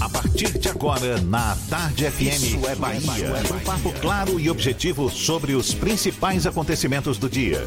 A partir de agora, na Tarde FM, Isso é Bahia. Um papo claro e objetivo sobre os principais acontecimentos do dia.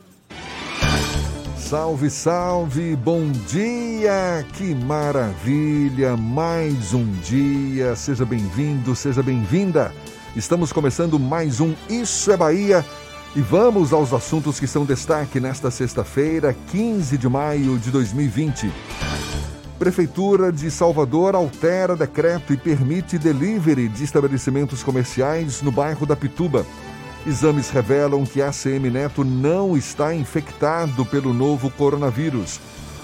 Salve, salve, bom dia, que maravilha, mais um dia, seja bem-vindo, seja bem-vinda. Estamos começando mais um Isso é Bahia e vamos aos assuntos que são destaque nesta sexta-feira, 15 de maio de 2020. Prefeitura de Salvador altera decreto e permite delivery de estabelecimentos comerciais no bairro da Pituba. Exames revelam que ACM Neto não está infectado pelo novo coronavírus.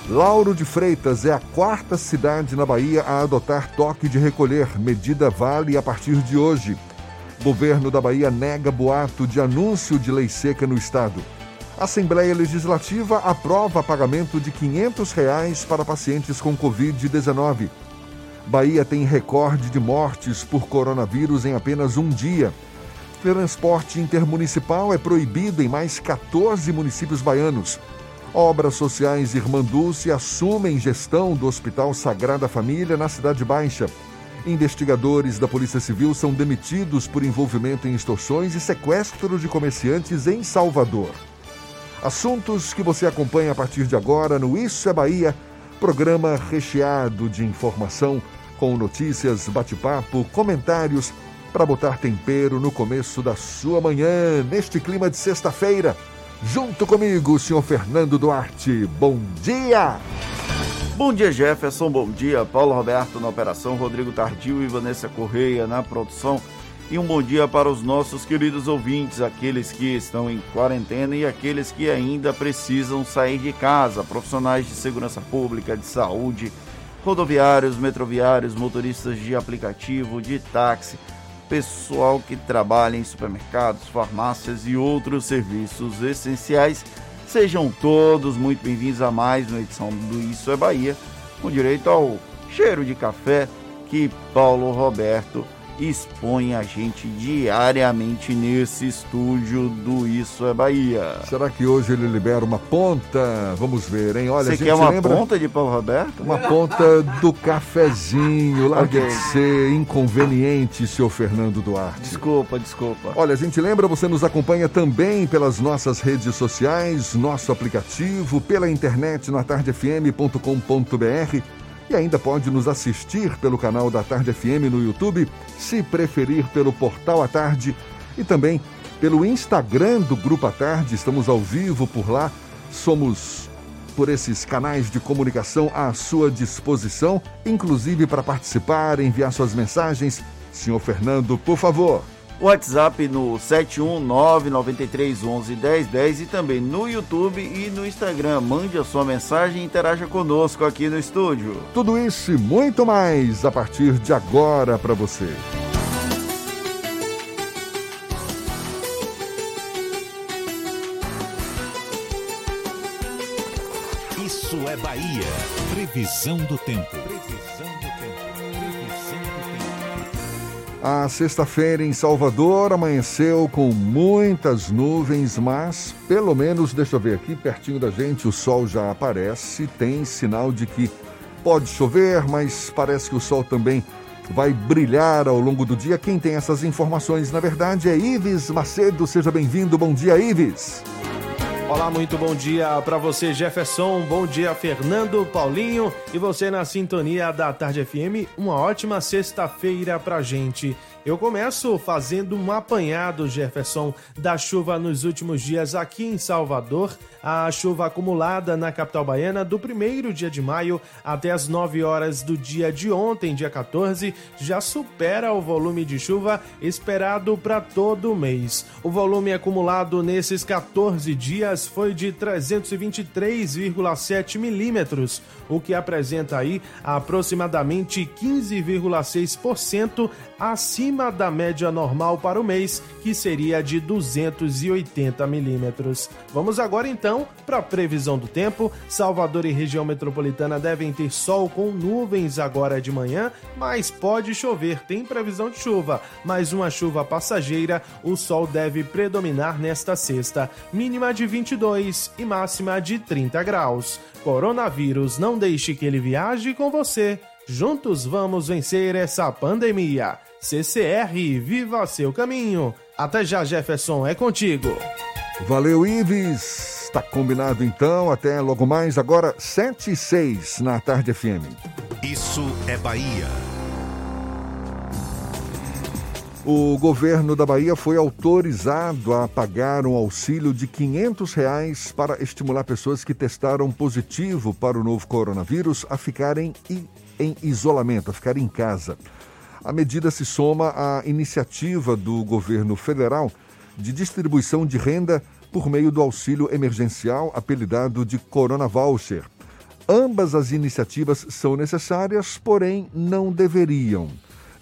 Lauro de Freitas é a quarta cidade na Bahia a adotar toque de recolher. Medida vale a partir de hoje. Governo da Bahia nega boato de anúncio de lei seca no estado. Assembleia Legislativa aprova pagamento de 500 reais para pacientes com Covid-19. Bahia tem recorde de mortes por coronavírus em apenas um dia. Transporte intermunicipal é proibido em mais 14 municípios baianos. Obras Sociais Irmã Dulce assumem gestão do Hospital Sagrada Família na Cidade Baixa. Investigadores da Polícia Civil são demitidos por envolvimento em extorsões e sequestro de comerciantes em Salvador. Assuntos que você acompanha a partir de agora no Isso é Bahia, programa recheado de informação, com notícias, bate-papo, comentários para botar tempero no começo da sua manhã, neste clima de sexta-feira. Junto comigo, o senhor Fernando Duarte. Bom dia! Bom dia, Jefferson. Bom dia, Paulo Roberto na operação, Rodrigo Tardio e Vanessa Correia na produção. E um bom dia para os nossos queridos ouvintes, aqueles que estão em quarentena e aqueles que ainda precisam sair de casa, profissionais de segurança pública, de saúde, rodoviários, metroviários, motoristas de aplicativo, de táxi, pessoal que trabalha em supermercados, farmácias e outros serviços essenciais. Sejam todos muito bem-vindos a mais uma edição do Isso é Bahia, com direito ao cheiro de café que Paulo Roberto expõe a gente diariamente nesse estúdio do Isso é Bahia. Será que hoje ele libera uma ponta? Vamos ver, hein? Olha, Você quer uma lembra... ponta de Paulo Roberto? Uma ponta do cafezinho, larga okay. de ser inconveniente, seu Fernando Duarte. Desculpa, desculpa. Olha, a gente lembra, você nos acompanha também pelas nossas redes sociais, nosso aplicativo, pela internet no atardefm.com.br e ainda pode nos assistir pelo canal da Tarde FM no YouTube, se preferir pelo Portal à Tarde e também pelo Instagram do Grupo à Tarde. Estamos ao vivo por lá. Somos por esses canais de comunicação à sua disposição, inclusive para participar, enviar suas mensagens. Senhor Fernando, por favor. WhatsApp no 71993111010 e também no YouTube e no Instagram. Mande a sua mensagem e interaja conosco aqui no estúdio. Tudo isso e muito mais a partir de agora para você. Isso é Bahia. Previsão do tempo. A sexta-feira em Salvador amanheceu com muitas nuvens, mas pelo menos, deixa eu ver aqui, pertinho da gente, o sol já aparece. Tem sinal de que pode chover, mas parece que o sol também vai brilhar ao longo do dia. Quem tem essas informações, na verdade, é Ives Macedo. Seja bem-vindo. Bom dia, Ives. Olá, muito bom dia para você, Jefferson. Bom dia, Fernando, Paulinho e você na sintonia da Tarde FM. Uma ótima sexta-feira pra gente. Eu começo fazendo um apanhado, Jefferson, da chuva nos últimos dias aqui em Salvador. A chuva acumulada na capital baiana do primeiro dia de maio até as 9 horas do dia de ontem, dia 14, já supera o volume de chuva esperado para todo o mês. O volume acumulado nesses 14 dias foi de 323,7 milímetros, o que apresenta aí aproximadamente 15,6% acima da média normal para o mês, que seria de 280 milímetros. Vamos agora então para a previsão do tempo. Salvador e região metropolitana devem ter sol com nuvens agora de manhã, mas pode chover. Tem previsão de chuva, mas uma chuva passageira. O sol deve predominar nesta sexta, mínima de 22 e máxima de 30 graus. Coronavírus, não deixe que ele viaje com você. Juntos vamos vencer essa pandemia. CCR, viva seu caminho. Até já, Jefferson, é contigo. Valeu, Ives. Está combinado então. Até logo mais, agora 7 e 6 na Tarde FM. Isso é Bahia. O governo da Bahia foi autorizado a pagar um auxílio de 500 reais para estimular pessoas que testaram positivo para o novo coronavírus a ficarem em isolamento, a ficarem em casa. A medida se soma à iniciativa do governo federal de distribuição de renda por meio do auxílio emergencial apelidado de Corona Voucher. Ambas as iniciativas são necessárias, porém não deveriam.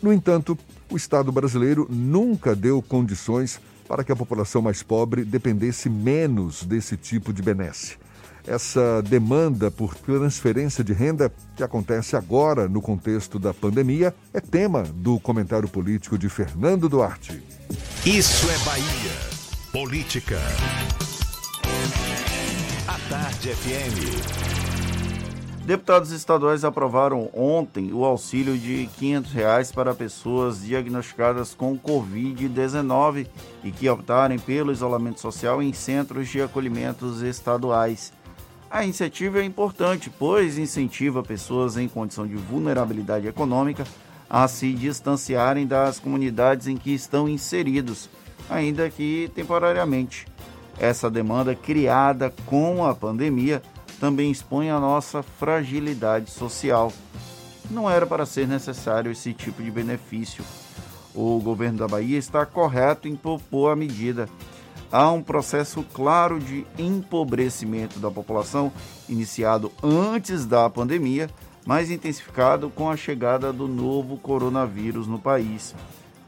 No entanto, o Estado brasileiro nunca deu condições para que a população mais pobre dependesse menos desse tipo de benesse. Essa demanda por transferência de renda, que acontece agora no contexto da pandemia, é tema do comentário político de Fernando Duarte. Isso é Bahia. Política. A Tarde FM. Deputados estaduais aprovaram ontem o auxílio de 500 reais para pessoas diagnosticadas com Covid-19 e que optarem pelo isolamento social em centros de acolhimentos estaduais. A iniciativa é importante, pois incentiva pessoas em condição de vulnerabilidade econômica a se distanciarem das comunidades em que estão inseridos, ainda que temporariamente. Essa demanda, criada com a pandemia, também expõe a nossa fragilidade social. Não era para ser necessário esse tipo de benefício. O governo da Bahia está correto em propor a medida. Há um processo claro de empobrecimento da população, iniciado antes da pandemia, mas intensificado com a chegada do novo coronavírus no país.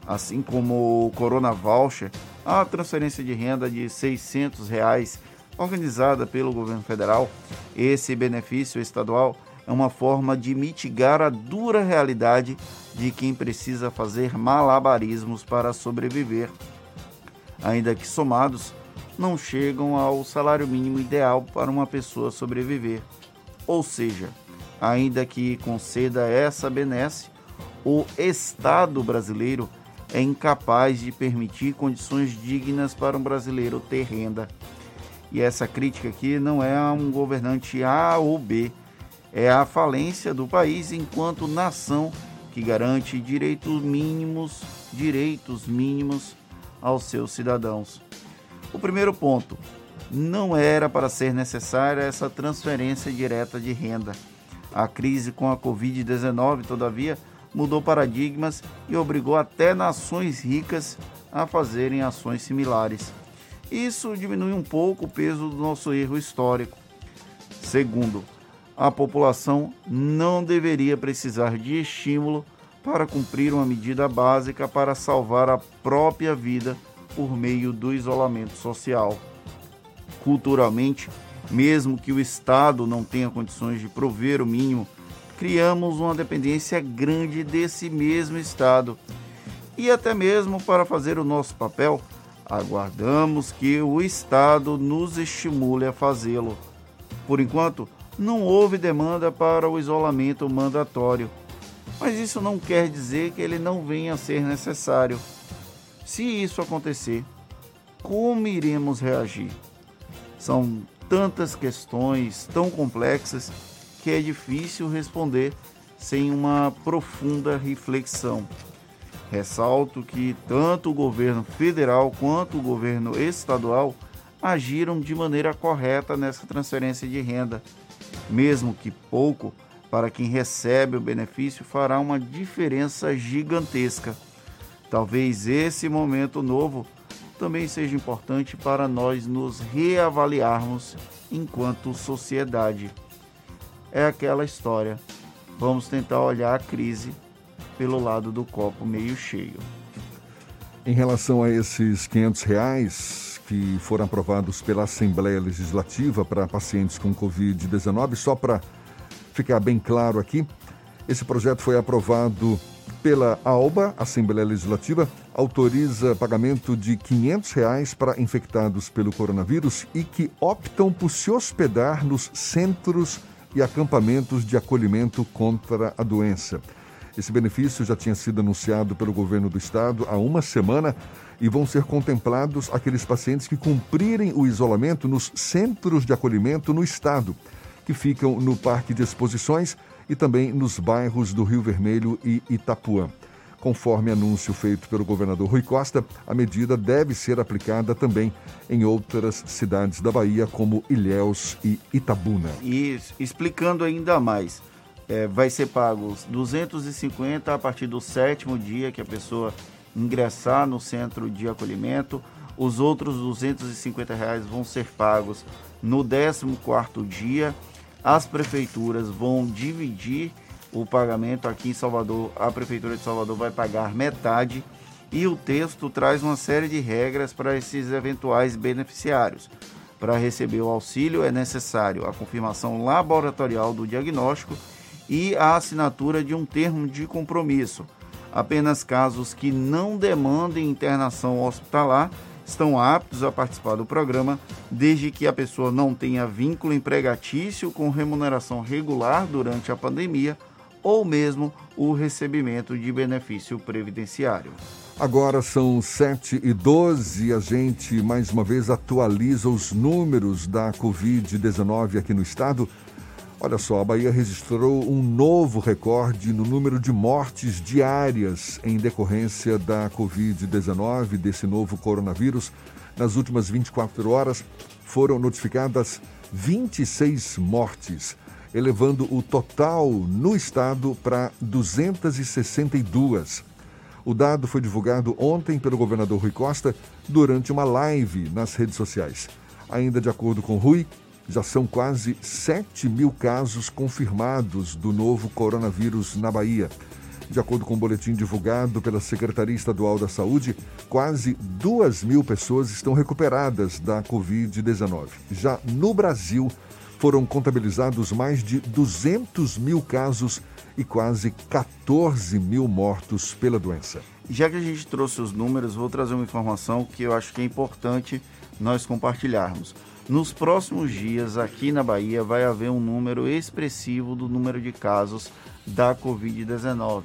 Assim como o Corona Voucher, a transferência de renda de 600 reais organizada pelo governo federal, esse benefício estadual é uma forma de mitigar a dura realidade de quem precisa fazer malabarismos para sobreviver. Ainda que somados, não chegam ao salário mínimo ideal para uma pessoa sobreviver. Ou seja, ainda que conceda essa benesse, o Estado brasileiro é incapaz de permitir condições dignas para um brasileiro ter renda. E essa crítica aqui não é a um governante A ou B, é a falência do país enquanto nação que garante direitos mínimos, direitos mínimos aos seus cidadãos. O primeiro ponto, não era para ser necessária essa transferência direta de renda. A crise com a Covid-19, todavia, mudou paradigmas e obrigou até nações ricas a fazerem ações similares. Isso diminui um pouco o peso do nosso erro histórico. Segundo, a população não deveria precisar de estímulo para cumprir uma medida básica para salvar a própria vida por meio do isolamento social. Culturalmente, mesmo que o Estado não tenha condições de prover o mínimo, criamos uma dependência grande desse mesmo Estado. E até mesmo para fazer o nosso papel, Aguardamos que o Estado nos estimule a fazê-lo. Por enquanto, não houve demanda para o isolamento mandatório, mas isso não quer dizer que ele não venha a ser necessário. Se isso acontecer, como iremos reagir? São tantas questões tão complexas que é difícil responder sem uma profunda reflexão. Ressalto que tanto o governo federal quanto o governo estadual agiram de maneira correta nessa transferência de renda, mesmo que pouco, para quem recebe o benefício fará uma diferença gigantesca. Talvez esse momento novo também seja importante para nós nos reavaliarmos enquanto sociedade. É aquela história. Vamos tentar olhar a crise pelo lado do copo meio cheio. Em relação a esses 500 reais que foram aprovados pela Assembleia Legislativa para pacientes com Covid-19, só para ficar bem claro aqui, esse projeto foi aprovado pela ALBA, Assembleia Legislativa, autoriza pagamento de 500 reais para infectados pelo coronavírus e que optam por se hospedar nos centros e acampamentos de acolhimento contra a doença. Esse benefício já tinha sido anunciado pelo governo do estado há uma semana e vão ser contemplados aqueles pacientes que cumprirem o isolamento nos centros de acolhimento no estado, que ficam no Parque de Exposições e também nos bairros do Rio Vermelho e Itapuã. Conforme anúncio feito pelo governador Rui Costa, a medida deve ser aplicada também em outras cidades da Bahia, como Ilhéus e Itabuna. E explicando ainda mais, é, vai ser pagos 250 a partir do sétimo dia que a pessoa ingressar no centro de acolhimento. Os outros 250 reais vão ser pagos no 14 quarto dia. As prefeituras vão dividir o pagamento aqui em Salvador. A prefeitura de Salvador vai pagar metade e o texto traz uma série de regras para esses eventuais beneficiários. Para receber o auxílio é necessário a confirmação laboratorial do diagnóstico e a assinatura de um termo de compromisso. Apenas casos que não demandem internação hospitalar estão aptos a participar do programa, desde que a pessoa não tenha vínculo empregatício com remuneração regular durante a pandemia ou mesmo o recebimento de benefício previdenciário. Agora são 7 e 12 e a gente mais uma vez atualiza os números da Covid-19 aqui no estado. Olha só, a Bahia registrou um novo recorde no número de mortes diárias em decorrência da Covid-19, desse novo coronavírus. Nas últimas 24 horas foram notificadas 26 mortes, elevando o total no estado para 262. O dado foi divulgado ontem pelo governador Rui Costa durante uma live nas redes sociais. Ainda de acordo com Rui, já são quase 7 mil casos confirmados do novo coronavírus na Bahia. De acordo com o um boletim divulgado pela Secretaria Estadual da Saúde, quase 2 mil pessoas estão recuperadas da Covid-19. Já no Brasil, foram contabilizados mais de 200 mil casos e quase 14 mil mortos pela doença. Já que a gente trouxe os números, vou trazer uma informação que eu acho que é importante nós compartilharmos. Nos próximos dias, aqui na Bahia, vai haver um número expressivo do número de casos da Covid-19.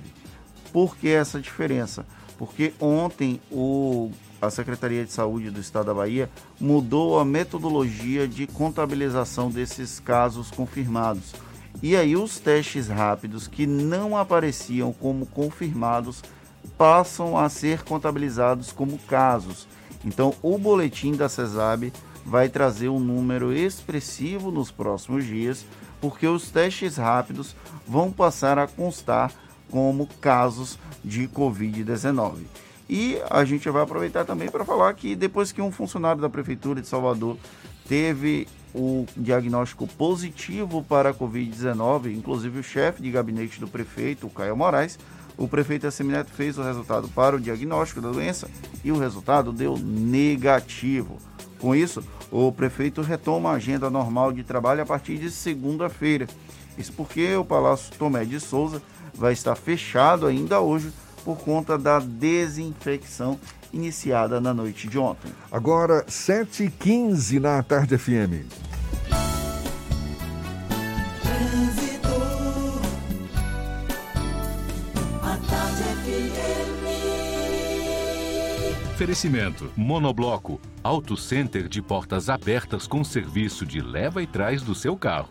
Por que essa diferença? Porque ontem o, a Secretaria de Saúde do Estado da Bahia mudou a metodologia de contabilização desses casos confirmados. E aí os testes rápidos que não apareciam como confirmados passam a ser contabilizados como casos. Então o boletim da CESAB vai trazer um número expressivo nos próximos dias, porque os testes rápidos vão passar a constar como casos de Covid-19. E a gente vai aproveitar também para falar que depois que um funcionário da Prefeitura de Salvador teve o diagnóstico positivo para a Covid-19, inclusive o chefe de gabinete do prefeito, o Caio Moraes, o prefeito Assemineto fez o resultado para o diagnóstico da doença e o resultado deu negativo. Com isso, o prefeito retoma a agenda normal de trabalho a partir de segunda-feira. Isso porque o Palácio Tomé de Souza vai estar fechado ainda hoje por conta da desinfecção iniciada na noite de ontem. Agora, 7h15 na Tarde FM. Oferecimento: Monobloco, Auto Center de portas abertas com serviço de leva e trás do seu carro.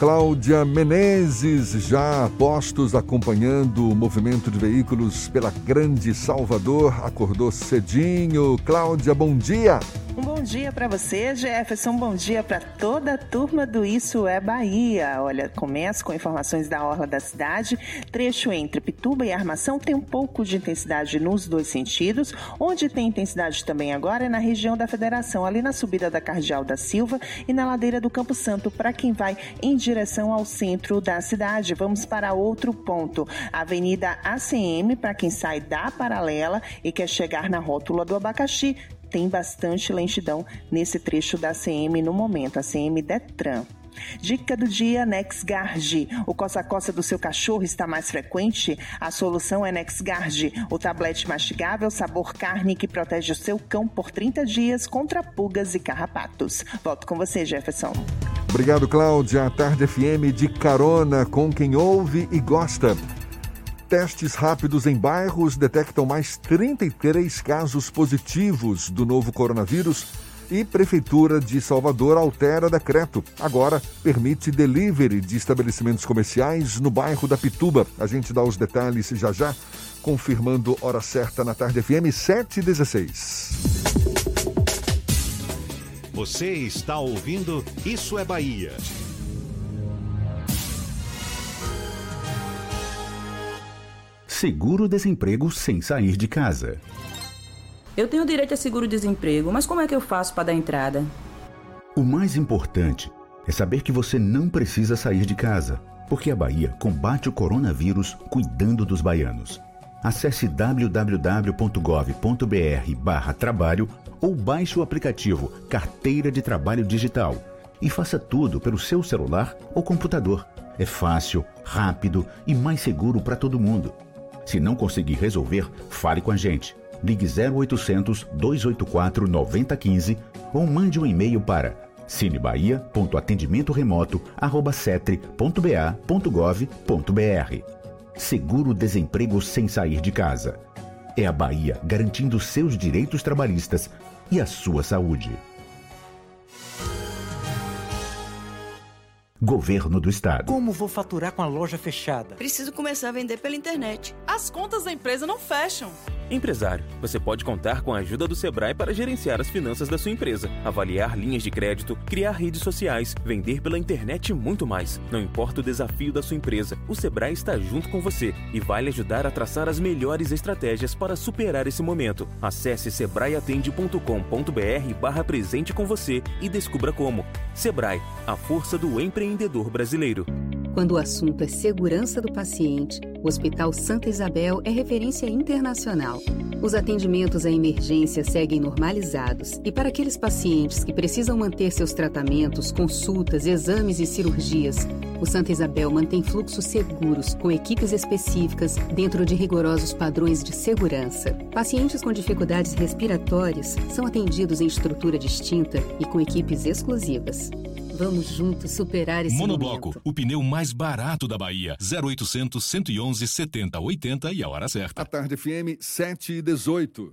Cláudia Menezes, já postos acompanhando o movimento de veículos pela Grande Salvador, acordou cedinho. Cláudia, bom dia. Um bom dia para você, Jefferson. Um bom dia para toda a turma do Isso é Bahia. Olha, começo com informações da orla da cidade. Trecho entre Pituba e Armação tem um pouco de intensidade nos dois sentidos. Onde tem intensidade também agora é na região da Federação, ali na subida da Cardeal da Silva e na ladeira do Campo Santo, para quem vai em direção ao centro da cidade. Vamos para outro ponto. Avenida ACM, para quem sai da paralela e quer chegar na rótula do abacaxi, tem bastante lentidão nesse trecho da CM no momento, a CM Detran. Dica do dia NexGard. O coça-coça do seu cachorro está mais frequente? A solução é NexGard, o tablete mastigável sabor carne que protege o seu cão por 30 dias contra pulgas e carrapatos. Volto com você, Jefferson. Obrigado, Cláudia. A Tarde FM de carona com quem ouve e gosta. Testes rápidos em bairros detectam mais 33 casos positivos do novo coronavírus e Prefeitura de Salvador altera decreto. Agora permite delivery de estabelecimentos comerciais no bairro da Pituba. A gente dá os detalhes já já, confirmando hora certa na tarde FM 716. Você está ouvindo Isso é Bahia. Seguro-desemprego sem sair de casa. Eu tenho direito a seguro-desemprego, mas como é que eu faço para dar entrada? O mais importante é saber que você não precisa sair de casa, porque a Bahia combate o coronavírus cuidando dos baianos. Acesse www.gov.br/trabalho ou baixe o aplicativo Carteira de Trabalho Digital e faça tudo pelo seu celular ou computador. É fácil, rápido e mais seguro para todo mundo. Se não conseguir resolver, fale com a gente. Ligue 0800 284 9015 ou mande um e-mail para cinebahia.atendimentoremoto@cetre.ba.gov.br. Seguro desemprego sem sair de casa. É a Bahia garantindo seus direitos trabalhistas e a sua saúde. Governo do Estado. Como vou faturar com a loja fechada? Preciso começar a vender pela internet. As contas da empresa não fecham. Empresário, você pode contar com a ajuda do Sebrae para gerenciar as finanças da sua empresa, avaliar linhas de crédito, criar redes sociais, vender pela internet e muito mais. Não importa o desafio da sua empresa, o Sebrae está junto com você e vai lhe ajudar a traçar as melhores estratégias para superar esse momento. Acesse sebraeatende.com.br barra presente com você e descubra como. Sebrae, a força do empreendedor brasileiro. Quando o assunto é segurança do paciente, o Hospital Santa Isabel é referência internacional. Os atendimentos à emergência seguem normalizados e para aqueles pacientes que precisam manter seus tratamentos, consultas, exames e cirurgias, o Santa Isabel mantém fluxos seguros com equipes específicas dentro de rigorosos padrões de segurança. Pacientes com dificuldades respiratórias são atendidos em estrutura distinta e com equipes exclusivas. Vamos juntos superar esse Monobloco, momento. o pneu mais barato da Bahia. 0800 111 70 80 e a hora certa. A Tarde FM 7 e 18.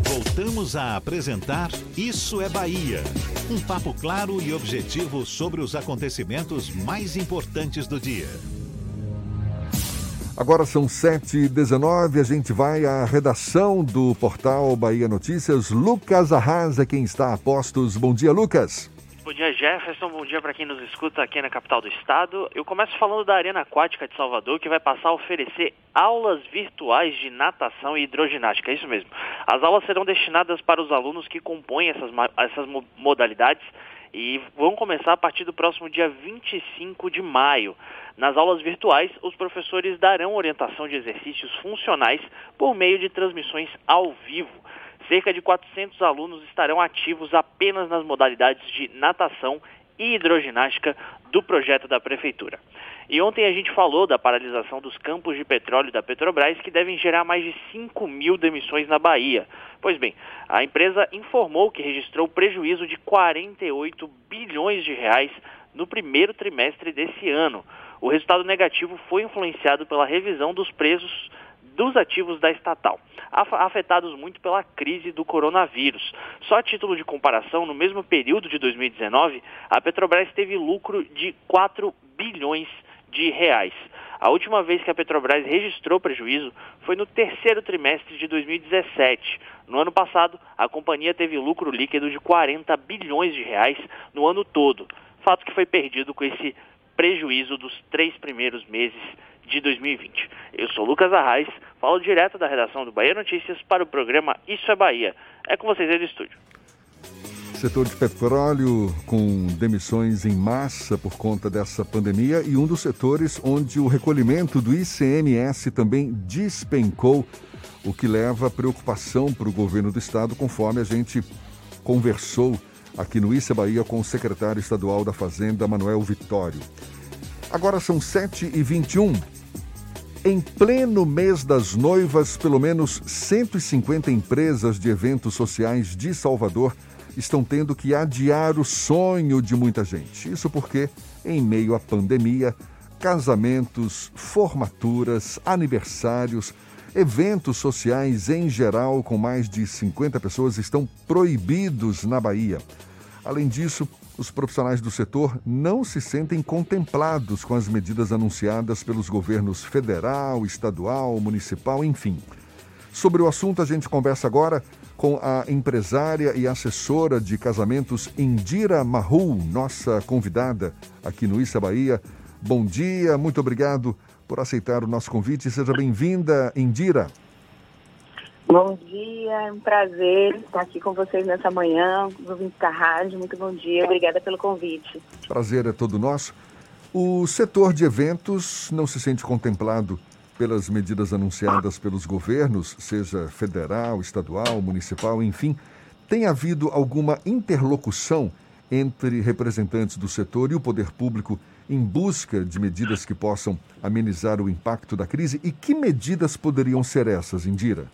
Voltamos a apresentar Isso é Bahia. Um papo claro e objetivo sobre os acontecimentos mais importantes do dia. Agora são 7h19, a gente vai à redação do portal Bahia Notícias. Lucas Arrasa, quem está a postos. Bom dia, Lucas. Bom dia, Jefferson. Bom dia para quem nos escuta aqui na capital do estado. Eu começo falando da Arena Aquática de Salvador, que vai passar a oferecer aulas virtuais de natação e hidroginástica. É isso mesmo. As aulas serão destinadas para os alunos que compõem essas, essas modalidades e vão começar a partir do próximo dia 25 de maio. Nas aulas virtuais, os professores darão orientação de exercícios funcionais por meio de transmissões ao vivo. Cerca de 400 alunos estarão ativos apenas nas modalidades de natação e hidroginástica do projeto da Prefeitura. E ontem a gente falou da paralisação dos campos de petróleo da Petrobras, que devem gerar mais de 5 mil demissões na Bahia. Pois bem, a empresa informou que registrou prejuízo de 48 bilhões de reais no primeiro trimestre desse ano. O resultado negativo foi influenciado pela revisão dos preços dos ativos da estatal, afetados muito pela crise do coronavírus. Só a título de comparação, no mesmo período de 2019, a Petrobras teve lucro de 4 bilhões de reais. A última vez que a Petrobras registrou prejuízo foi no terceiro trimestre de 2017. No ano passado, a companhia teve lucro líquido de 40 bilhões de reais no ano todo. Fato que foi perdido com esse prejuízo dos três primeiros meses de 2020. Eu sou Lucas Arraes, falo direto da redação do Bahia Notícias para o programa Isso é Bahia. É com vocês aí do estúdio. Setor de petróleo com demissões em massa por conta dessa pandemia e um dos setores onde o recolhimento do ICMS também despencou, o que leva preocupação para o governo do estado, conforme a gente conversou aqui no Issa Bahia com o secretário estadual da Fazenda, Manuel Vitório. Agora são 7h21. Em pleno mês das noivas, pelo menos 150 empresas de eventos sociais de Salvador estão tendo que adiar o sonho de muita gente. Isso porque, em meio à pandemia, casamentos, formaturas, aniversários, eventos sociais em geral com mais de 50 pessoas estão proibidos na Bahia. Além disso, os profissionais do setor não se sentem contemplados com as medidas anunciadas pelos governos federal, estadual, municipal, enfim. Sobre o assunto, a gente conversa agora com a empresária e assessora de casamentos Indira Mahul, nossa convidada aqui no Issa Bahia. Bom dia, muito obrigado por aceitar o nosso convite. Seja bem-vinda, Indira. Bom dia, é um prazer estar aqui com vocês nessa manhã, ouvintes da rádio. Muito bom dia, obrigada pelo convite. Prazer é todo nosso. O setor de eventos não se sente contemplado pelas medidas anunciadas pelos governos, seja federal, estadual, municipal, enfim. Tem havido alguma interlocução entre representantes do setor e o poder público em busca de medidas que possam amenizar o impacto da crise? E que medidas poderiam ser essas, Indira?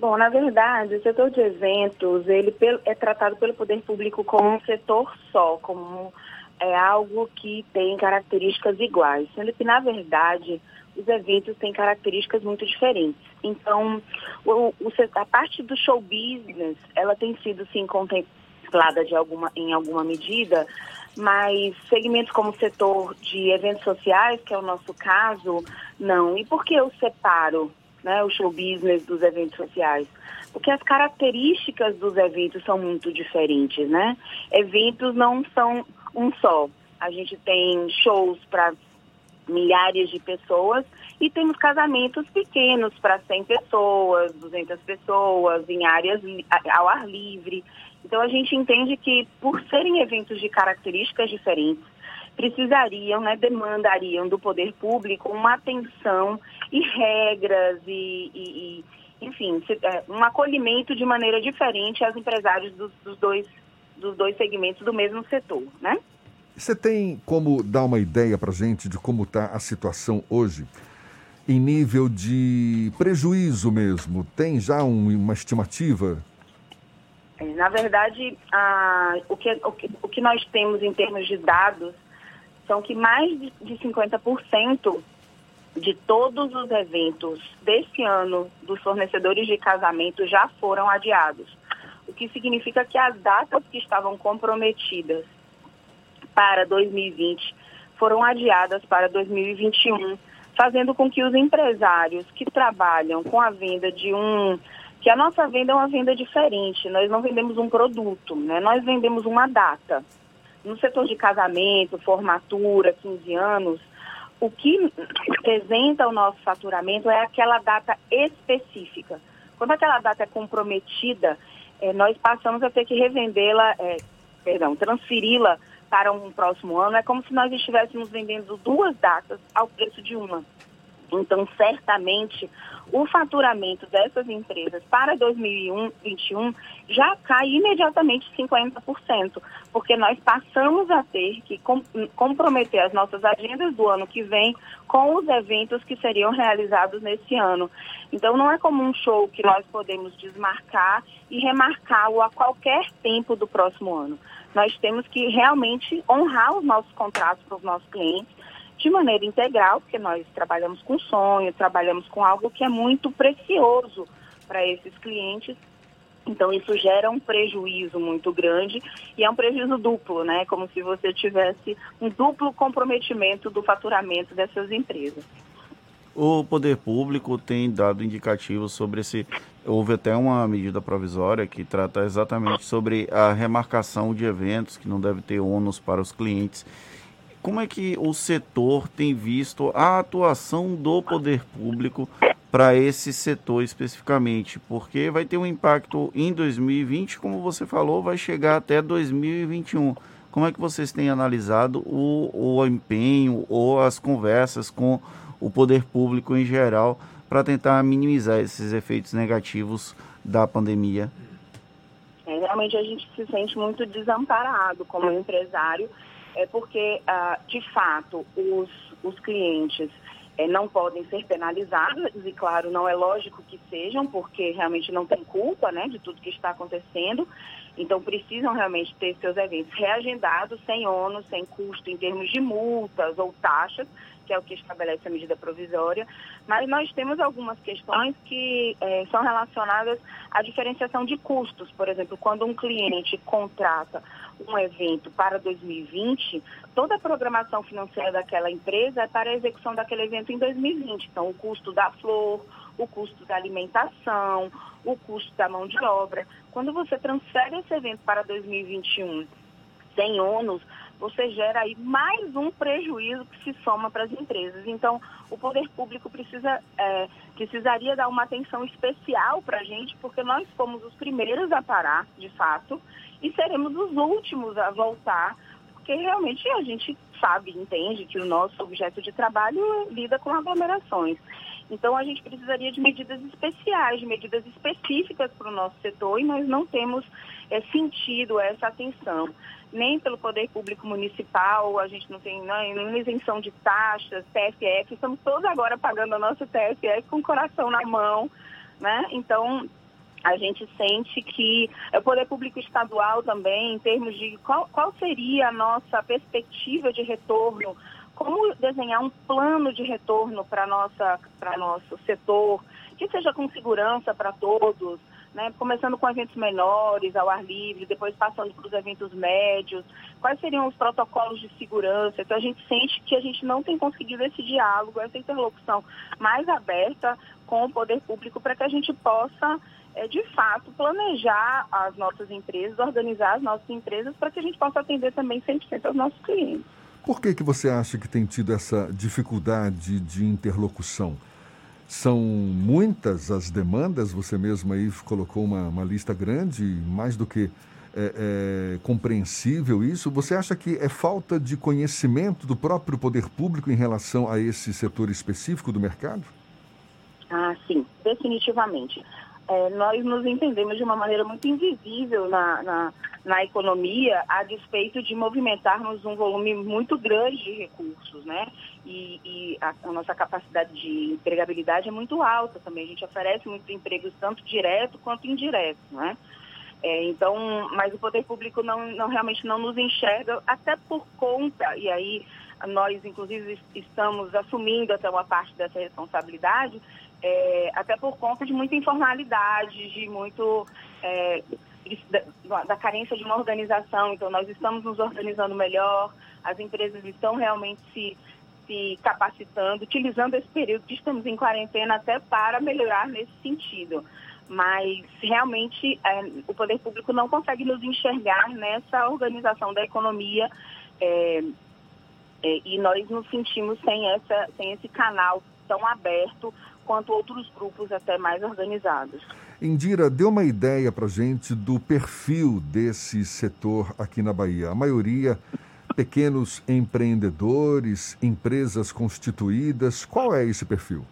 Bom, na verdade, o setor de eventos ele é tratado pelo poder público como um setor só, como é algo que tem características iguais, sendo que, na verdade, os eventos têm características muito diferentes. Então, o, o, a parte do show business, ela tem sido, sim, contemplada de alguma, em alguma medida, mas segmentos como o setor de eventos sociais, que é o nosso caso, não. E por que eu separo né, o show business dos eventos sociais. Porque as características dos eventos são muito diferentes, né? Eventos não são um só. A gente tem shows para milhares de pessoas e temos casamentos pequenos para 100 pessoas, 200 pessoas, em áreas ao ar livre. Então a gente entende que por serem eventos de características diferentes, precisariam, né, demandariam do poder público uma atenção e regras e, e, e enfim, é, um acolhimento de maneira diferente aos empresários dos, dos, dois, dos dois segmentos do mesmo setor, né? Você tem como dar uma ideia para gente de como está a situação hoje? Em nível de prejuízo mesmo, tem já um, uma estimativa? É, na verdade, o, que, o, que, o que nós temos em termos de dados são que mais de 50% de todos os eventos desse ano dos fornecedores de casamento já foram adiados. O que significa que as datas que estavam comprometidas para 2020 foram adiadas para 2021, fazendo com que os empresários que trabalham com a venda de um que a nossa venda é uma venda diferente, nós não vendemos um produto, né? Nós vendemos uma data. No setor de casamento, formatura, 15 anos, o que representa o nosso faturamento é aquela data específica. Quando aquela data é comprometida, é, nós passamos a ter que revendê-la, é, perdão, transferi-la para um próximo ano. É como se nós estivéssemos vendendo duas datas ao preço de uma. Então, certamente, o faturamento dessas empresas para 2021 já cai imediatamente 50%, porque nós passamos a ter que comprometer as nossas agendas do ano que vem com os eventos que seriam realizados nesse ano. Então, não é como um show que nós podemos desmarcar e remarcá-lo a qualquer tempo do próximo ano. Nós temos que realmente honrar os nossos contratos para os nossos clientes de maneira integral, porque nós trabalhamos com sonho, trabalhamos com algo que é muito precioso para esses clientes. Então isso gera um prejuízo muito grande e é um prejuízo duplo, né? Como se você tivesse um duplo comprometimento do faturamento dessas empresas. O poder público tem dado indicativos sobre esse. Houve até uma medida provisória que trata exatamente sobre a remarcação de eventos, que não deve ter ônus para os clientes como é que o setor tem visto a atuação do poder público para esse setor especificamente? Porque vai ter um impacto em 2020, como você falou, vai chegar até 2021. Como é que vocês têm analisado o, o empenho ou as conversas com o poder público em geral para tentar minimizar esses efeitos negativos da pandemia? É, realmente a gente se sente muito desamparado como empresário é porque, ah, de fato, os, os clientes é, não podem ser penalizados, e claro, não é lógico que sejam, porque realmente não tem culpa né, de tudo que está acontecendo. Então, precisam realmente ter seus eventos reagendados, sem ônus, sem custo em termos de multas ou taxas, que é o que estabelece a medida provisória, mas nós temos algumas questões que é, são relacionadas à diferenciação de custos. Por exemplo, quando um cliente contrata um evento para 2020, toda a programação financeira daquela empresa é para a execução daquele evento em 2020. Então, o custo da flor, o custo da alimentação, o custo da mão de obra. Quando você transfere esse evento para 2021 sem ônus, você gera aí mais um prejuízo que se soma para as empresas. Então, o poder público precisa, é, precisaria dar uma atenção especial para a gente, porque nós fomos os primeiros a parar, de fato, e seremos os últimos a voltar, porque realmente a gente sabe, entende que o nosso objeto de trabalho lida com aglomerações. Então, a gente precisaria de medidas especiais, de medidas específicas para o nosso setor e nós não temos é, sentido essa atenção. Nem pelo Poder Público Municipal, a gente não tem né, nenhuma isenção de taxas, TFF, estamos todos agora pagando a nossa TFF com o coração na mão, né? Então, a gente sente que o poder público estadual também, em termos de qual, qual seria a nossa perspectiva de retorno como desenhar um plano de retorno para nossa para nosso setor que seja com segurança para todos, né? Começando com eventos menores, ao ar livre, depois passando para os eventos médios. Quais seriam os protocolos de segurança? Então a gente sente que a gente não tem conseguido esse diálogo, essa interlocução mais aberta com o poder público para que a gente possa é, de fato, planejar as nossas empresas, organizar as nossas empresas para que a gente possa atender também 100% aos nossos clientes. Por que, que você acha que tem tido essa dificuldade de interlocução? São muitas as demandas, você mesmo aí colocou uma, uma lista grande, mais do que é, é, compreensível isso. Você acha que é falta de conhecimento do próprio poder público em relação a esse setor específico do mercado? Ah, sim, definitivamente é, nós nos entendemos de uma maneira muito invisível na, na, na, economia, a despeito de movimentarmos um volume muito grande de recursos, né? E, e a, a, nossa capacidade de empregabilidade é muito alta também. A gente oferece muitos empregos tanto direto quanto indireto, né? É, então, mas o poder público não, não realmente não nos enxerga, até por conta, e aí nós inclusive estamos assumindo até uma parte dessa responsabilidade, é, até por conta de muita informalidade, de muito é, da, da, carência de uma organização. Então, nós estamos nos organizando melhor, as empresas estão realmente se, se capacitando, utilizando esse período que estamos em quarentena até para melhorar nesse sentido. Mas realmente é, o poder público não consegue nos enxergar nessa organização da economia é, é, e nós nos sentimos sem, essa, sem esse canal tão aberto quanto outros grupos até mais organizados. Indira, dê uma ideia para gente do perfil desse setor aqui na Bahia. A maioria pequenos empreendedores, empresas constituídas? Qual é esse perfil?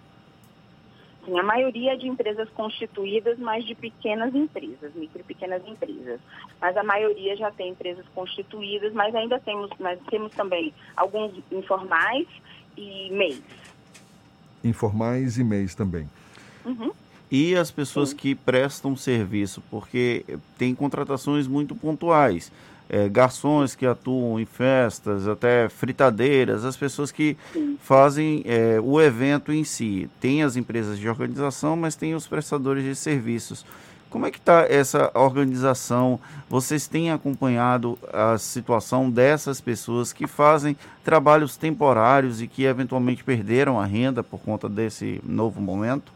Sim, a maioria é de empresas constituídas, mas de pequenas empresas, micro e pequenas empresas. Mas a maioria já tem empresas constituídas, mas ainda temos, mas temos também alguns informais e MEIs. Informais e MEIs também. Uhum. E as pessoas Sim. que prestam serviço, porque tem contratações muito pontuais é, garçons que atuam em festas, até fritadeiras, as pessoas que Sim. fazem é, o evento em si. Tem as empresas de organização, mas tem os prestadores de serviços. Como é que está essa organização? Vocês têm acompanhado a situação dessas pessoas que fazem trabalhos temporários e que eventualmente perderam a renda por conta desse novo momento?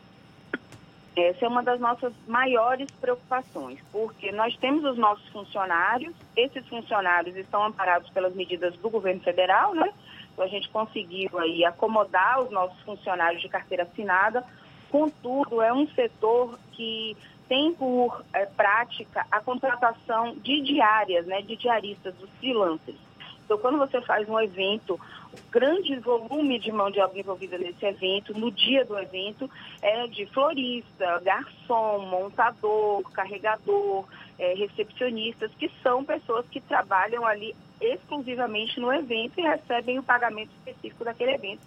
Essa é uma das nossas maiores preocupações, porque nós temos os nossos funcionários, esses funcionários estão amparados pelas medidas do governo federal, né? Então a gente conseguiu aí acomodar os nossos funcionários de carteira assinada, contudo é um setor que tem por é, prática a contratação de diárias, né, de diaristas, dos freelancers. Então, quando você faz um evento, o grande volume de mão de obra envolvida nesse evento, no dia do evento, é de florista, garçom, montador, carregador, é, recepcionistas, que são pessoas que trabalham ali exclusivamente no evento e recebem o pagamento específico daquele evento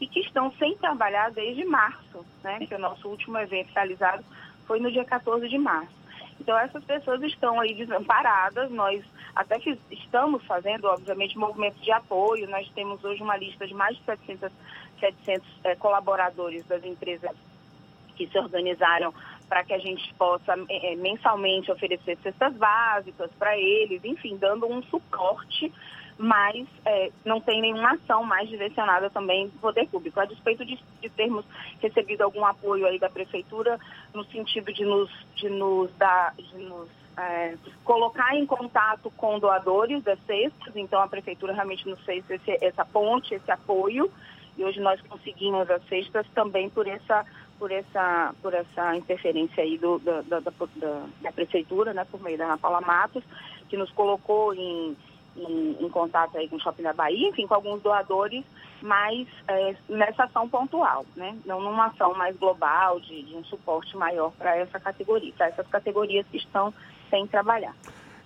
e que estão sem trabalhar desde março, né? Que o nosso último evento realizado foi no dia 14 de março. Então, essas pessoas estão aí desamparadas. Nós até que estamos fazendo, obviamente, movimentos de apoio. Nós temos hoje uma lista de mais de 700, 700 é, colaboradores das empresas que se organizaram para que a gente possa é, mensalmente oferecer cestas básicas para eles, enfim, dando um suporte mas é, não tem nenhuma ação mais direcionada também do poder público. A despeito de, de, termos recebido algum apoio aí da prefeitura no sentido de nos, de nos dar, de nos é, colocar em contato com doadores das cestas, então a prefeitura realmente nos fez esse, essa ponte, esse apoio, e hoje nós conseguimos as cestas também por essa por essa por essa interferência aí do, da, da, da, da prefeitura, né, por meio da Ana Paula Matos, que nos colocou em em, em, contato aí com o Shopping da Bahia, enfim, com alguns doadores, mas é, nessa ação pontual, né? Não numa ação mais global, de, de um suporte maior para essa categoria, para essas categorias que estão sem trabalhar.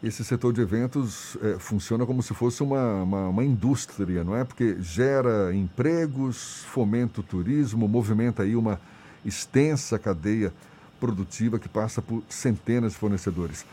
Esse setor de eventos é, funciona como se fosse uma, uma, uma, indústria, não é? Porque gera empregos, fomenta o turismo, movimenta aí uma extensa cadeia produtiva que passa por centenas de fornecedores.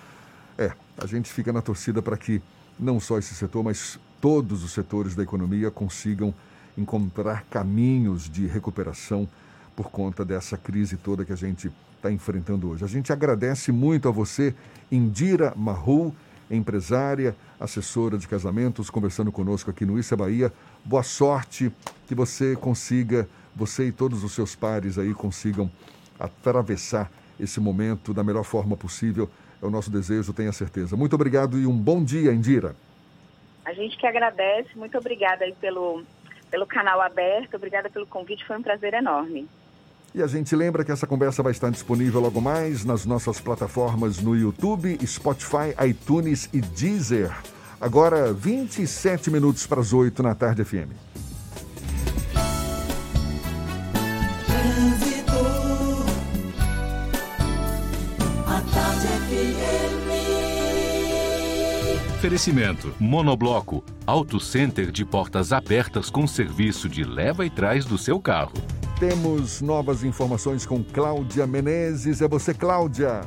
É, a gente fica na torcida para que não só esse setor, mas todos os setores da economia consigam encontrar caminhos de recuperação por conta dessa crise toda que a gente está enfrentando hoje. A gente agradece muito a você, Indira Marru, empresária, assessora de casamentos, conversando conosco aqui no Issa Bahia. Boa sorte, que você consiga, você e todos os seus pares aí consigam atravessar esse momento da melhor forma possível é o nosso desejo, tenha certeza. Muito obrigado e um bom dia, Indira. A gente que agradece, muito obrigada aí pelo, pelo canal aberto, obrigada pelo convite, foi um prazer enorme. E a gente lembra que essa conversa vai estar disponível logo mais nas nossas plataformas no YouTube, Spotify, iTunes e Deezer. Agora, 27 minutos para as 8 na tarde FM. Oferecimento: Monobloco, Auto Center de portas abertas com serviço de leva e trás do seu carro. Temos novas informações com Cláudia Menezes. É você, Cláudia.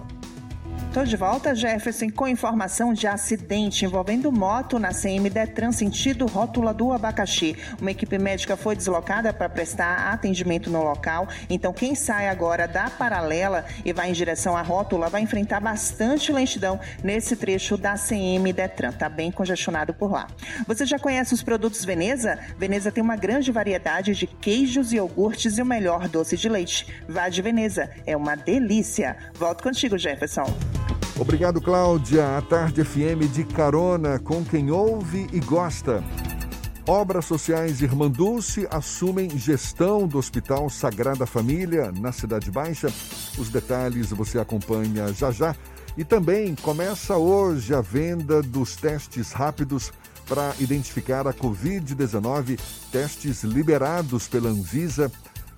Estou de volta, Jefferson, com informação de acidente envolvendo moto na CM Detran sentido rótula do Abacaxi. Uma equipe médica foi deslocada para prestar atendimento no local. Então, quem sai agora da paralela e vai em direção à rótula vai enfrentar bastante lentidão nesse trecho da CM Detran. Está bem congestionado por lá. Você já conhece os produtos Veneza? Veneza tem uma grande variedade de queijos e iogurtes e o melhor doce de leite. Vá de Veneza, é uma delícia. Volto contigo, Jefferson. Obrigado, Cláudia. A Tarde FM de carona com quem ouve e gosta. Obras Sociais Irmã Dulce assumem gestão do Hospital Sagrada Família na Cidade Baixa. Os detalhes você acompanha já já. E também começa hoje a venda dos testes rápidos para identificar a Covid-19, testes liberados pela Anvisa.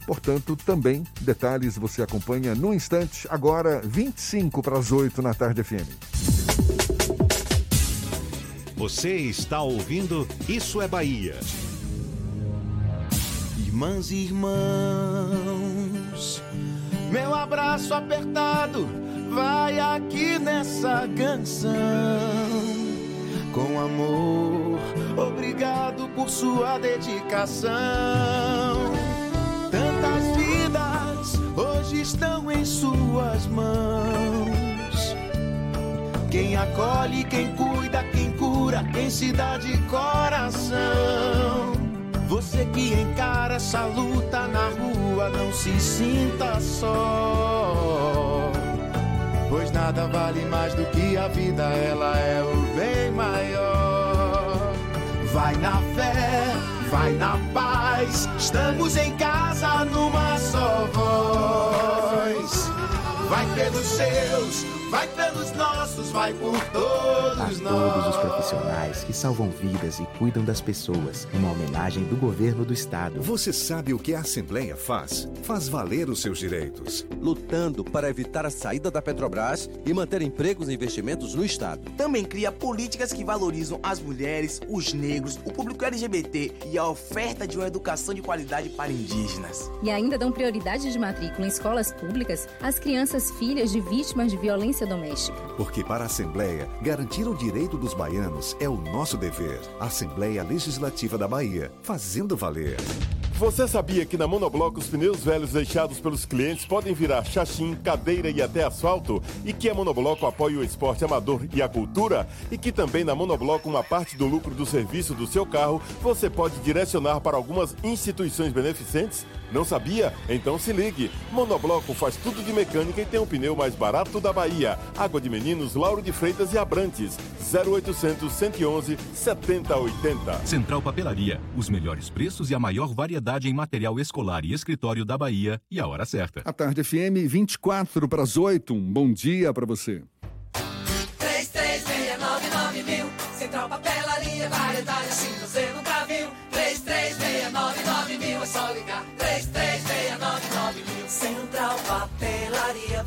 Portanto, também detalhes você acompanha no instante, agora 25 para as 8 na tarde FM. Você está ouvindo Isso é Bahia. Irmãs e irmãos, meu abraço apertado vai aqui nessa canção. Com amor, obrigado por sua dedicação. Tantas vidas hoje estão em suas mãos. Quem acolhe, quem cuida, quem cura, quem se dá de coração. Você que encara essa luta na rua, não se sinta só. Pois nada vale mais do que a vida, ela é o bem maior. Vai na fé, vai na paz, estamos em casa numa só voz. Vai pelos seus, vai pelos nossos, vai por todos a todos nós. os profissionais que salvam vidas e cuidam das pessoas. Uma homenagem do governo do estado. Você sabe o que a Assembleia faz? Faz valer os seus direitos. Lutando para evitar a saída da Petrobras e manter empregos e investimentos no Estado. Também cria políticas que valorizam as mulheres, os negros, o público LGBT e a oferta de uma educação de qualidade para indígenas. E ainda dão prioridade de matrícula em escolas públicas às crianças filhas de vítimas de violência doméstica. Porque para a Assembleia, garantir o direito dos baianos é o nosso dever. Assembleia Legislativa da Bahia, fazendo valer. Você sabia que na Monobloco os pneus velhos deixados pelos clientes podem virar chachim, cadeira e até asfalto? E que a Monobloco apoia o esporte amador e a cultura? E que também na Monobloco uma parte do lucro do serviço do seu carro você pode direcionar para algumas instituições beneficentes? Não sabia? Então se ligue. Monobloco faz tudo de mecânica e tem o pneu mais barato da Bahia. Água de Meninos, Lauro de Freitas e Abrantes. 0800 111 7080. Central Papelaria, os melhores preços e a maior variedade em material escolar e escritório da Bahia e a hora certa. A tarde FM 24 para as 8. Um bom dia para você. 3369 mil. Central Papelaria,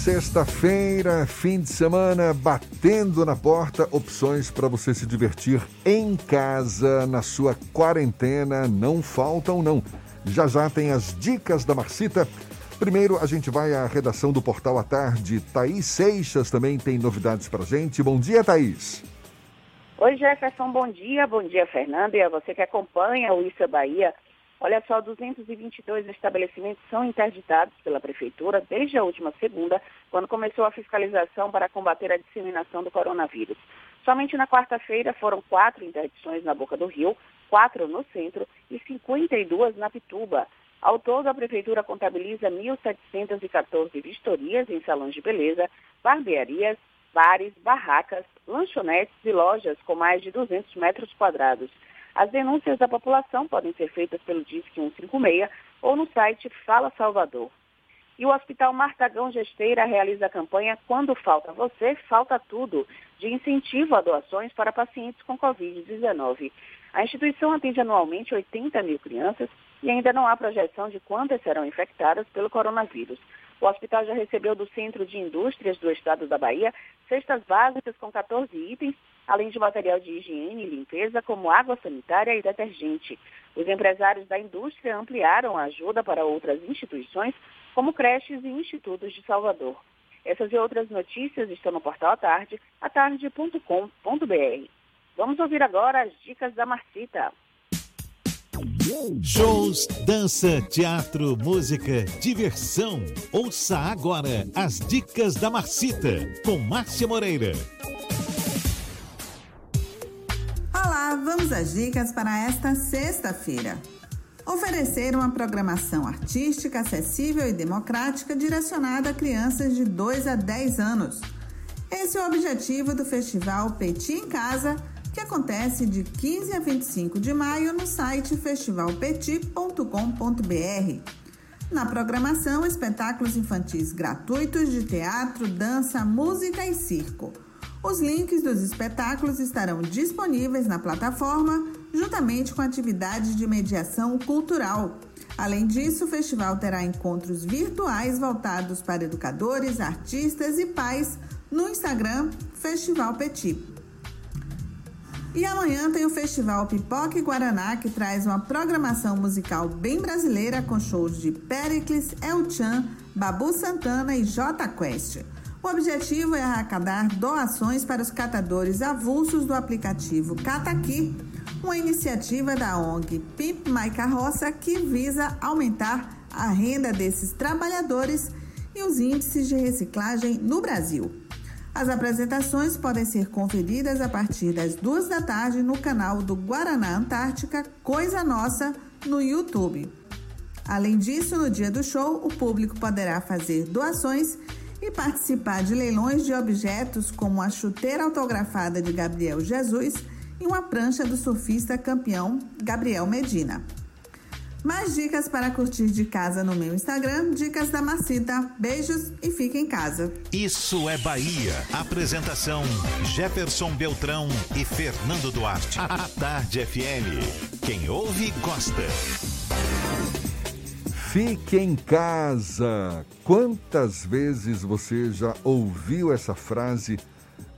Sexta-feira, fim de semana, batendo na porta, opções para você se divertir em casa, na sua quarentena, não faltam não. Já já tem as dicas da Marcita. Primeiro, a gente vai à redação do Portal à Tarde. Thaís Seixas também tem novidades para gente. Bom dia, Thaís. Oi, Jefferson, bom dia. Bom dia, Fernando, e a você que acompanha o Isso Bahia. Olha só, 222 estabelecimentos são interditados pela Prefeitura desde a última segunda, quando começou a fiscalização para combater a disseminação do coronavírus. Somente na quarta-feira foram quatro interdições na Boca do Rio, quatro no centro e 52 na Pituba. Ao todo, a Prefeitura contabiliza 1.714 vistorias em salões de beleza, barbearias, bares, barracas, lanchonetes e lojas com mais de 200 metros quadrados. As denúncias da população podem ser feitas pelo Disque 156 ou no site Fala Salvador. E o Hospital Martagão Gesteira realiza a campanha Quando Falta Você, Falta Tudo, de incentivo a doações para pacientes com Covid-19. A instituição atende anualmente 80 mil crianças e ainda não há projeção de quantas serão infectadas pelo coronavírus. O hospital já recebeu do Centro de Indústrias do Estado da Bahia cestas básicas com 14 itens, além de material de higiene e limpeza, como água sanitária e detergente. Os empresários da indústria ampliaram a ajuda para outras instituições, como creches e institutos de Salvador. Essas e outras notícias estão no portal tarde, atarde.com.br. Vamos ouvir agora as dicas da Marcita. Shows, dança, teatro, música, diversão. Ouça agora as dicas da Marcita com Márcia Moreira. Olá, vamos às dicas para esta sexta-feira. Oferecer uma programação artística acessível e democrática direcionada a crianças de 2 a 10 anos. Esse é o objetivo do Festival Petit em Casa, que acontece de 15 a 25 de maio no site festivalpetit.com.br. Na programação, espetáculos infantis gratuitos de teatro, dança, música e circo. Os links dos espetáculos estarão disponíveis na plataforma, juntamente com atividades de mediação cultural. Além disso, o festival terá encontros virtuais voltados para educadores, artistas e pais no Instagram Festival Petit. E amanhã tem o Festival Pipoca e Guaraná, que traz uma programação musical bem brasileira com shows de Pericles, El Chan, Babu Santana e J Quest. O objetivo é arrecadar doações para os catadores avulsos do aplicativo Cataqui, uma iniciativa da ONG Pimp My Carroça que visa aumentar a renda desses trabalhadores e os índices de reciclagem no Brasil. As apresentações podem ser conferidas a partir das duas da tarde no canal do Guaraná Antártica Coisa Nossa no YouTube. Além disso, no dia do show, o público poderá fazer doações e participar de leilões de objetos como a chuteira autografada de Gabriel Jesus e uma prancha do surfista campeão Gabriel Medina. Mais dicas para curtir de casa no meu Instagram, Dicas da Macita. Beijos e fique em casa. Isso é Bahia. Apresentação: Jefferson Beltrão e Fernando Duarte. A Tarde FM. Quem ouve, gosta. Fique em casa. Quantas vezes você já ouviu essa frase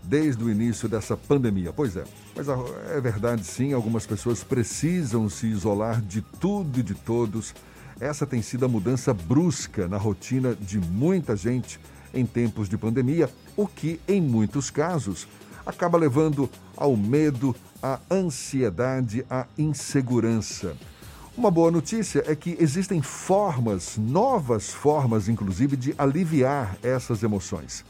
desde o início dessa pandemia? Pois é. Mas é verdade, sim, algumas pessoas precisam se isolar de tudo e de todos. Essa tem sido a mudança brusca na rotina de muita gente em tempos de pandemia, o que, em muitos casos, acaba levando ao medo, à ansiedade, à insegurança. Uma boa notícia é que existem formas, novas formas, inclusive, de aliviar essas emoções.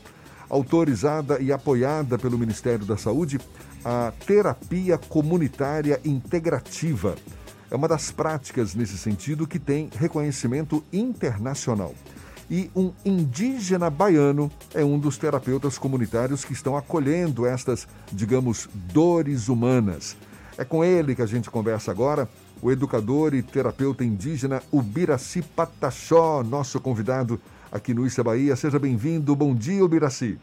Autorizada e apoiada pelo Ministério da Saúde, a terapia comunitária integrativa. É uma das práticas nesse sentido que tem reconhecimento internacional. E um indígena baiano é um dos terapeutas comunitários que estão acolhendo estas, digamos, dores humanas. É com ele que a gente conversa agora, o educador e terapeuta indígena Ubiraci Pataxó, nosso convidado aqui no Issa Bahia. Seja bem-vindo. Bom dia, Ubiraci.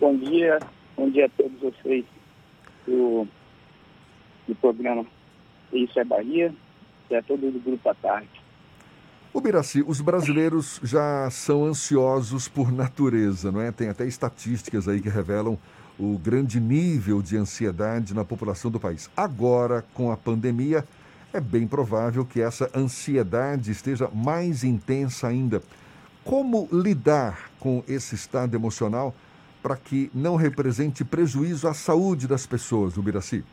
Bom dia, Bom dia a todos vocês do, do programa Isso é Bahia e a todo o Grupo à Tarde. O Biraci, os brasileiros já são ansiosos por natureza, não é? Tem até estatísticas aí que revelam o grande nível de ansiedade na população do país. Agora, com a pandemia, é bem provável que essa ansiedade esteja mais intensa ainda. Como lidar com esse estado emocional para que não represente prejuízo à saúde das pessoas, o Biraci?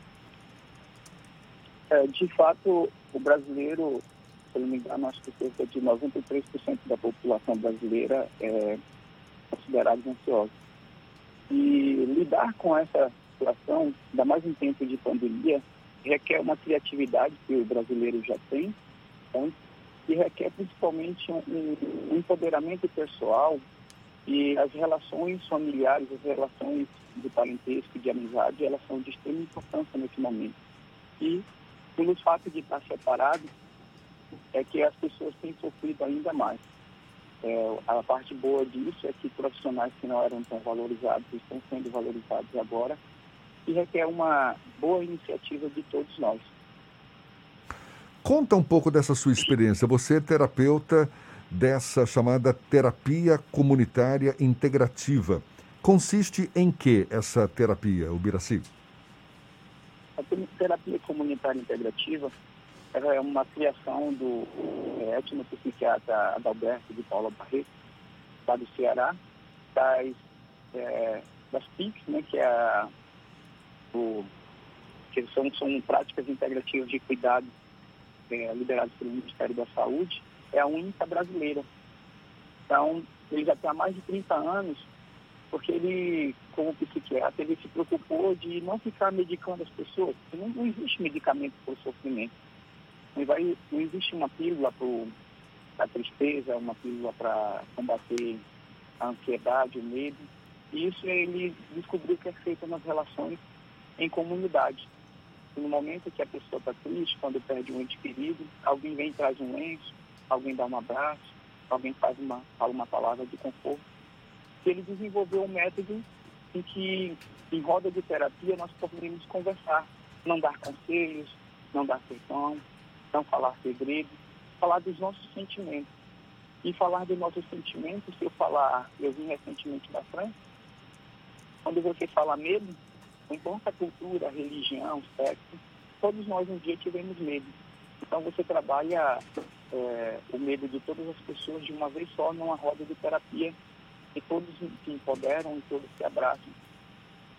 É, de fato, o brasileiro, se não me engano, acho que cerca de 93% da população brasileira é considerada ansiosa. E lidar com essa situação, ainda mais em tempo de pandemia, requer uma criatividade que o brasileiro já tem, então, e requer principalmente um, um empoderamento pessoal e as relações familiares, as relações de parentesco, de amizade, elas são de extrema importância nesse momento. E pelo fato de estar separado, é que as pessoas têm sofrido ainda mais. É, a parte boa disso é que profissionais que não eram tão valorizados estão sendo valorizados agora e requer uma boa iniciativa de todos nós. Conta um pouco dessa sua experiência. Você é terapeuta dessa chamada terapia comunitária integrativa. Consiste em que essa terapia, o Biraci? A terapia comunitária integrativa é uma criação do é, etnopsiquiatra Adalberto de Paula Barreto, lá do Ceará, das, é, das PICs, né, que, é a, o, que são, são práticas integrativas de cuidado é, lideradas pelo Ministério da Saúde, é a única brasileira. Então, ele já tem há mais de 30 anos porque ele, como psiquiatra, ele se preocupou de não ficar medicando as pessoas, porque não, não existe medicamento para o sofrimento. Não, existe uma pílula para a tristeza, uma pílula para combater a ansiedade, o medo. E isso ele descobriu que é feito nas relações em comunidade. E no momento que a pessoa está triste, quando perde um ente querido, alguém vem e traz um lenço, alguém dá um abraço, alguém faz uma, fala uma palavra de conforto. E ele desenvolveu um método em que, em roda de terapia, nós poderíamos conversar, não dar conselhos, não dar perdão, não falar segredos, falar dos nossos sentimentos. E falar dos nossos sentimentos, se eu falar, eu vim recentemente da França, quando você fala medo, importa a cultura, a religião, o sexo, todos nós um dia tivemos medo. Então você trabalha é, o medo de todas as pessoas de uma vez só numa roda de terapia e todos se empoderam e todos se abraçam.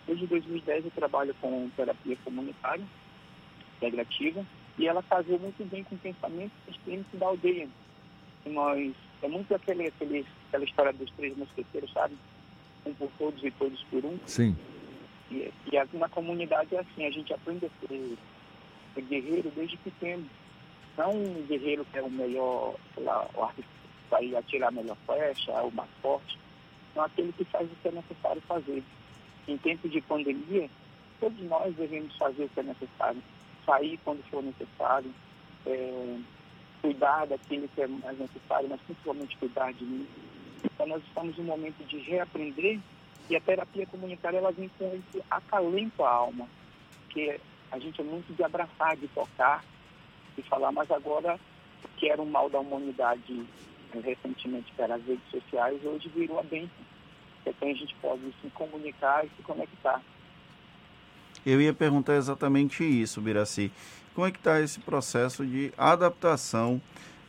Desde 2010 eu trabalho com terapia comunitária, integrativa, e ela casou muito bem com o pensamento sistêmico da aldeia. E nós, é muito aquele, aquele, aquela história dos três mosqueteiros, sabe? Um por todos e todos por um. Sim. E, e na comunidade é assim, a gente aprende a ser, ser guerreiro desde pequeno. Não um guerreiro que é o melhor, sei lá, o artista vai atirar a melhor flecha, o mais forte. Não aquele que faz o que é necessário fazer. Em tempo de pandemia, todos nós devemos fazer o que é necessário. Sair quando for necessário, é, cuidar daquilo que é mais necessário, mas principalmente cuidar de mim. Então nós estamos em um momento de reaprender e a terapia comunitária ela vem com esse acalento à alma, que a gente é muito de abraçar, de tocar, de falar, mas agora que era um mal da humanidade eh, recentemente era as redes sociais, hoje virou a bênção. Então a gente pode se comunicar e se conectar. Eu ia perguntar exatamente isso, Biraci. Como é que está esse processo de adaptação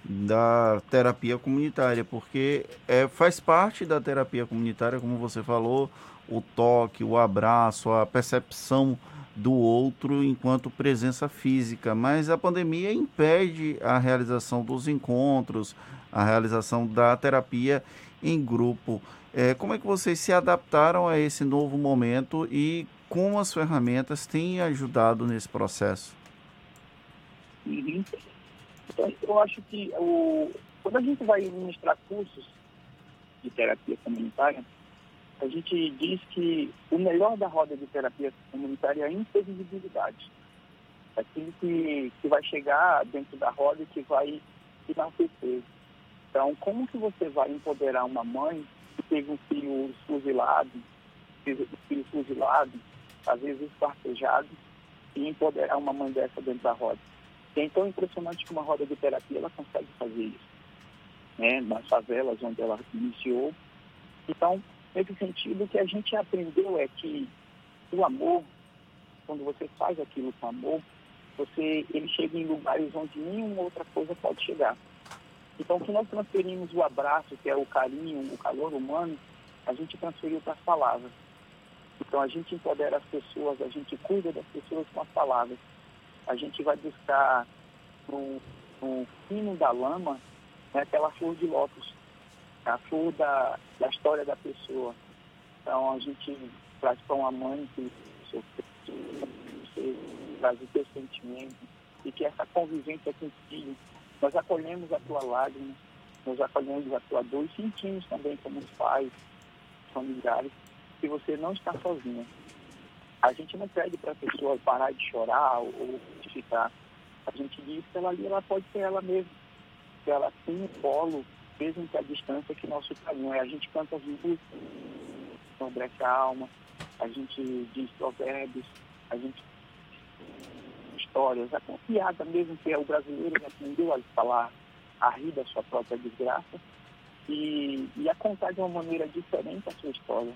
da terapia comunitária, porque é, faz parte da terapia comunitária, como você falou, o toque, o abraço, a percepção do outro enquanto presença física, mas a pandemia impede a realização dos encontros, a realização da terapia em grupo. É, como é que vocês se adaptaram a esse novo momento e como as ferramentas têm ajudado nesse processo? Uhum. Então, eu acho que o, quando a gente vai ministrar cursos de terapia comunitária, a gente diz que o melhor da roda de terapia comunitária é a imprevisibilidade. Aquilo que, que vai chegar dentro da roda e que vai enaltecer. Então, como que você vai empoderar uma mãe que teve um filho fuzilado, filho fuzilado, às vezes esquartejado, e empoderar uma mãe dessa dentro da roda? é tão impressionante que uma roda de terapia ela consegue fazer isso, né? nas favelas onde ela iniciou. Então, nesse sentido, o que a gente aprendeu é que o amor, quando você faz aquilo com amor, você, ele chega em lugares onde nenhuma outra coisa pode chegar. Então, que nós transferimos o abraço, que é o carinho, o calor humano, a gente transferiu para as palavras. Então, a gente empodera as pessoas, a gente cuida das pessoas com as palavras. A gente vai buscar no, no fino da lama né, aquela flor de lótus, a flor da, da história da pessoa. Então a gente traz para uma mãe que você traz o seu sentimento e que essa convivência com o filho, nós acolhemos a tua lágrima, nós acolhemos a tua dor e sentimos também como os pais, familiares, que você não está sozinha. A gente não pede para a pessoa parar de chorar ou justificar. A gente diz que ela ali ela pode ser ela mesma. Que ela tem um polo, mesmo que a distância que nosso caminho é. A gente canta as músicas, sobre a alma, a gente diz provérbios, a gente histórias, a piada mesmo que é o brasileiro que aprendeu a falar, a rir da sua própria desgraça e, e a contar de uma maneira diferente a sua história.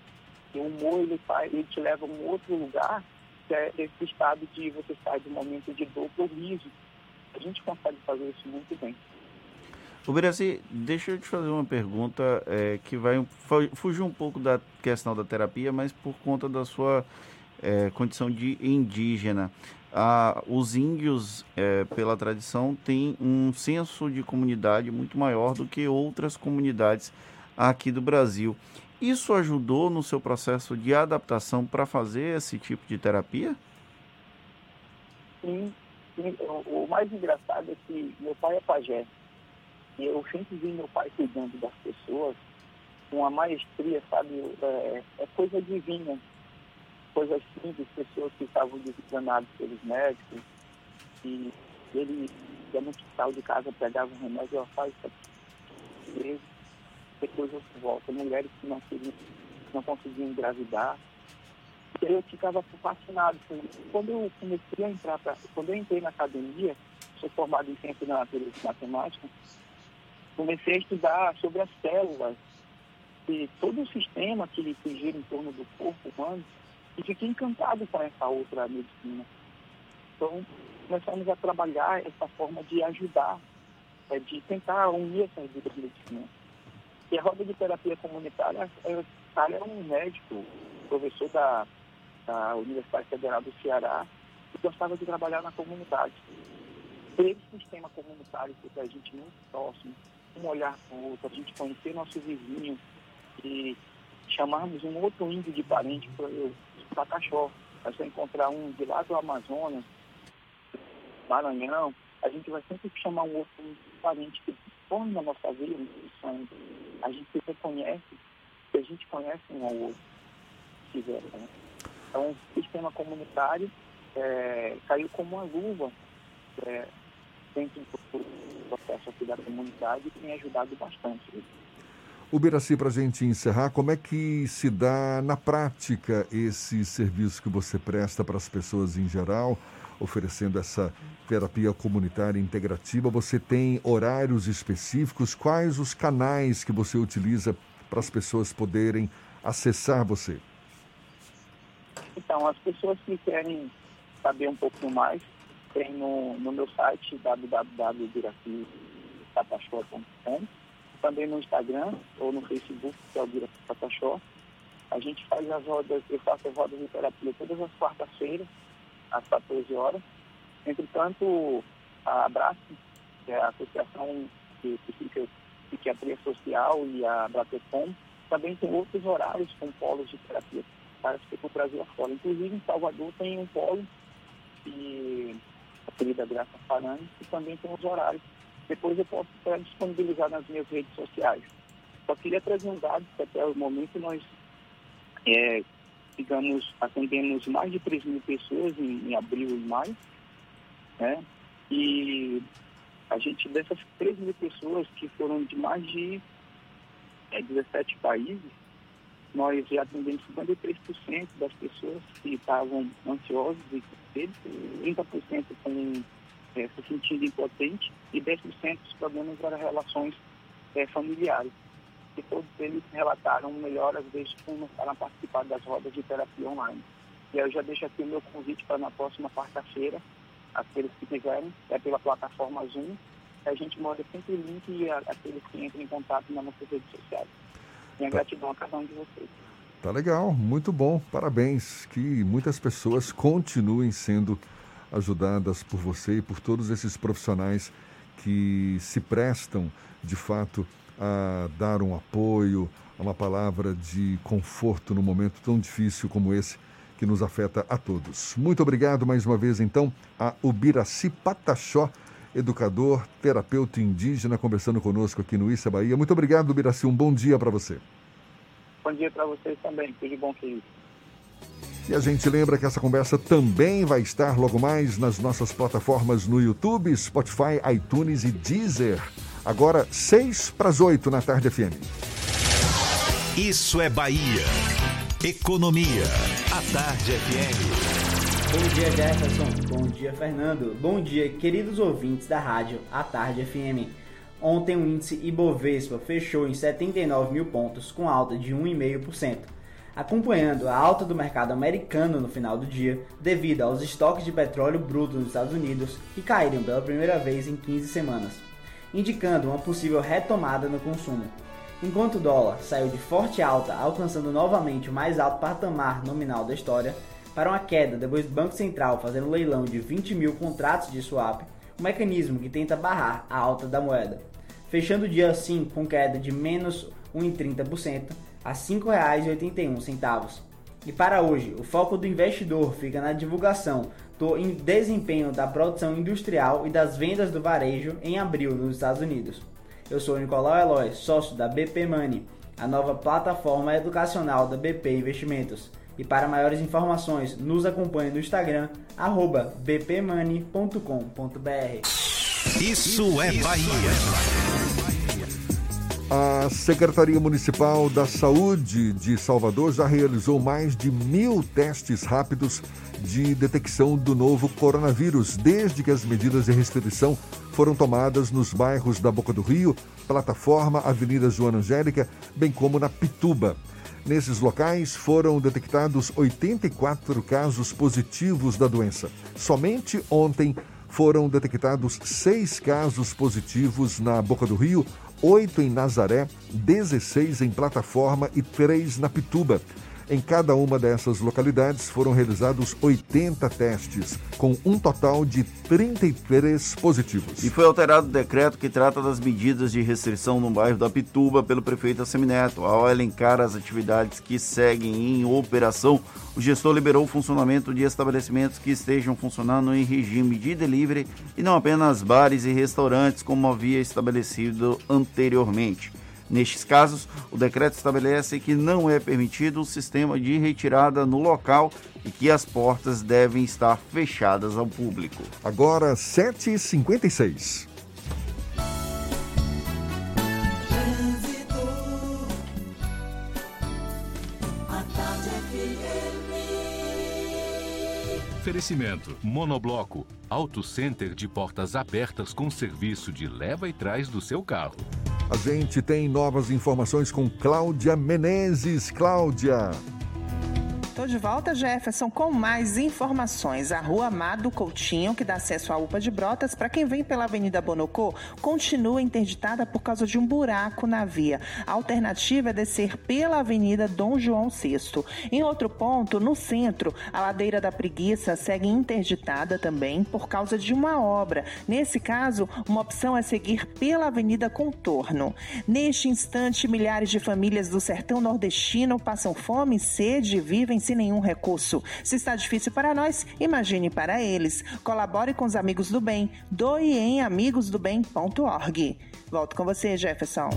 E o humor ele, faz, ele te leva a um outro lugar que é esse estado de você sair do momento de dor para o riso. A gente consegue fazer isso muito bem. Brasil, deixa eu te fazer uma pergunta é, que vai fugir um pouco da questão da terapia, mas por conta da sua é, condição de indígena. Ah, os índios, é, pela tradição, têm um senso de comunidade muito maior do que outras comunidades aqui do Brasil. Isso ajudou no seu processo de adaptação para fazer esse tipo de terapia? Sim, sim. O, o mais engraçado é que meu pai é pajé. E eu sempre vi meu pai cuidando das pessoas com a maestria, sabe? É, é coisa divina. Coisas simples, pessoas que estavam desengaнаdas pelos médicos. E ele ia no hospital de casa, pegava um remédio, ó, faz isso aqui. Depois você volta. Mulheres que não, não conseguiam engravidar. Eu ficava fascinado com isso. Quando eu comecei a entrar, pra, quando eu entrei na academia, sou formado em ciência da natureza e matemática, comecei a estudar sobre as células e todo o sistema que, que gira em torno do corpo humano e fiquei encantado com essa outra medicina. Então, começamos a trabalhar essa forma de ajudar, é, de tentar unir essas duas medicinas. E a roda de terapia comunitária, é, o cara é um médico, professor da, da Universidade Federal do Ceará, e gostava de trabalhar na comunidade. Esse sistema comunitário que a gente muito próximo, um olhar para o outro, a gente conhecer nosso vizinho e chamarmos um outro índio de parente para para cachorro. É só encontrar um de lá do Amazonas, Maranhão, a gente vai sempre chamar um outro parente que põe na nossa vida. A gente se reconhece, que a gente conhece um ao outro. Né? Então, o sistema comunitário é, caiu como uma luva é, dentro do processo aqui da comunidade e tem ajudado bastante. O Biraci, para a gente encerrar, como é que se dá na prática esse serviço que você presta para as pessoas em geral, oferecendo essa terapia comunitária integrativa? Você tem horários específicos? Quais os canais que você utiliza para as pessoas poderem acessar você? Então, as pessoas que querem saber um pouco mais, tem no, no meu site www.biracipatachó.com também no Instagram ou no Facebook, que é o Bira Pataxó. A gente faz as rodas, eu faço as rodas de terapia todas as quartas-feiras, às 14 horas. Entretanto, a Abraço, que é a Associação de Psiquiatria Social e a Bratecom, também tem outros horários com polos de terapia para que o Brasil afora. Inclusive, em Salvador tem um polo, e a querida Graça Farani, que também tem os horários depois eu posso disponibilizar nas minhas redes sociais. Só queria trazer um dado que até o momento nós, é, digamos, atendemos mais de 3 mil pessoas em, em abril e maio, né? E a gente, dessas 3 mil pessoas que foram de mais de é, 17 países, nós já atendemos 53% das pessoas que estavam ansiosas e com 30% com é, se sentindo impotente e 10% dos problemas eram relações é, familiares. E todos eles relataram melhoras desde que começaram a participar das rodas de terapia online. E eu já deixo aqui o meu convite para na próxima quarta-feira, aqueles que quiserem, é pela plataforma Zoom, a gente manda sempre link a, aqueles que entram em contato nas nossas redes sociais. Minha tá. gratidão a cada um de vocês. Tá legal, muito bom, parabéns. Que muitas pessoas continuem sendo ajudadas por você e por todos esses profissionais que se prestam, de fato, a dar um apoio, a uma palavra de conforto num momento tão difícil como esse que nos afeta a todos. Muito obrigado mais uma vez, então, a Ubiraci Pataxó, educador, terapeuta indígena, conversando conosco aqui no Issa Bahia. Muito obrigado, Ubiraci. Um bom dia para você. Bom dia para vocês também. Tudo bom, querido. E a gente lembra que essa conversa também vai estar logo mais nas nossas plataformas no YouTube, Spotify, iTunes e Deezer. Agora, 6 para as 8 na tarde FM. Isso é Bahia. Economia. A tarde FM. Bom dia, Jefferson. Bom dia, Fernando. Bom dia, queridos ouvintes da rádio A Tarde FM. Ontem o índice Ibovespa fechou em 79 mil pontos, com alta de 1,5% acompanhando a alta do mercado americano no final do dia, devido aos estoques de petróleo bruto nos Estados Unidos que caíram pela primeira vez em 15 semanas, indicando uma possível retomada no consumo. Enquanto o dólar saiu de forte alta, alcançando novamente o mais alto patamar nominal da história, para uma queda depois do Banco Central fazer um leilão de 20 mil contratos de swap, um mecanismo que tenta barrar a alta da moeda. Fechando o dia assim com queda de menos 1,30% a R$ 5,81. E para hoje, o foco do investidor fica na divulgação do desempenho da produção industrial e das vendas do varejo em abril nos Estados Unidos. Eu sou Nicolau Eloy, sócio da BP Money, a nova plataforma educacional da BP Investimentos. E para maiores informações, nos acompanhe no Instagram, bpmoney.com.br. Isso é Bahia. A Secretaria Municipal da Saúde de Salvador já realizou mais de mil testes rápidos de detecção do novo coronavírus, desde que as medidas de restrição foram tomadas nos bairros da Boca do Rio, Plataforma, Avenida Joana Angélica, bem como na Pituba. Nesses locais foram detectados 84 casos positivos da doença. Somente ontem foram detectados seis casos positivos na Boca do Rio, oito em Nazaré, 16 em Plataforma e três na Pituba. Em cada uma dessas localidades foram realizados 80 testes, com um total de 33 positivos. E foi alterado o decreto que trata das medidas de restrição no bairro da Pituba pelo prefeito Assemineto. Ao elencar as atividades que seguem em operação, o gestor liberou o funcionamento de estabelecimentos que estejam funcionando em regime de delivery e não apenas bares e restaurantes, como havia estabelecido anteriormente. Nestes casos, o decreto estabelece que não é permitido o sistema de retirada no local e que as portas devem estar fechadas ao público. Agora, 7h56. Oferecimento: Monobloco, Auto Center de portas abertas com serviço de leva e trás do seu carro. A gente tem novas informações com Cláudia Menezes. Cláudia. Estou de volta, Jefferson, com mais informações. A rua Amado Coutinho, que dá acesso à UPA de Brotas, para quem vem pela Avenida Bonocô, continua interditada por causa de um buraco na via. A alternativa é descer pela Avenida Dom João VI. Em outro ponto, no centro, a ladeira da Preguiça segue interditada também por causa de uma obra. Nesse caso, uma opção é seguir pela Avenida Contorno. Neste instante, milhares de famílias do sertão nordestino passam fome sede e vivem sem nenhum recurso. Se está difícil para nós, imagine para eles. Colabore com os amigos do bem. Doe em amigosdobem.org. Volto com você, Jefferson.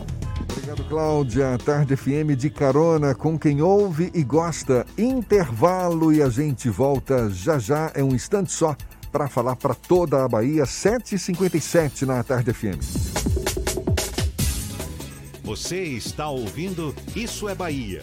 Obrigado, Cláudia. Tarde FM de carona com quem ouve e gosta. Intervalo e a gente volta já já. É um instante só para falar para toda a Bahia. 7h57 na Tarde FM. Você está ouvindo Isso é Bahia.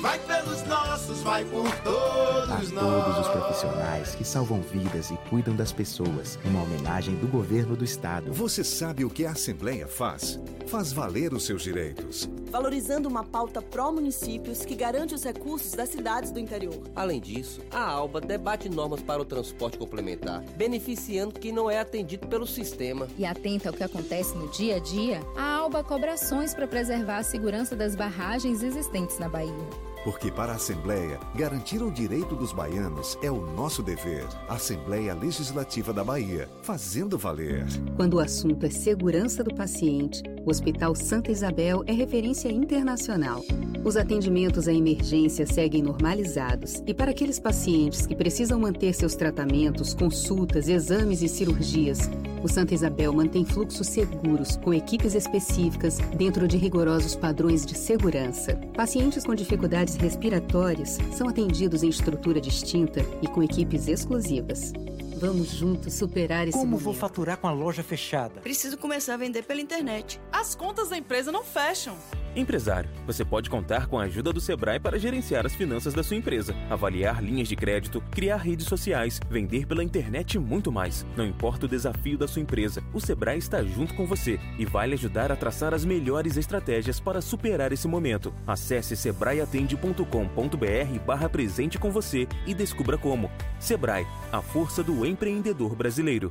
vai pelos nossos, vai por todos a nós. todos os profissionais que salvam vidas e cuidam das pessoas. Uma homenagem do governo do estado. Você sabe o que a Assembleia faz? Faz valer os seus direitos. Valorizando uma pauta pró-municípios que garante os recursos das cidades do interior. Além disso, a ALBA debate normas para o transporte complementar, beneficiando quem não é atendido pelo sistema. E atenta ao que acontece no dia a dia, a ALBA cobra ações para preservar a segurança das barragens existentes na Bahia. Porque para a Assembleia, garantir o direito dos baianos é o nosso dever. Assembleia Legislativa da Bahia, fazendo valer. Quando o assunto é segurança do paciente, o Hospital Santa Isabel é referência internacional. Os atendimentos à emergência seguem normalizados e para aqueles pacientes que precisam manter seus tratamentos, consultas, exames e cirurgias, o Santa Isabel mantém fluxos seguros com equipes específicas dentro de rigorosos padrões de segurança. Pacientes com dificuldades respiratórias são atendidos em estrutura distinta e com equipes exclusivas. Vamos juntos superar esse Como momento. vou faturar com a loja fechada? Preciso começar a vender pela internet. As contas da empresa não fecham. Empresário, você pode contar com a ajuda do Sebrae para gerenciar as finanças da sua empresa, avaliar linhas de crédito, criar redes sociais, vender pela internet e muito mais. Não importa o desafio da sua empresa, o Sebrae está junto com você e vai lhe ajudar a traçar as melhores estratégias para superar esse momento. Acesse sebraeatende.com.br barra presente com você e descubra como. Sebrae, a força do empreendedor brasileiro.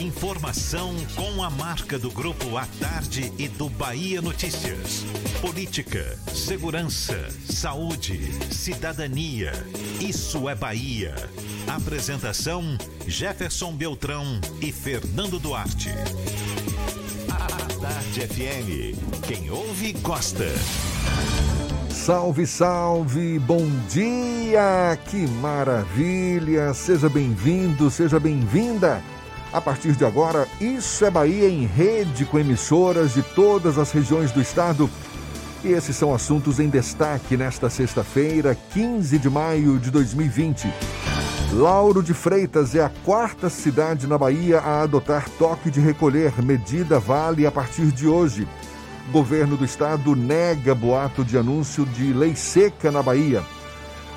Informação com a marca do Grupo A Tarde e do Bahia Notícias. Política, segurança, saúde, cidadania. Isso é Bahia. Apresentação: Jefferson Beltrão e Fernando Duarte. A Tarde FM. Quem ouve, gosta. Salve, salve, bom dia! Que maravilha! Seja bem-vindo, seja bem-vinda! A partir de agora, Isso é Bahia em rede com emissoras de todas as regiões do estado. E esses são assuntos em destaque nesta sexta-feira, 15 de maio de 2020. Lauro de Freitas é a quarta cidade na Bahia a adotar toque de recolher. Medida vale a partir de hoje. Governo do estado nega boato de anúncio de lei seca na Bahia.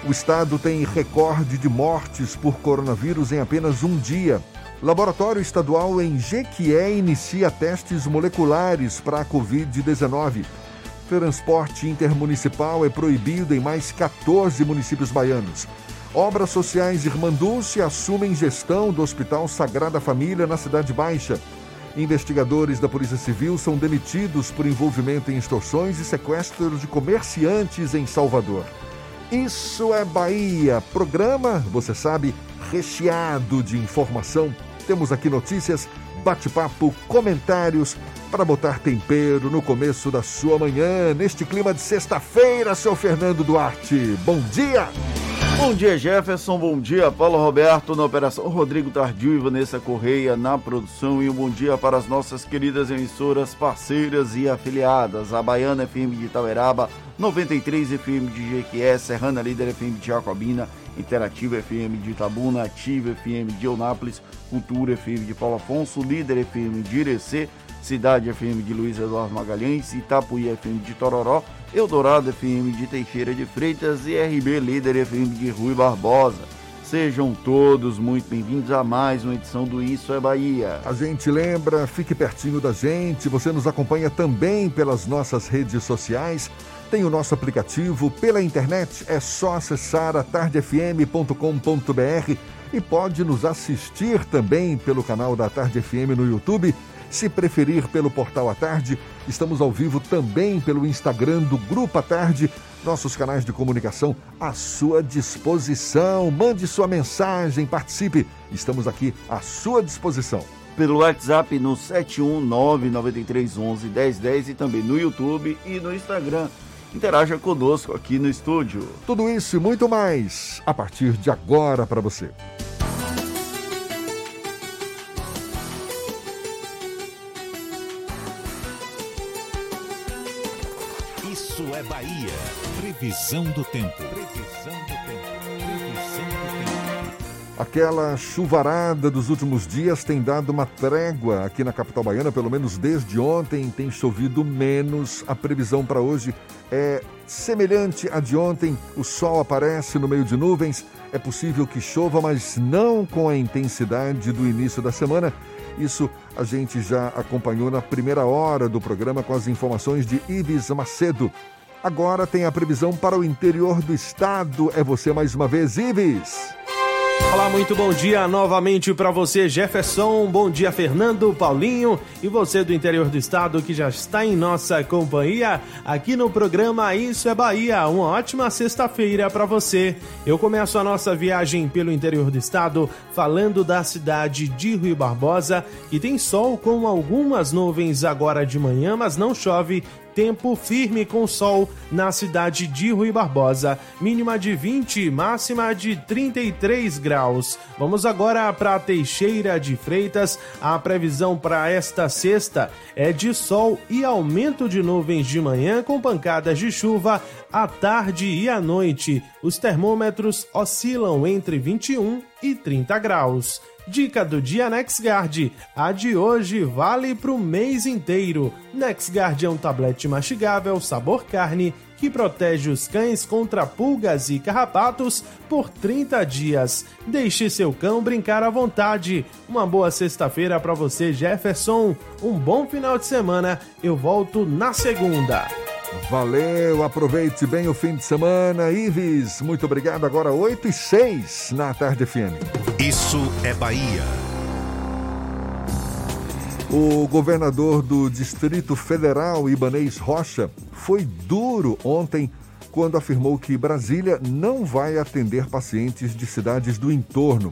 O estado tem recorde de mortes por coronavírus em apenas um dia. Laboratório estadual em Jequié inicia testes moleculares para a Covid-19. Transporte intermunicipal é proibido em mais 14 municípios baianos. Obras sociais Irmandulce assumem gestão do Hospital Sagrada Família na Cidade Baixa. Investigadores da Polícia Civil são demitidos por envolvimento em extorsões e sequestros de comerciantes em Salvador. Isso é Bahia, programa, você sabe, recheado de informação. Temos aqui notícias, bate-papo, comentários para botar tempero no começo da sua manhã, neste clima de sexta-feira, seu Fernando Duarte. Bom dia! Bom dia, Jefferson. Bom dia, Paulo Roberto na operação, Rodrigo Tardio e Vanessa Correia na produção. E um bom dia para as nossas queridas emissoras parceiras e afiliadas: a Baiana FM de Itaberaba, 93 FM de Jequié, Serrana Líder FM de Jacobina, Interativa FM de Itabuna, Ativa FM de Eunápolis, Cultura FM de Paulo Afonso, Líder FM de Irecê, Cidade FM de Luiz Eduardo Magalhães, Itapuí FM de Tororó, Eldorado FM de Teixeira de Freitas e RB Líder FM de Rui Barbosa. Sejam todos muito bem-vindos a mais uma edição do Isso é Bahia. A gente lembra, fique pertinho da gente, você nos acompanha também pelas nossas redes sociais. Tem o nosso aplicativo pela internet, é só acessar a tardefm.com.br e pode nos assistir também pelo canal da Tarde FM no YouTube. Se preferir pelo portal à tarde, estamos ao vivo também pelo Instagram do Grupo à Tarde, nossos canais de comunicação à sua disposição. Mande sua mensagem, participe, estamos aqui à sua disposição. Pelo WhatsApp no 71993111010 e também no YouTube e no Instagram. Interaja conosco aqui no estúdio. Tudo isso e muito mais a partir de agora para você. Isso é Bahia. Previsão do tempo. Previsão do tempo. Previsão do tempo. Aquela chuvarada dos últimos dias tem dado uma trégua aqui na capital baiana, pelo menos desde ontem tem chovido menos. A previsão para hoje é semelhante à de ontem. O sol aparece no meio de nuvens. É possível que chova, mas não com a intensidade do início da semana. Isso a gente já acompanhou na primeira hora do programa com as informações de Ives Macedo. Agora tem a previsão para o interior do estado. É você mais uma vez, Ives. Olá, muito bom dia novamente para você, Jefferson. Bom dia, Fernando, Paulinho e você do interior do estado que já está em nossa companhia aqui no programa Isso é Bahia. Uma ótima sexta-feira para você. Eu começo a nossa viagem pelo interior do estado falando da cidade de Rio Barbosa, que tem sol com algumas nuvens agora de manhã, mas não chove tempo firme com sol na cidade de Rui Barbosa, mínima de 20, máxima de 33 graus. Vamos agora para Teixeira de Freitas. A previsão para esta sexta é de sol e aumento de nuvens de manhã com pancadas de chuva à tarde e à noite. Os termômetros oscilam entre 21 e 30 graus. Dica do dia NexGard. A de hoje vale para o mês inteiro. NexGard é um tablete mastigável sabor carne que protege os cães contra pulgas e carrapatos por 30 dias. Deixe seu cão brincar à vontade. Uma boa sexta-feira para você, Jefferson. Um bom final de semana. Eu volto na segunda. Valeu, aproveite bem o fim de semana. Ives, muito obrigado. Agora 8 e 6 na Tarde FM. Isso é Bahia. O governador do Distrito Federal, Ibanês Rocha, foi duro ontem quando afirmou que Brasília não vai atender pacientes de cidades do entorno.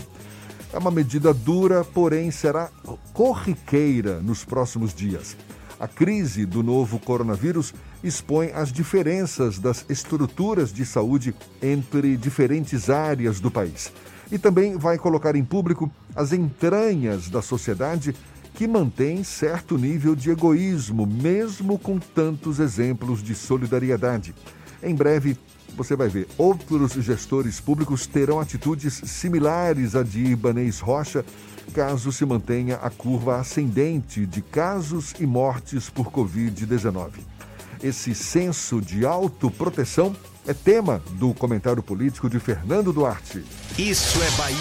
É uma medida dura, porém será corriqueira nos próximos dias. A crise do novo coronavírus expõe as diferenças das estruturas de saúde entre diferentes áreas do país. E também vai colocar em público as entranhas da sociedade que mantém certo nível de egoísmo, mesmo com tantos exemplos de solidariedade. Em breve, você vai ver, outros gestores públicos terão atitudes similares à de Ibanês Rocha, caso se mantenha a curva ascendente de casos e mortes por Covid-19. Esse senso de autoproteção é tema do comentário político de Fernando Duarte. Isso é Bahia.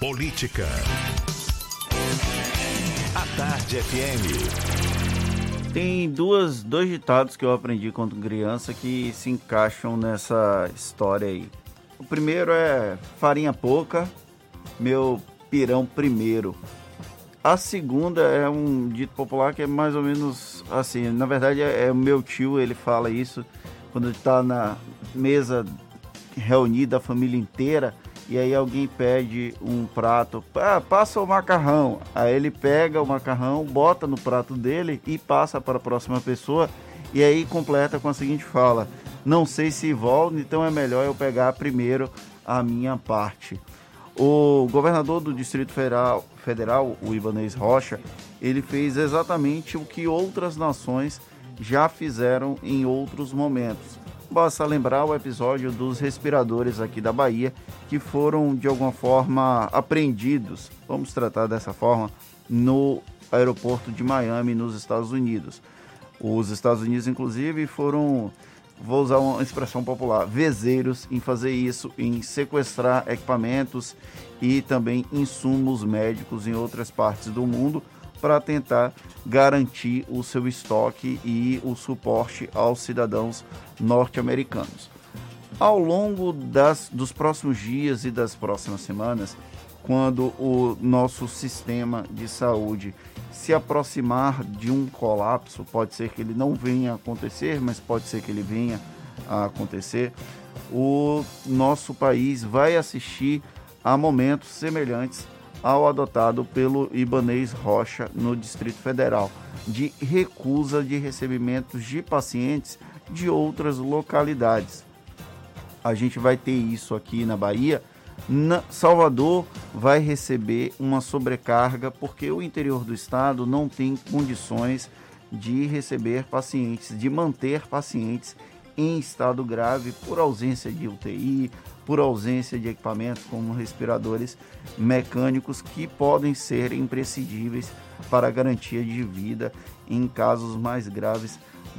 Política. A Tarde FM. Tem duas, dois ditados que eu aprendi quando criança que se encaixam nessa história aí. O primeiro é farinha pouca, meu pirão primeiro. A segunda é um dito popular que é mais ou menos assim. Na verdade, é, é o meu tio, ele fala isso quando está na mesa reunida, a família inteira, e aí alguém pede um prato, ah, passa o macarrão. Aí ele pega o macarrão, bota no prato dele e passa para a próxima pessoa, e aí completa com a seguinte fala: Não sei se volta, então é melhor eu pegar primeiro a minha parte. O governador do Distrito Federal, Federal, o Ibanez Rocha, ele fez exatamente o que outras nações já fizeram em outros momentos. Basta lembrar o episódio dos respiradores aqui da Bahia, que foram de alguma forma apreendidos, vamos tratar dessa forma, no aeroporto de Miami, nos Estados Unidos. Os Estados Unidos, inclusive, foram vou usar uma expressão popular, vezeiros em fazer isso, em sequestrar equipamentos e também insumos médicos em outras partes do mundo para tentar garantir o seu estoque e o suporte aos cidadãos norte-americanos. Ao longo das, dos próximos dias e das próximas semanas, quando o nosso sistema de saúde se aproximar de um colapso, pode ser que ele não venha a acontecer, mas pode ser que ele venha a acontecer, o nosso país vai assistir a momentos semelhantes ao adotado pelo Ibanês Rocha no Distrito Federal, de recusa de recebimentos de pacientes de outras localidades. A gente vai ter isso aqui na Bahia Salvador vai receber uma sobrecarga porque o interior do estado não tem condições de receber pacientes, de manter pacientes em estado grave por ausência de UTI, por ausência de equipamentos como respiradores mecânicos que podem ser imprescindíveis para garantia de vida em casos mais graves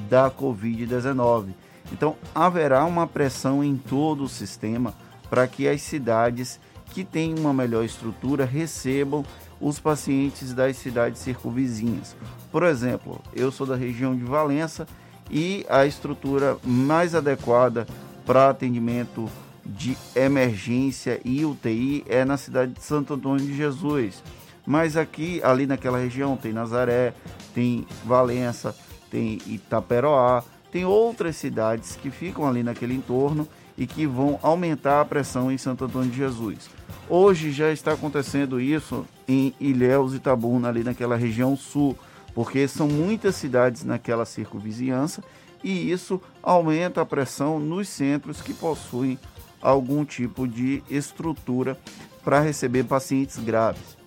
da Covid-19. Então, haverá uma pressão em todo o sistema para que as cidades que têm uma melhor estrutura recebam os pacientes das cidades circunvizinhas. Por exemplo, eu sou da região de Valença e a estrutura mais adequada para atendimento de emergência e UTI é na cidade de Santo Antônio de Jesus. Mas aqui, ali naquela região, tem Nazaré, tem Valença, tem Itaperoá, tem outras cidades que ficam ali naquele entorno e que vão aumentar a pressão em Santo Antônio de Jesus. Hoje já está acontecendo isso em Ilhéus e Itabuna, ali naquela região sul, porque são muitas cidades naquela circunvizinhança e isso aumenta a pressão nos centros que possuem algum tipo de estrutura para receber pacientes graves.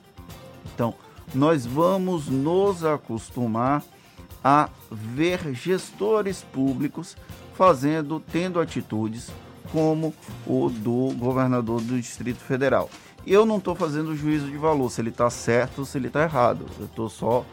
Então, nós vamos nos acostumar a ver gestores públicos fazendo, tendo atitudes como o do governador do Distrito Federal. Eu não estou fazendo juízo de valor se ele está certo ou se ele está errado. Eu estou só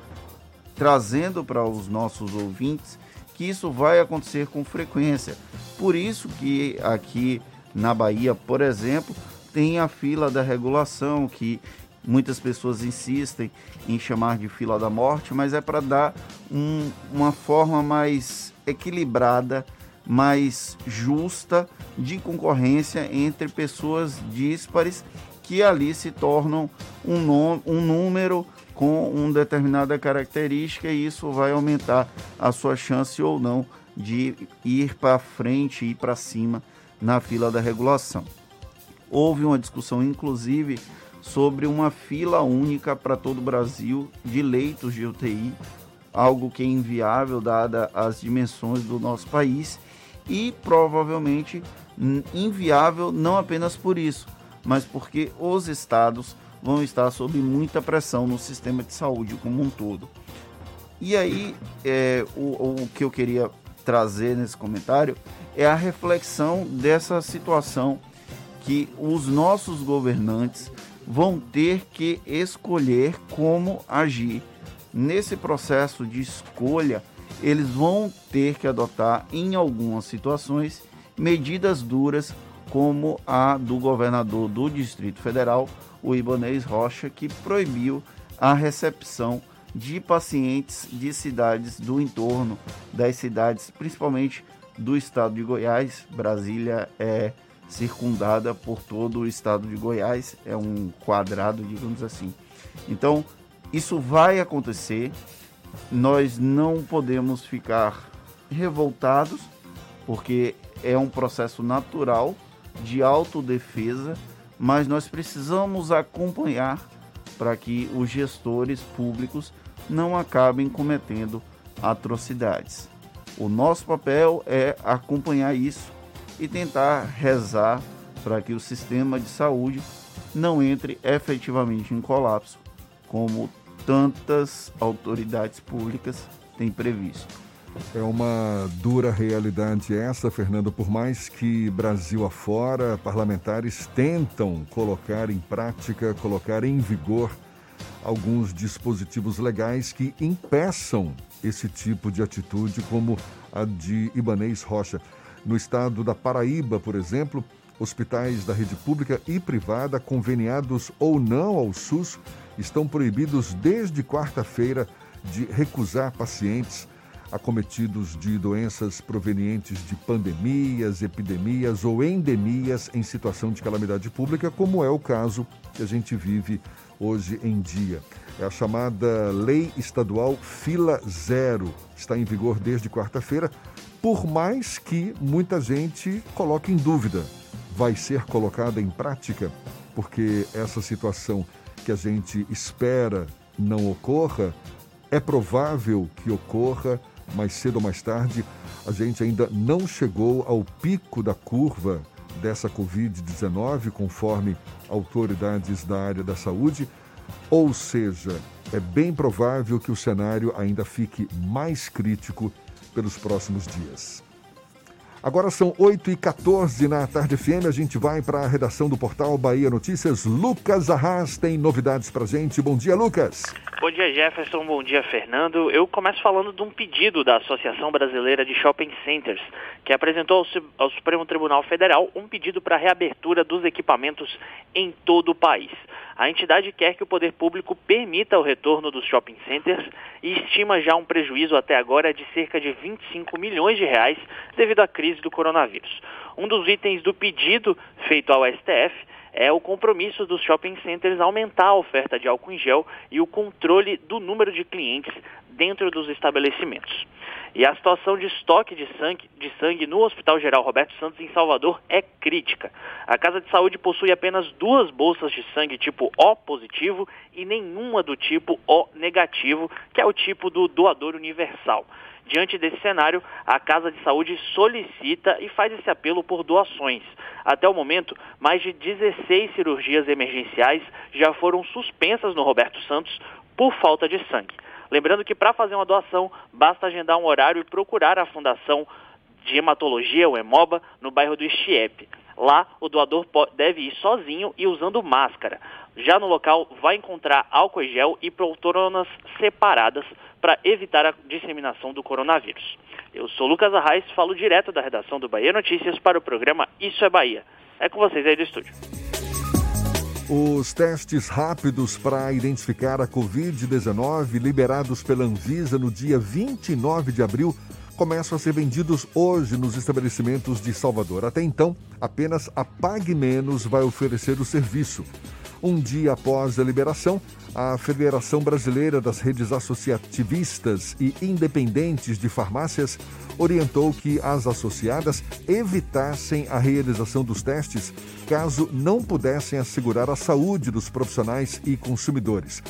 trazendo para os nossos ouvintes que isso vai acontecer com frequência. Por isso que aqui na Bahia, por exemplo, tem a fila da regulação que muitas pessoas insistem em chamar de fila da morte, mas é para dar um, uma forma mais equilibrada, mais justa de concorrência entre pessoas díspares que ali se tornam um, um número com uma determinada característica e isso vai aumentar a sua chance ou não de ir para frente e para cima na fila da regulação. Houve uma discussão, inclusive, sobre uma fila única para todo o Brasil de leitos de UTI, algo que é inviável dada as dimensões do nosso país e provavelmente inviável não apenas por isso, mas porque os estados vão estar sob muita pressão no sistema de saúde como um todo. E aí, é, o, o que eu queria trazer nesse comentário é a reflexão dessa situação que os nossos governantes vão ter que escolher como agir. Nesse processo de escolha, eles vão ter que adotar, em algumas situações, medidas duras, como a do governador do Distrito Federal, o Ibanez Rocha, que proibiu a recepção de pacientes de cidades do entorno das cidades, principalmente do estado de Goiás. Brasília é circundada por todo o estado de Goiás, é um quadrado, digamos assim. Então, isso vai acontecer. Nós não podemos ficar revoltados, porque é um processo natural de autodefesa, mas nós precisamos acompanhar para que os gestores públicos não acabem cometendo atrocidades. O nosso papel é acompanhar isso e tentar rezar para que o sistema de saúde não entre efetivamente em colapso, como tantas autoridades públicas têm previsto. É uma dura realidade essa, Fernando. Por mais que Brasil afora, parlamentares tentam colocar em prática, colocar em vigor alguns dispositivos legais que impeçam esse tipo de atitude, como a de Ibanês Rocha. No estado da Paraíba, por exemplo, hospitais da rede pública e privada, conveniados ou não ao SUS, estão proibidos desde quarta-feira de recusar pacientes acometidos de doenças provenientes de pandemias, epidemias ou endemias em situação de calamidade pública, como é o caso que a gente vive hoje em dia. É a chamada Lei Estadual Fila Zero. Está em vigor desde quarta-feira, por mais que muita gente coloque em dúvida. Vai ser colocada em prática? Porque essa situação que a gente espera não ocorra, é provável que ocorra mais cedo ou mais tarde, a gente ainda não chegou ao pico da curva dessa Covid-19, conforme autoridades da área da saúde, ou seja, é bem provável que o cenário ainda fique mais crítico pelos próximos dias. Agora são 8h14 na Tarde FM. A gente vai para a redação do portal Bahia Notícias. Lucas Arras tem novidades para gente. Bom dia, Lucas. Bom dia, Jefferson. Bom dia, Fernando. Eu começo falando de um pedido da Associação Brasileira de Shopping Centers, que apresentou ao Supremo Tribunal Federal um pedido para reabertura dos equipamentos em todo o país. A entidade quer que o poder público permita o retorno dos shopping centers e estima já um prejuízo até agora de cerca de 25 milhões de reais devido à crise do coronavírus. Um dos itens do pedido feito ao STF é o compromisso dos shopping centers aumentar a oferta de álcool em gel e o controle do número de clientes dentro dos estabelecimentos. E a situação de estoque de sangue, de sangue no Hospital Geral Roberto Santos, em Salvador, é crítica. A Casa de Saúde possui apenas duas bolsas de sangue tipo O positivo e nenhuma do tipo O negativo, que é o tipo do doador universal. Diante desse cenário, a Casa de Saúde solicita e faz esse apelo por doações. Até o momento, mais de 16 cirurgias emergenciais já foram suspensas no Roberto Santos por falta de sangue. Lembrando que para fazer uma doação, basta agendar um horário e procurar a Fundação de Hematologia, o Hemoba, no bairro do Estiepe. Lá, o doador deve ir sozinho e usando máscara. Já no local, vai encontrar álcool e gel e poltronas separadas para evitar a disseminação do coronavírus. Eu sou Lucas Arraes, falo direto da redação do Bahia Notícias para o programa Isso é Bahia. É com vocês aí do estúdio. Os testes rápidos para identificar a Covid-19, liberados pela Anvisa no dia 29 de abril, começam a ser vendidos hoje nos estabelecimentos de Salvador. Até então, apenas a Pague Menos vai oferecer o serviço. Um dia após a liberação, a Federação Brasileira das Redes Associativistas e Independentes de Farmácias orientou que as associadas evitassem a realização dos testes caso não pudessem assegurar a saúde dos profissionais e consumidores.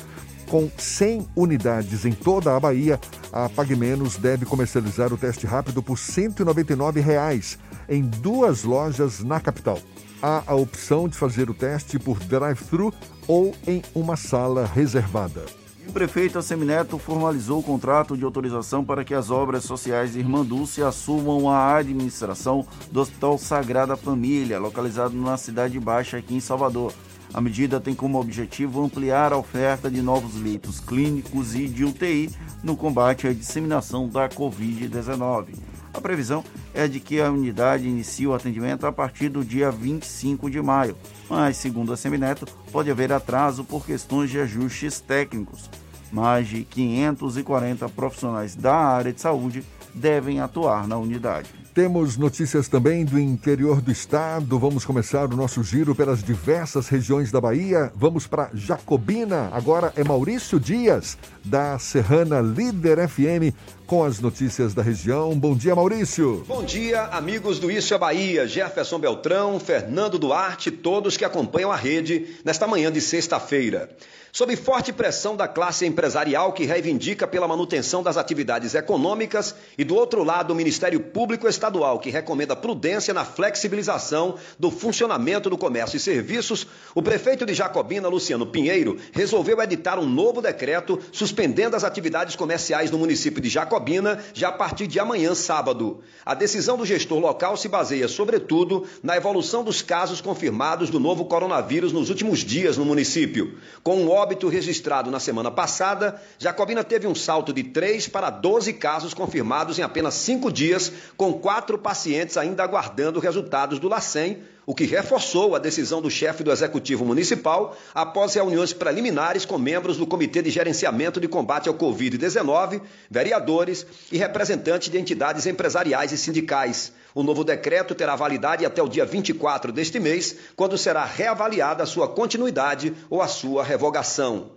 Com 100 unidades em toda a Bahia, a PagMenos deve comercializar o teste rápido por 199 reais, em duas lojas na capital. Há a opção de fazer o teste por drive-thru ou em uma sala reservada. O prefeito Assemineto formalizou o contrato de autorização para que as obras sociais de Irmã Dulce assumam a administração do Hospital Sagrada Família, localizado na Cidade Baixa, aqui em Salvador. A medida tem como objetivo ampliar a oferta de novos leitos clínicos e de UTI no combate à disseminação da Covid-19. A previsão é de que a unidade inicie o atendimento a partir do dia 25 de maio, mas, segundo a Semineto, pode haver atraso por questões de ajustes técnicos. Mais de 540 profissionais da área de saúde devem atuar na unidade. Temos notícias também do interior do estado. Vamos começar o nosso giro pelas diversas regiões da Bahia. Vamos para Jacobina. Agora é Maurício Dias, da Serrana Líder FM, com as notícias da região. Bom dia, Maurício. Bom dia, amigos do Isso é Bahia. Jefferson Beltrão, Fernando Duarte, todos que acompanham a rede nesta manhã de sexta-feira. Sob forte pressão da classe empresarial que reivindica pela manutenção das atividades econômicas e do outro lado o Ministério Público Estadual que recomenda prudência na flexibilização do funcionamento do comércio e serviços, o prefeito de Jacobina, Luciano Pinheiro, resolveu editar um novo decreto suspendendo as atividades comerciais no município de Jacobina já a partir de amanhã, sábado. A decisão do gestor local se baseia, sobretudo, na evolução dos casos confirmados do novo coronavírus nos últimos dias no município. Com um óbito registrado na semana passada, Jacobina teve um salto de 3 para 12 casos confirmados em apenas cinco dias, com quatro pacientes ainda aguardando resultados do LACEN, o que reforçou a decisão do chefe do Executivo Municipal após reuniões preliminares com membros do Comitê de Gerenciamento de Combate ao Covid-19, vereadores e representantes de entidades empresariais e sindicais. O novo decreto terá validade até o dia 24 deste mês, quando será reavaliada a sua continuidade ou a sua revogação.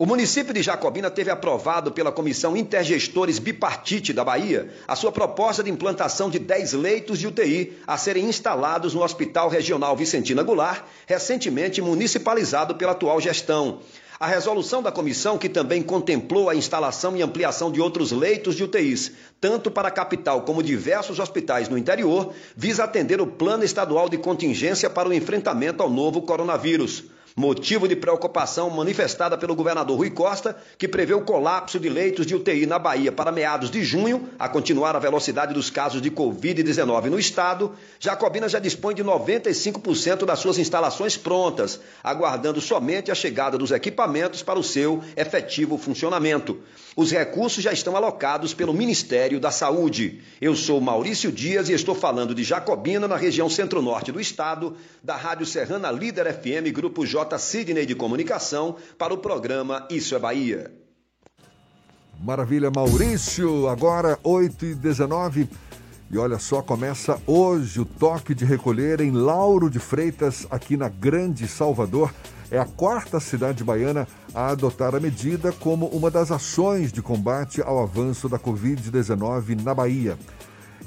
O município de Jacobina teve aprovado pela Comissão Intergestores Bipartite da Bahia a sua proposta de implantação de 10 leitos de UTI a serem instalados no Hospital Regional Vicentina Goulart, recentemente municipalizado pela atual gestão. A resolução da comissão, que também contemplou a instalação e ampliação de outros leitos de UTIs, tanto para a capital como diversos hospitais no interior, visa atender o plano estadual de contingência para o enfrentamento ao novo coronavírus motivo de preocupação manifestada pelo governador Rui Costa, que prevê o colapso de leitos de UTI na Bahia para meados de junho, a continuar a velocidade dos casos de Covid-19 no estado. Jacobina já dispõe de 95% das suas instalações prontas, aguardando somente a chegada dos equipamentos para o seu efetivo funcionamento. Os recursos já estão alocados pelo Ministério da Saúde. Eu sou Maurício Dias e estou falando de Jacobina, na região centro-norte do estado, da Rádio Serrana Líder FM, Grupo J. Sidney de Comunicação, para o programa Isso é Bahia. Maravilha, Maurício. Agora, 8 e 19 E olha só, começa hoje o toque de recolher em Lauro de Freitas, aqui na Grande Salvador. É a quarta cidade baiana a adotar a medida como uma das ações de combate ao avanço da Covid-19 na Bahia.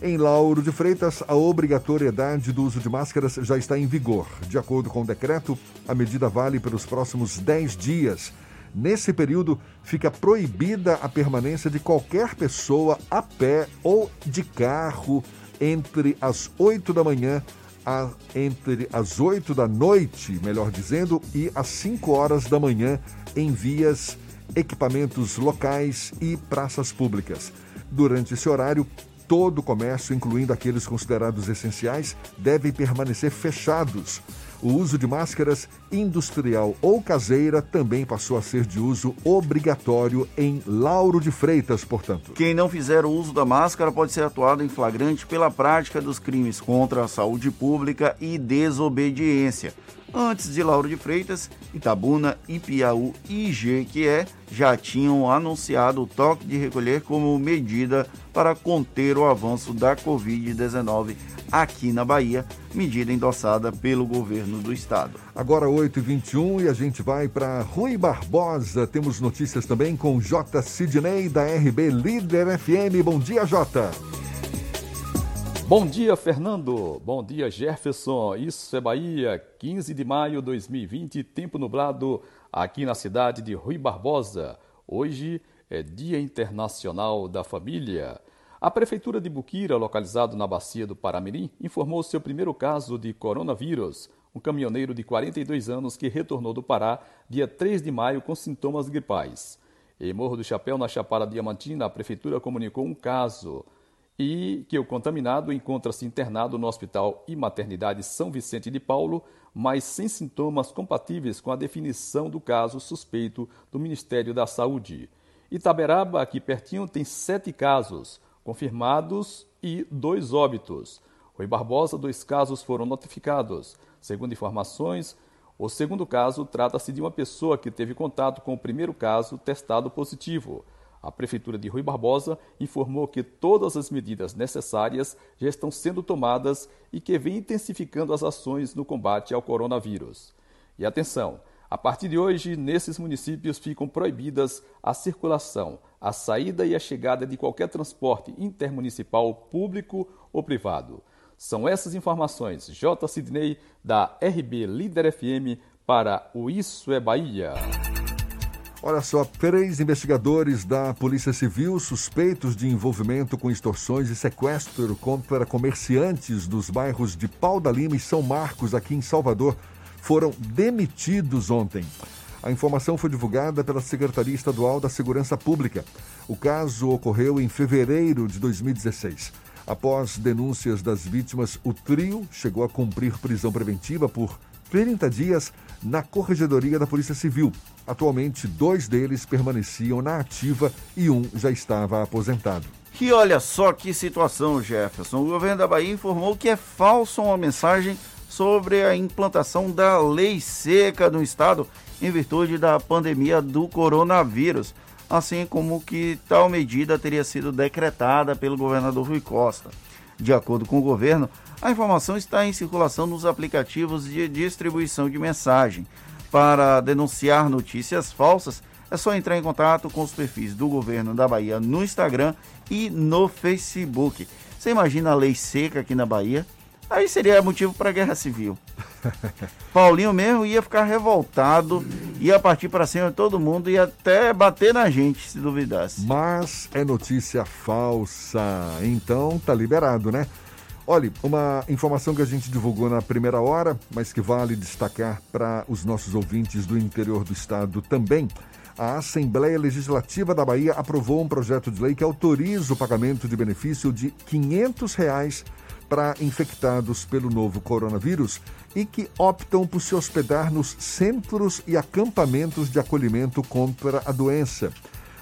Em Lauro de Freitas, a obrigatoriedade do uso de máscaras já está em vigor. De acordo com o decreto, a medida vale pelos próximos 10 dias. Nesse período, fica proibida a permanência de qualquer pessoa a pé ou de carro entre as 8 da manhã a, entre as 8 da noite, melhor dizendo, e as 5 horas da manhã em vias, equipamentos locais e praças públicas. Durante esse horário, todo o comércio, incluindo aqueles considerados essenciais, deve permanecer fechados. O uso de máscaras industrial ou caseira também passou a ser de uso obrigatório em Lauro de Freitas, portanto. Quem não fizer o uso da máscara pode ser atuado em flagrante pela prática dos crimes contra a saúde pública e desobediência. Antes de Lauro de Freitas, Itabuna, Ipiaú e Jequié já tinham anunciado o toque de recolher como medida para conter o avanço da Covid-19 aqui na Bahia, medida endossada pelo governo do estado. Agora 8h21 e a gente vai para Rui Barbosa. Temos notícias também com J. Sidney da RB Líder FM. Bom dia, Jota. Bom dia, Fernando. Bom dia, Jefferson. Isso é Bahia, 15 de maio de 2020, tempo nublado aqui na cidade de Rui Barbosa. Hoje é Dia Internacional da Família. A Prefeitura de Buquira, localizado na bacia do Paramirim, informou seu primeiro caso de coronavírus. Um caminhoneiro de 42 anos que retornou do Pará dia 3 de maio com sintomas gripais. Em Morro do Chapéu, na Chapada Diamantina, a Prefeitura comunicou um caso e que o contaminado encontra-se internado no Hospital e Maternidade São Vicente de Paulo, mas sem sintomas compatíveis com a definição do caso suspeito do Ministério da Saúde. Itaberaba, aqui pertinho, tem sete casos confirmados e dois óbitos. Rui Barbosa, dois casos foram notificados. Segundo informações, o segundo caso trata-se de uma pessoa que teve contato com o primeiro caso testado positivo. A Prefeitura de Rui Barbosa informou que todas as medidas necessárias já estão sendo tomadas e que vem intensificando as ações no combate ao coronavírus. E atenção! A partir de hoje, nesses municípios ficam proibidas a circulação, a saída e a chegada de qualquer transporte intermunicipal, público ou privado. São essas informações, J. Sidney, da RB Líder FM, para o Isso é Bahia. Olha só, três investigadores da Polícia Civil suspeitos de envolvimento com extorsões e sequestro contra comerciantes dos bairros de Pau da Lima e São Marcos, aqui em Salvador, foram demitidos ontem. A informação foi divulgada pela Secretaria Estadual da Segurança Pública. O caso ocorreu em fevereiro de 2016. Após denúncias das vítimas, o trio chegou a cumprir prisão preventiva por 30 dias na Corregedoria da Polícia Civil. Atualmente, dois deles permaneciam na ativa e um já estava aposentado. E olha só que situação, Jefferson. O governo da Bahia informou que é falsa uma mensagem sobre a implantação da lei seca no estado em virtude da pandemia do coronavírus, assim como que tal medida teria sido decretada pelo governador Rui Costa. De acordo com o governo, a informação está em circulação nos aplicativos de distribuição de mensagem. Para denunciar notícias falsas, é só entrar em contato com os perfis do governo da Bahia no Instagram e no Facebook. Você imagina a lei seca aqui na Bahia? Aí seria motivo para guerra civil. Paulinho mesmo ia ficar revoltado, ia partir para cima de todo mundo e até bater na gente, se duvidasse. Mas é notícia falsa, então tá liberado, né? Olha, uma informação que a gente divulgou na primeira hora, mas que vale destacar para os nossos ouvintes do interior do estado também. A Assembleia Legislativa da Bahia aprovou um projeto de lei que autoriza o pagamento de benefício de 500 reais para infectados pelo novo coronavírus e que optam por se hospedar nos centros e acampamentos de acolhimento contra a doença.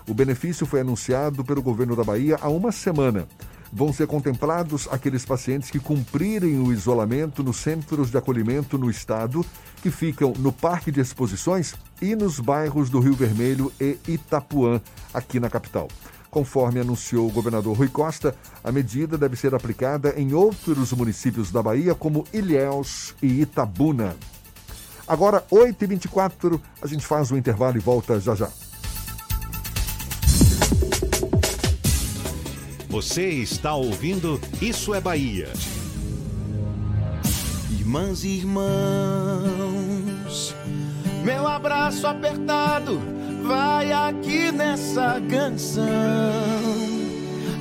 O benefício foi anunciado pelo governo da Bahia há uma semana vão ser contemplados aqueles pacientes que cumprirem o isolamento nos centros de acolhimento no estado, que ficam no Parque de Exposições e nos bairros do Rio Vermelho e Itapuã, aqui na capital. Conforme anunciou o governador Rui Costa, a medida deve ser aplicada em outros municípios da Bahia, como Ilhéus e Itabuna. Agora, 8h24, a gente faz o intervalo e volta já já. Você está ouvindo Isso é Bahia. Irmãs e irmãos, meu abraço apertado vai aqui nessa canção.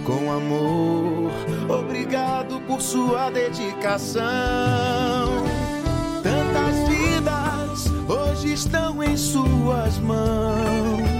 Com amor, obrigado por sua dedicação. Tantas vidas hoje estão em suas mãos.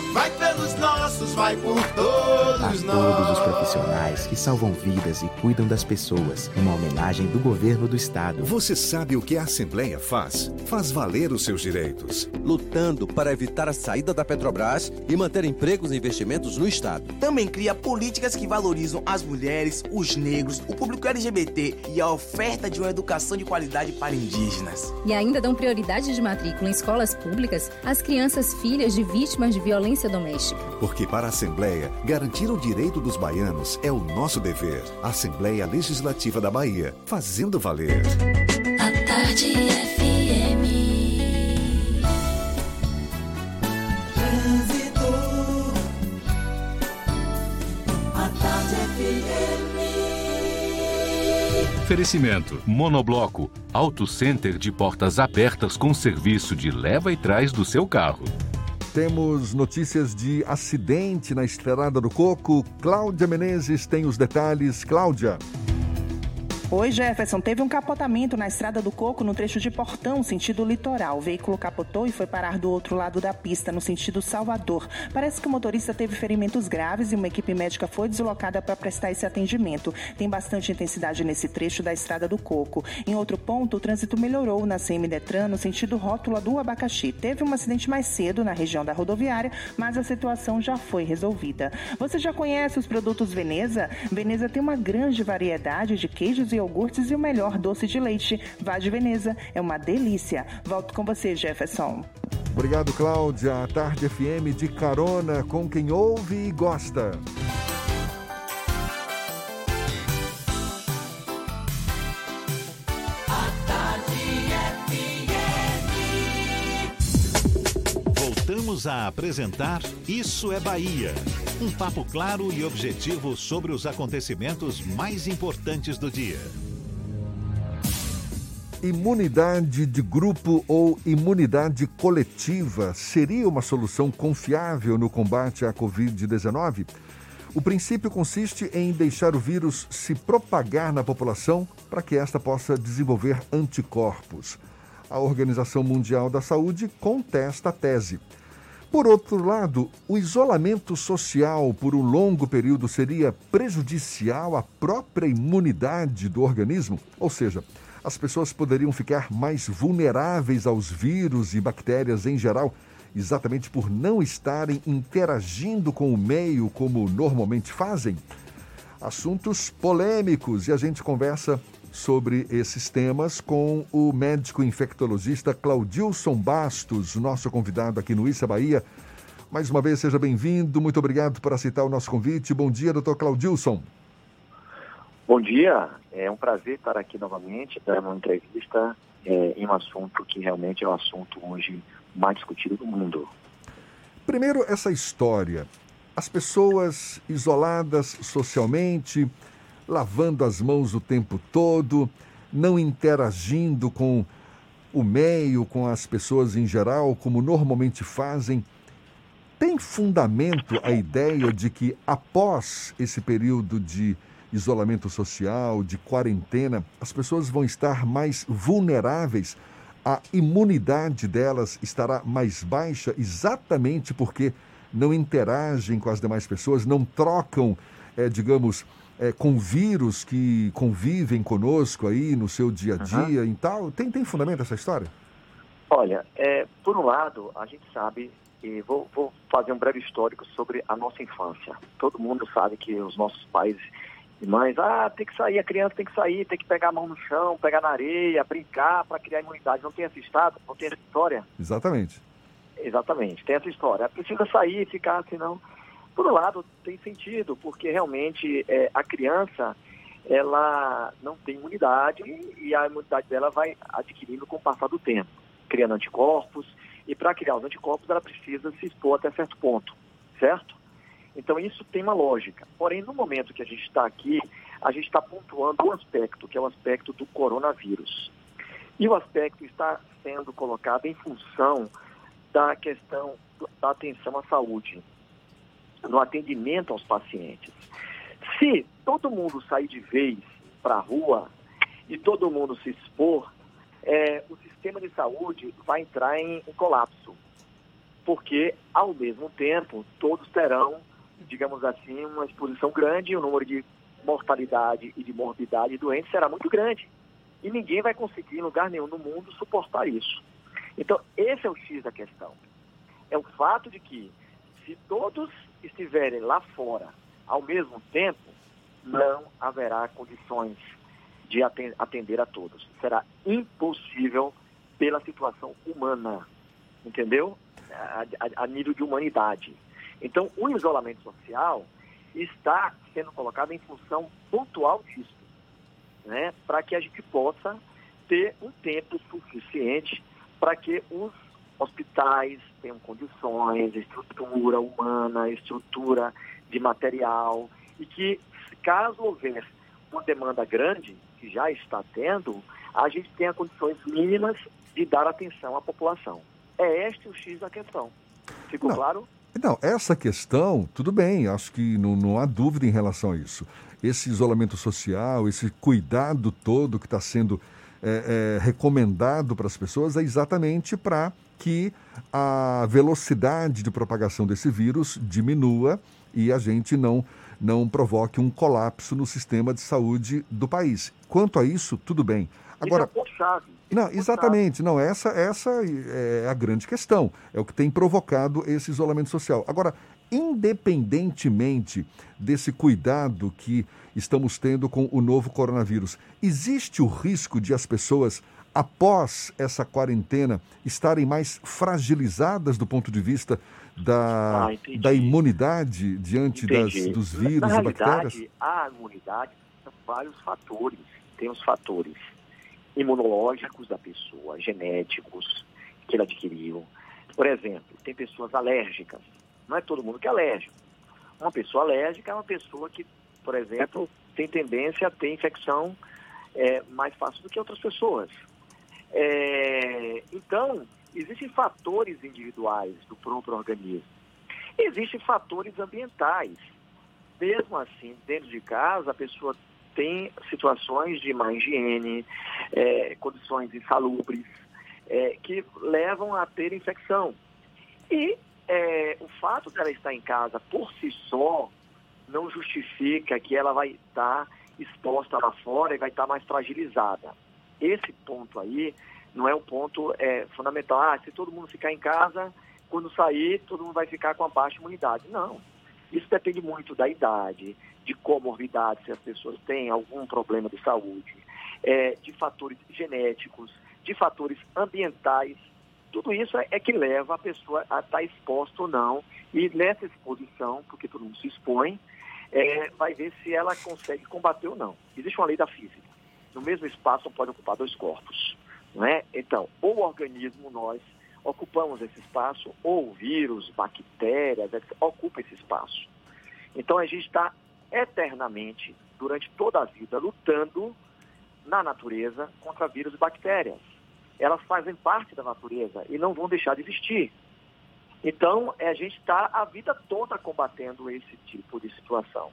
vai pelos nossos, vai por todos a nós. todos os profissionais que salvam vidas e cuidam das pessoas. Uma homenagem do governo do estado. Você sabe o que a Assembleia faz? Faz valer os seus direitos. Lutando para evitar a saída da Petrobras e manter empregos e investimentos no estado. Também cria políticas que valorizam as mulheres, os negros, o público LGBT e a oferta de uma educação de qualidade para indígenas. E ainda dão prioridade de matrícula em escolas públicas às crianças filhas de vítimas de violência doméstica. Porque para a Assembleia, garantir o direito dos baianos é o nosso dever. Assembleia Legislativa da Bahia, fazendo valer. A tarde FM. Trânsito. A tarde FM. Oferecimento: Monobloco, Auto Center de portas abertas com serviço de leva e trás do seu carro. Temos notícias de acidente na Estrada do Coco. Cláudia Menezes tem os detalhes. Cláudia. Oi, Jefferson. Teve um capotamento na Estrada do Coco, no trecho de Portão, sentido litoral. O veículo capotou e foi parar do outro lado da pista, no sentido Salvador. Parece que o motorista teve ferimentos graves e uma equipe médica foi deslocada para prestar esse atendimento. Tem bastante intensidade nesse trecho da Estrada do Coco. Em outro ponto, o trânsito melhorou na CM Detran, no sentido rótula do Abacaxi. Teve um acidente mais cedo na região da rodoviária, mas a situação já foi resolvida. Você já conhece os produtos Veneza? Veneza tem uma grande variedade de queijos e iogurtes e o melhor doce de leite. Vá de Veneza, é uma delícia. Volto com você, Jefferson. Obrigado, Cláudia. A Tarde FM de carona com quem ouve e gosta. Voltamos a apresentar Isso é Bahia. Um papo claro e objetivo sobre os acontecimentos mais importantes do dia. Imunidade de grupo ou imunidade coletiva seria uma solução confiável no combate à Covid-19? O princípio consiste em deixar o vírus se propagar na população para que esta possa desenvolver anticorpos. A Organização Mundial da Saúde contesta a tese. Por outro lado, o isolamento social por um longo período seria prejudicial à própria imunidade do organismo? Ou seja, as pessoas poderiam ficar mais vulneráveis aos vírus e bactérias em geral, exatamente por não estarem interagindo com o meio como normalmente fazem? Assuntos polêmicos e a gente conversa sobre esses temas com o médico infectologista Claudilson Bastos, nosso convidado aqui no Issa Bahia. Mais uma vez, seja bem-vindo. Muito obrigado por aceitar o nosso convite. Bom dia, doutor Claudilson. Bom dia. É um prazer estar aqui novamente, dando uma entrevista é, em um assunto que realmente é o assunto hoje mais discutido do mundo. Primeiro, essa história. As pessoas isoladas socialmente, lavando as mãos o tempo todo, não interagindo com o meio, com as pessoas em geral, como normalmente fazem. Tem fundamento a ideia de que após esse período de isolamento social, de quarentena, as pessoas vão estar mais vulneráveis, a imunidade delas estará mais baixa exatamente porque não interagem com as demais pessoas, não trocam, é, digamos, é, com vírus que convivem conosco aí no seu dia a dia uhum. e tal. Tem, tem fundamento essa história? Olha, é, por um lado, a gente sabe, e vou, vou fazer um breve histórico sobre a nossa infância. Todo mundo sabe que os nossos pais e mães, ah, tem que sair, a criança tem que sair, tem que pegar a mão no chão, pegar na areia, brincar para criar imunidade. Não tem essa estado, não tem essa história? Exatamente. Exatamente, tem essa história. Precisa sair, ficar, senão. Por um lado, tem sentido, porque realmente é, a criança ela não tem imunidade e a imunidade dela vai adquirindo com o passar do tempo, criando anticorpos. E para criar os anticorpos, ela precisa se expor até certo ponto, certo? Então isso tem uma lógica. Porém, no momento que a gente está aqui, a gente está pontuando um aspecto, que é o aspecto do coronavírus. E o aspecto está sendo colocado em função da questão da atenção à saúde, no atendimento aos pacientes. Se todo mundo sair de vez para a rua e todo mundo se expor, é, o sistema de saúde vai entrar em, colapso. Porque, ao mesmo tempo, todos terão digamos assim, uma exposição grande, o número de mortalidade e de morbidade doentes será muito grande. E ninguém vai conseguir, em lugar nenhum no mundo, suportar isso. Então, esse é o X da questão. É o fato de que, se todos estiverem lá fora ao mesmo tempo, não haverá condições de atender a todos. Será impossível pela situação humana, entendeu? A, a, a nível de humanidade. Então, o isolamento social está sendo colocado em função pontual disso, né, para que a gente possa ter um tempo suficiente para que os hospitais tenham condições, estrutura humana, estrutura de material, e que, caso houver uma demanda grande, que já está tendo, a gente tenha condições mínimas de dar atenção à população. É este o X da questão. Ficou Não. claro? Não, essa questão, tudo bem, acho que não, não há dúvida em relação a isso. Esse isolamento social, esse cuidado todo que está sendo é, é, recomendado para as pessoas é exatamente para que a velocidade de propagação desse vírus diminua e a gente não, não provoque um colapso no sistema de saúde do país. Quanto a isso, tudo bem. Agora, é chave. Não, exatamente. Não, essa, essa é a grande questão. É o que tem provocado esse isolamento social. Agora, independentemente desse cuidado que estamos tendo com o novo coronavírus, existe o risco de as pessoas, após essa quarentena, estarem mais fragilizadas do ponto de vista da, ah, da imunidade diante das, dos vírus Na e bactérias? A imunidade são vários fatores. Tem os fatores imunológicos da pessoa, genéticos que ele adquiriu. Por exemplo, tem pessoas alérgicas. Não é todo mundo que é alérgico. Uma pessoa alérgica é uma pessoa que, por exemplo, tem tendência a ter infecção é, mais fácil do que outras pessoas. É, então, existem fatores individuais do próprio organismo. Existem fatores ambientais. Mesmo assim, dentro de casa, a pessoa tem situações de má higiene, é, condições insalubres, é, que levam a ter infecção. E é, o fato dela estar em casa por si só não justifica que ela vai estar exposta lá fora e vai estar mais fragilizada. Esse ponto aí não é um ponto é, fundamental. Ah, se todo mundo ficar em casa, quando sair, todo mundo vai ficar com a baixa imunidade. Não. Isso depende muito da idade, de comorbidade, se as pessoas têm algum problema de saúde, é, de fatores genéticos, de fatores ambientais. Tudo isso é, é que leva a pessoa a estar exposta ou não. E nessa exposição, porque todo mundo se expõe, é, vai ver se ela consegue combater ou não. Existe uma lei da física. No mesmo espaço não pode ocupar dois corpos. Não é? Então, o organismo, nós, ocupamos esse espaço, ou vírus, bactérias, ocupa esse espaço. Então a gente está eternamente, durante toda a vida, lutando na natureza contra vírus e bactérias. Elas fazem parte da natureza e não vão deixar de existir. Então, é, a gente está a vida toda combatendo esse tipo de situação.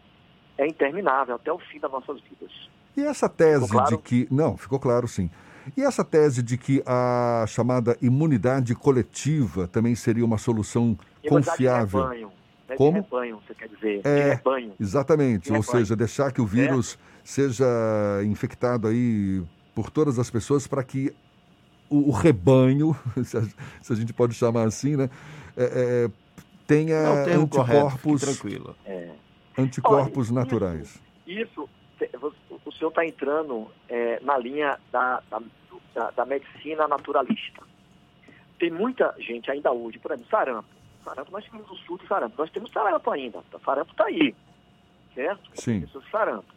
É interminável até o fim das nossas vidas. E essa tese claro? de que. Não, ficou claro sim. E essa tese de que a chamada imunidade coletiva também seria uma solução Imunidade confiável? De rebanho, né? Como? De rebanho, você quer dizer. De É, rebanho. exatamente. De Ou rebanho. seja, deixar que o vírus seja infectado aí por todas as pessoas para que o, o rebanho, se a, se a gente pode chamar assim, né, é, é, tenha Não, o termo correto, anticorpos. É. anticorpos naturais. Isso, te- vo- o senhor está entrando é, na linha da, da, da- da medicina naturalista. Tem muita gente ainda hoje, por exemplo, sarampo. Sarampo, nós tivemos o surto de sarampo. Nós temos sarampo ainda. O sarampo está aí, certo? Sim. Pessoas de sarampo.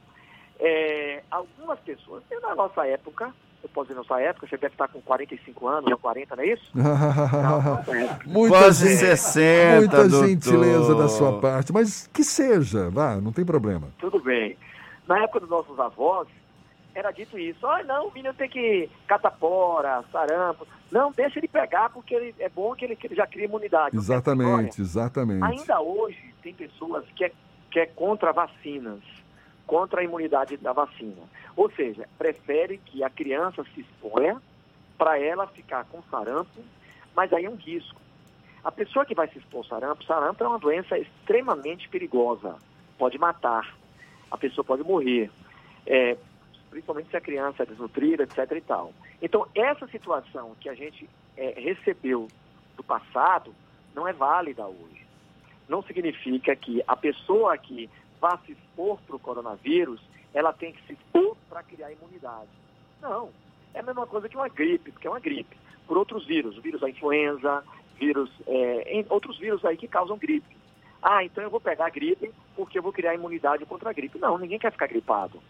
É, algumas pessoas, na nossa época, eu posso dizer nossa época, você deve estar com 45 anos, ou 40, não é isso? muita Quase gen- 60, Muita doutor. gentileza da sua parte, mas que seja, vá, não tem problema. Tudo bem. Na época dos nossos avós, era dito isso. Ah, não, o menino tem que catapora, sarampo. Não, deixa ele pegar, porque ele, é bom que ele, que ele já cria imunidade. Exatamente, exatamente. Ainda hoje, tem pessoas que é, que é contra vacinas, contra a imunidade da vacina. Ou seja, prefere que a criança se exponha para ela ficar com sarampo, mas aí é um risco. A pessoa que vai se expor ao sarampo, sarampo é uma doença extremamente perigosa, pode matar, a pessoa pode morrer, é, principalmente se a criança é desnutrida, etc. e tal. Então, essa situação que a gente é, recebeu do passado não é válida hoje. Não significa que a pessoa que vá se expor para o coronavírus, ela tem que se expor para criar imunidade. Não. É a mesma coisa que uma gripe, porque é uma gripe. Por outros vírus, o vírus da influenza, vírus, é, outros vírus aí que causam gripe. Ah, então eu vou pegar a gripe porque eu vou criar imunidade contra a gripe. Não, ninguém quer ficar gripado.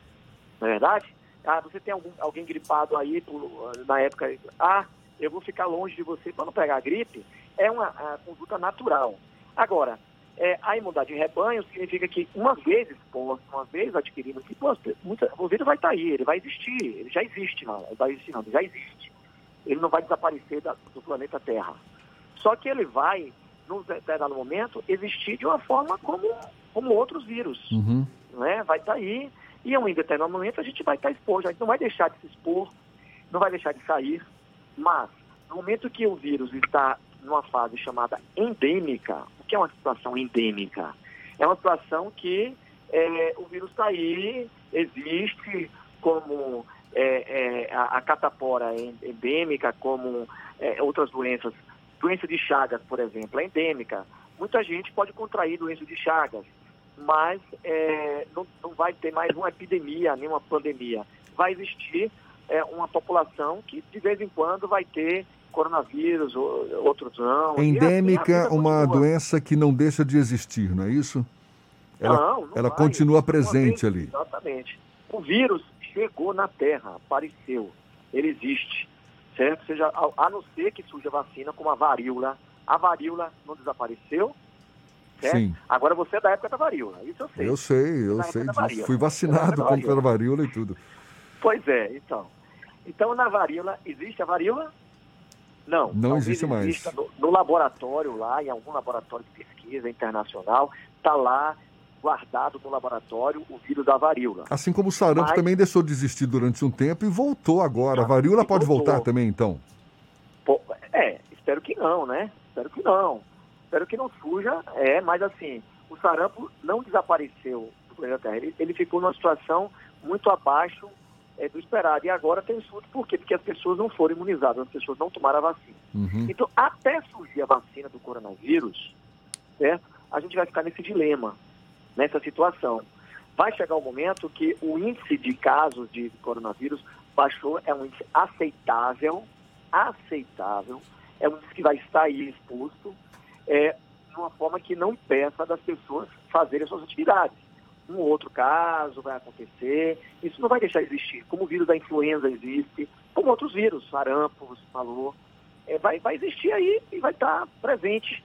Não é verdade? Ah, você tem algum, alguém gripado aí por- na época. Ah, eu vou ficar longe de você para não pegar a gripe. É uma conduta natural. Agora, é, a imunidade de rebanho significa que uma vez exposto, uma vez adquirido, que, pô, muita- o vírus vai estar aí, ele vai existir, ele já existe, não, ele vai existir não, ele já existe. Ele não vai desaparecer da- do planeta Terra. Só que ele vai, num determinado momento, existir de uma forma como, como outros vírus Uhum. né? vai estar aí e em um determinado momento a gente vai estar exposto, a gente não vai deixar de se expor, não vai deixar de sair, mas no momento que o vírus está numa fase chamada endêmica, o que é uma situação endêmica? É uma situação que é, o vírus está aí, existe como é, é, a, a catapora en- endêmica, como é, outras doenças, doença de Chagas, por exemplo, é endêmica. Muita gente pode contrair doença de Chagas, mas é, não, não vai ter mais uma epidemia, nem uma pandemia. Vai existir é, uma população que de vez em quando vai ter coronavírus, ou, outros não. Assim, Endêmica, vida uma continua. doença que não deixa de existir, não é isso? Ela, Não, não ela vai. continua presente ali. Exatamente. O vírus chegou na Terra, apareceu, ele existe, certo? Seja, a, a não ser que surja vacina como a varíola. A varíola não desapareceu, certo? Sim. Agora você é da época da varíola, isso eu sei. Eu sei, eu Na sei disso. varíola. Fui Na vacinado contra a varíola e tudo. Pois é, então. Então, na varíola, existe a varíola? Não. Não existe mais. No, no laboratório lá, em algum laboratório de pesquisa internacional, está lá guardado no laboratório o vírus da varíola. Assim como o sarampo Mas- também deixou de existir durante um tempo e voltou agora. A varíola pode voltou. voltar também, então? Pô, é, espero que não, né? Espero que não. Espero que não suja, é, mas assim, o sarampo não desapareceu do planeta Terra. Ele, ele ficou numa situação muito abaixo é, do esperado. E agora tem surto, por quê? Porque as pessoas não foram imunizadas, as pessoas não tomaram a vacina. Uhum. Então, até surgir a vacina do coronavírus, certo? A gente vai ficar nesse dilema, nessa situação. Vai chegar o momento que o índice de casos de coronavírus baixou, é um índice aceitável, aceitável, é um índice que vai estar aí exposto, é, de uma forma que não impeça das pessoas fazerem suas atividades. Um ou outro caso vai acontecer, isso não vai deixar de existir, como o vírus da influenza existe, como outros vírus, sarampo, você falou, é, vai, vai existir aí e vai estar presente,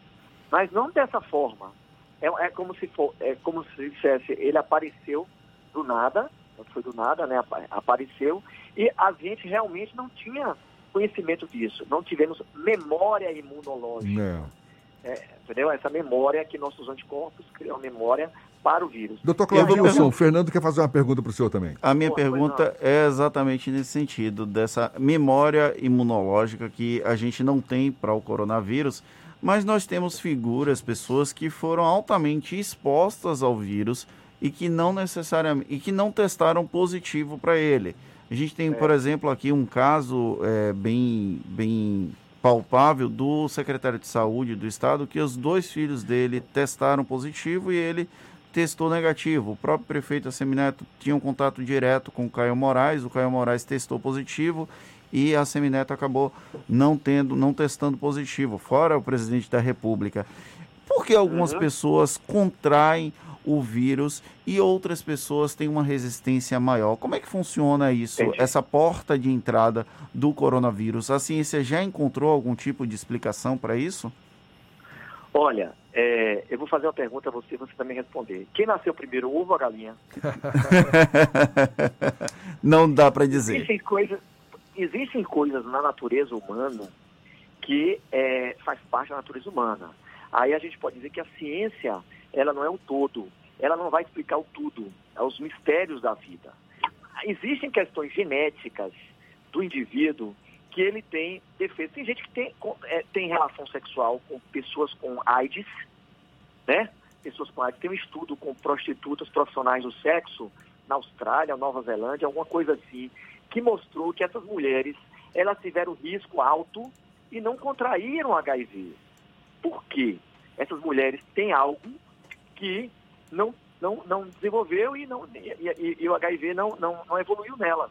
mas não dessa forma. É, é como se for, é como se dissesse, ele apareceu do nada, não foi do nada, né? apa- Apareceu e a gente realmente não tinha conhecimento disso, não tivemos memória imunológica. É. É, entendeu? Essa memória que nossos anticorpos criam memória para o vírus. Doutor Claudilson, o Fernando quer fazer uma pergunta para o senhor também. A minha pergunta é exatamente nesse sentido, dessa memória imunológica que a gente não tem para o coronavírus, mas nós temos figuras, pessoas que foram altamente expostas ao vírus e que não necessariamente e que não testaram positivo para ele. A gente tem, por exemplo, aqui um caso é, bem, bem palpável do secretário de saúde do estado que os dois filhos dele testaram positivo e ele testou negativo. O próprio prefeito Assemineto tinha um contato direto com o Caio Moraes, o Caio Moraes testou positivo e a Semineto acabou não tendo, não testando positivo, fora o presidente da República. Por que algumas Uhum. pessoas contraem o vírus e outras pessoas têm uma resistência maior? Como é que funciona isso, Entendi. essa porta de entrada do coronavírus? A ciência já encontrou algum tipo de explicação para isso? Olha, é, eu vou fazer uma pergunta a você e você também responder. Quem nasceu primeiro, o ovo ou a galinha? não dá para dizer. Existem coisas, existem coisas na natureza humana que é, faz parte da natureza humana. Aí a gente pode dizer que a ciência, ela não é o todo. Ela não vai explicar o tudo, é os mistérios da vida. Existem questões genéticas do indivíduo que ele tem defeitos. Tem gente que tem, é, tem relação sexual com pessoas com AIDS, né? Pessoas com AIDS. Tem um estudo com prostitutas profissionais do sexo na Austrália, Nova Zelândia, alguma coisa assim, que mostrou que essas mulheres, elas tiveram risco alto e não contraíram HIV. Por quê? Essas mulheres têm algo que não, não, não desenvolveu e, não, e, e- e o HIV não, não, não evoluiu nelas.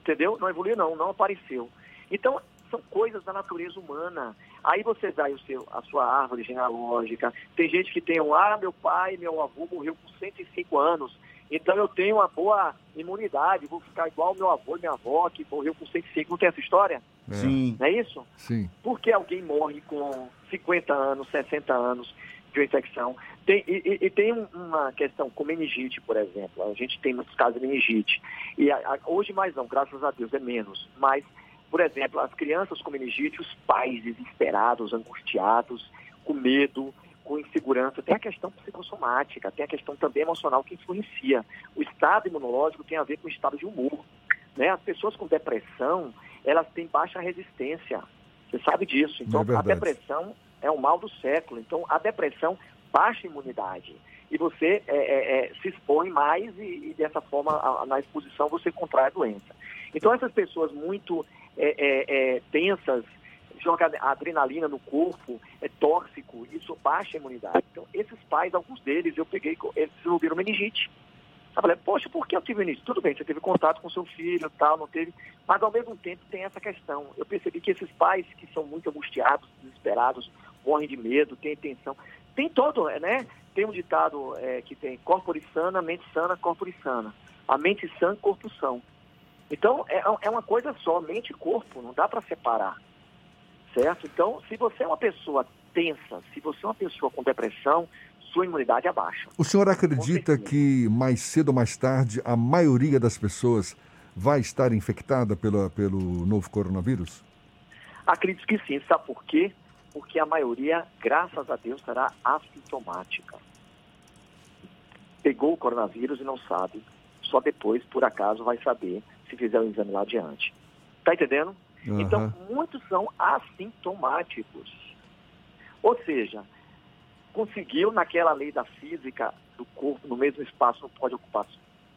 Entendeu? Não evoluiu não, não apareceu. Então, são coisas da natureza humana. Aí você dá o seu, a sua árvore genealógica. Tem gente que tem um, ah, meu pai, meu avô morreu com 105 anos. Então eu tenho uma boa imunidade, vou ficar igual meu avô e minha avó, que morreu com 105. Não tem essa história? É. Sim. Não é isso? Sim. Por que alguém morre com 50 anos, 60 anos de uma infecção? Tem, e, e- e tem um- uma questão com meningite, por exemplo. A gente tem muitos casos de meningite. E a- a- hoje mais não, graças a Deus, é menos. Mas, por exemplo, as crianças com meningite, os pais desesperados, angustiados, com medo, com insegurança. Tem a questão psicossomática, tem a questão também emocional que influencia. O estado imunológico tem a ver com o estado de humor. Né? As pessoas com depressão, elas têm baixa resistência. Você sabe disso. Então, É a depressão é o mal do século. Então, a depressão baixa a imunidade. E você é, é, é, se expõe mais e, e dessa forma, a- a- na exposição, você contrai a doença. Então, essas pessoas muito é, é, é, tensas, joga adrenalina no corpo, é tóxico, isso baixa a imunidade. Então, esses pais, alguns deles, eu peguei, eles desenvolveram meningite. Eu falei, poxa, por que eu tive meningite? Tudo bem, você teve contato com seu filho tal, não teve, mas ao mesmo tempo tem essa questão. Eu percebi que esses pais que são muito angustiados, desesperados, morrem de medo, têm tensão, tem todo, né? Tem um ditado é, que tem corpore sana, mente sana, corpore sana. A mente sã, corpo são. Então, é, é uma coisa só, mente e corpo, não dá para separar. Certo? Então, se você é uma pessoa tensa, se você é uma pessoa com depressão, sua imunidade abaixa. O senhor acredita que mais cedo ou mais tarde a maioria das pessoas vai estar infectada pela, pelo novo coronavírus? Acredito que sim. Sabe por quê? Porque a maioria, graças a Deus, será assintomática. Pegou o coronavírus e não sabe. Só depois, por acaso, vai saber se fizer o exame lá adiante. Tá entendendo? Então, muitos são assintomáticos. Ou seja, conseguiu naquela lei da física do corpo, no mesmo espaço, não pode ocupar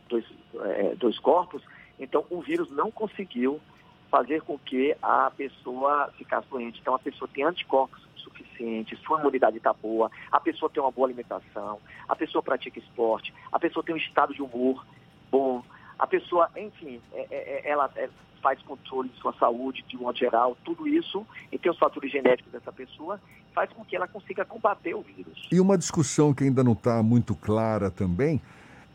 dois, eh, dois corpos, então o vírus não conseguiu fazer com que a pessoa ficasse doente. Então a pessoa tem anticorpos suficientes, sua imunidade está boa, a pessoa tem uma boa alimentação, a pessoa pratica esporte, a pessoa tem um estado de humor bom, a pessoa, enfim, é- é- é- ela é, faz controle de sua saúde de modo geral, tudo isso, e tem os fatores genéticos dessa pessoa, faz com que ela consiga combater o vírus. E uma discussão que ainda não está muito clara também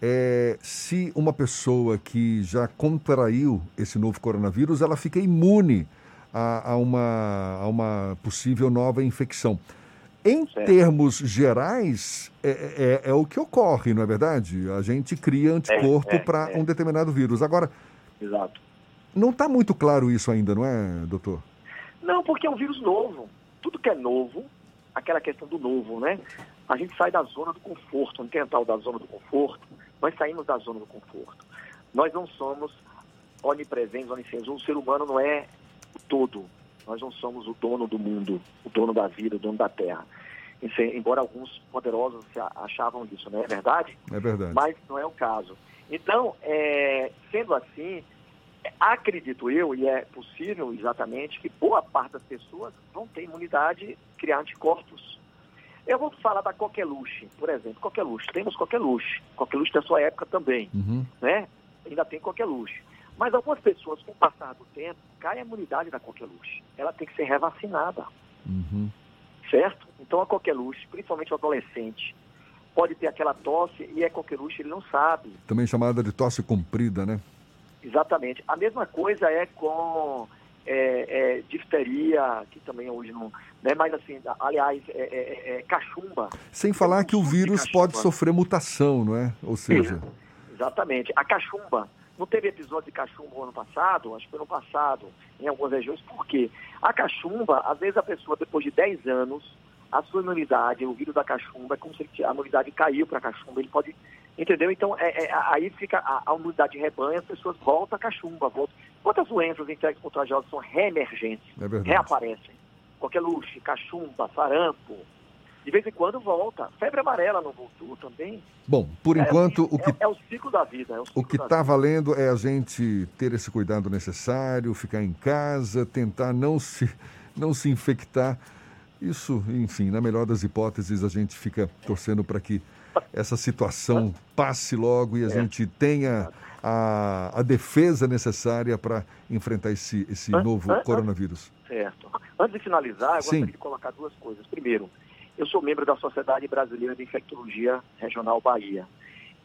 é se uma pessoa que já contraiu esse novo coronavírus, ela fica imune a, a uma, a uma possível nova infecção. Em termos gerais, é, é- é o que ocorre, não é verdade? A gente cria anticorpo é, para é. um determinado vírus. Agora, Exato. Não está muito claro isso ainda, não é, doutor? Não, porque é um vírus novo. Tudo que é novo aquela questão do novo, né? A gente sai da zona do conforto, não tem tal da zona do conforto, nós saímos da zona do conforto. Nós não somos onipresentes, oniscientes. O ser humano não é o todo. Nós não somos o dono do mundo, o dono da vida, o dono da terra. Embora alguns poderosos achavam isso, não é verdade? É verdade. Mas não é o caso. Então, é, sendo assim, acredito eu, e é possível exatamente, que boa parte das pessoas vão ter imunidade, criar anticorpos. Eu vou falar da coqueluche, por exemplo, coqueluche. Temos coqueluche. Coqueluche da sua época também, uhum. né? Ainda tem coqueluche. Mas algumas pessoas, com o passar do tempo, cai a imunidade da coqueluche. Ela tem que ser revacinada. Uhum. Certo? Então a coqueluche, principalmente o adolescente, pode ter aquela tosse e é coqueluche, ele não sabe. Também chamada de tosse comprida, né? Exatamente. A mesma coisa é com é, é, difteria, que também hoje não. Né, mas assim, aliás, é, é, é cachumba. Sem falar que o vírus pode sofrer mutação, não é? Ou seja. Exatamente. A cachumba. Não teve episódio de cachumba ano passado? Acho que foi no passado, em algumas regiões. Por quê? A cachumba, às vezes a pessoa, depois de 10 anos, a sua imunidade, o vírus da cachumba, é como se a imunidade caiu para a cachumba. Ele pode Entendeu? Então, é, é, aí fica a, a unidade de rebanho, as pessoas voltam a cachumba. Voltam. Quantas doenças infectas contagiosas são reemergentes? É reaparecem. Coqueluche, cachumba, sarampo. De vez em quando volta. Febre amarela não voltou também. Bom, por é, enquanto o que é, é, o ciclo da vida. É o, o que está valendo é a gente ter esse cuidado necessário, ficar em casa, tentar não se não se infectar. Isso, enfim, na melhor das hipóteses, a gente fica torcendo para que essa situação passe logo e a gente tenha a, a defesa necessária para enfrentar esse, esse novo coronavírus. Certo. Antes de finalizar, eu gostaria de colocar duas coisas. Primeiro, eu sou membro da Sociedade Brasileira de Infectologia Regional Bahia.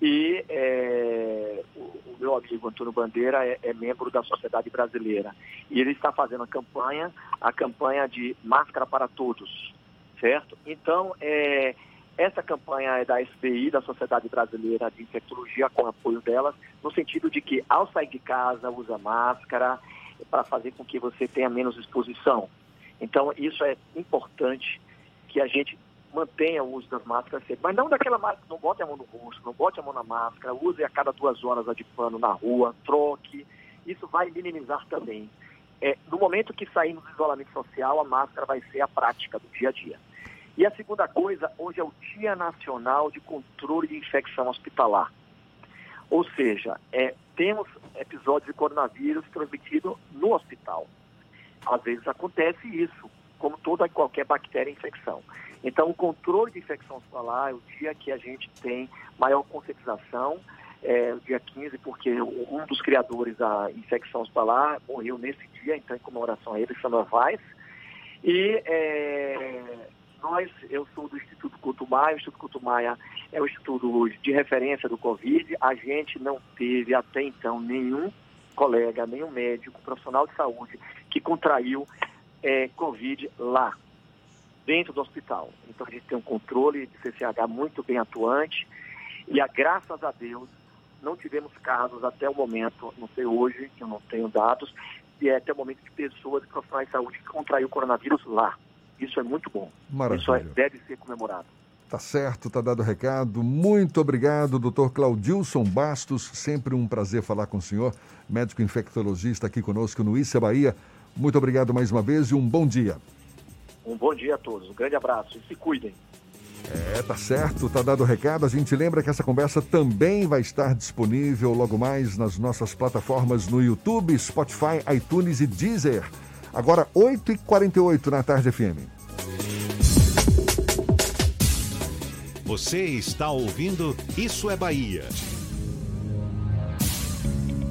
E é, o, o, meu amigo Antônio Bandeira é, é, membro da Sociedade Brasileira. E ele está fazendo a campanha, a campanha de máscara para todos, certo? Então, é, essa campanha é da SBI, da Sociedade Brasileira de Infectologia, com apoio delas, no sentido de que ao sair de casa, usa máscara para fazer com que você tenha menos exposição. Então, isso é importante que a gente mantenha o uso das máscaras sempre. Mas não daquela máscara, não bote a mão no rosto, não bote a mão na máscara, use a cada duas horas a de pano na rua, troque. Isso vai minimizar também. É, no momento que sairmos do isolamento social, a máscara vai ser a prática do dia a dia. E a segunda coisa, hoje é o Dia Nacional de Controle de Infecção Hospitalar. Ou seja, é, temos episódios de coronavírus transmitido no hospital. Às vezes acontece isso, como toda qualquer bactéria infecção. Então, o controle de infecção hospitalar é o dia que a gente tem maior conscientização, é, dia 15, porque um dos criadores da infecção hospitalar morreu nesse dia, então, em comemoração a ele, Samuel Weiss. E é, nós, eu sou do Instituto Couto Maia, o Instituto Couto Maia é o instituto de referência do Covid. A gente não teve até então nenhum colega, nenhum médico, profissional de saúde que contraiu é, Covid lá, dentro do hospital. Então a gente tem um controle de CCH muito bem atuante e, a, graças a Deus, não tivemos casos até o momento, não sei hoje, que eu não tenho dados, e é até o momento de pessoas e profissionais de saúde que contraiu o coronavírus lá. Isso é muito bom. Maravilha. Isso é, deve ser comemorado. Tá certo, tá dado o recado. Muito obrigado, doutor Claudilson Bastos. Sempre um prazer falar com o senhor, médico infectologista aqui conosco no Issa Bahia. Muito obrigado mais uma vez e um bom dia. Um bom dia a todos, um grande abraço e se cuidem. É, tá certo, tá dado o recado. A gente lembra que essa conversa também vai estar disponível logo mais nas nossas plataformas no YouTube, Spotify, iTunes e Deezer. Agora, 8h48 na tarde FM. Você está ouvindo Isso é Bahia.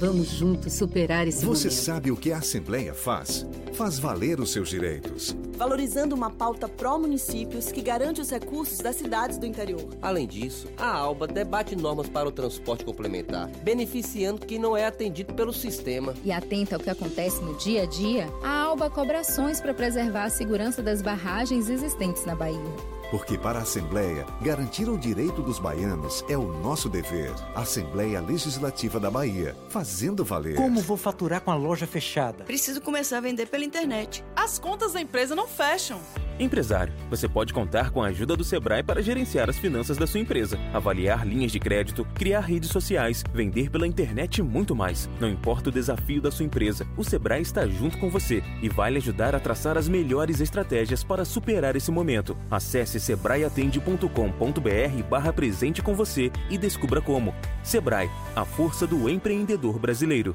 Vamos juntos superar esse Você momento. sabe o que a Assembleia faz? Faz valer os seus direitos. Valorizando uma pauta pró-municípios que garante os recursos das cidades do interior. Além disso, a ALBA debate normas para o transporte complementar, beneficiando quem não é atendido pelo sistema. E atenta ao que acontece no dia a dia, a ALBA cobra ações para preservar a segurança das barragens existentes na Bahia. Porque para a Assembleia, garantir o direito dos baianos é o nosso dever. Assembleia Legislativa da Bahia, fazendo valer. Como vou faturar com a loja fechada? Preciso começar a vender pela internet. As contas da empresa não fecham. Empresário, você pode contar com a ajuda do Sebrae para gerenciar as finanças da sua empresa, avaliar linhas de crédito, criar redes sociais, vender pela internet e muito mais. Não importa o desafio da sua empresa, o Sebrae está junto com você e vai lhe ajudar a traçar as melhores estratégias para superar esse momento. Acesse sebraeatende.com.br barra presente com você e descubra como. Sebrae, a força do empreendedor brasileiro.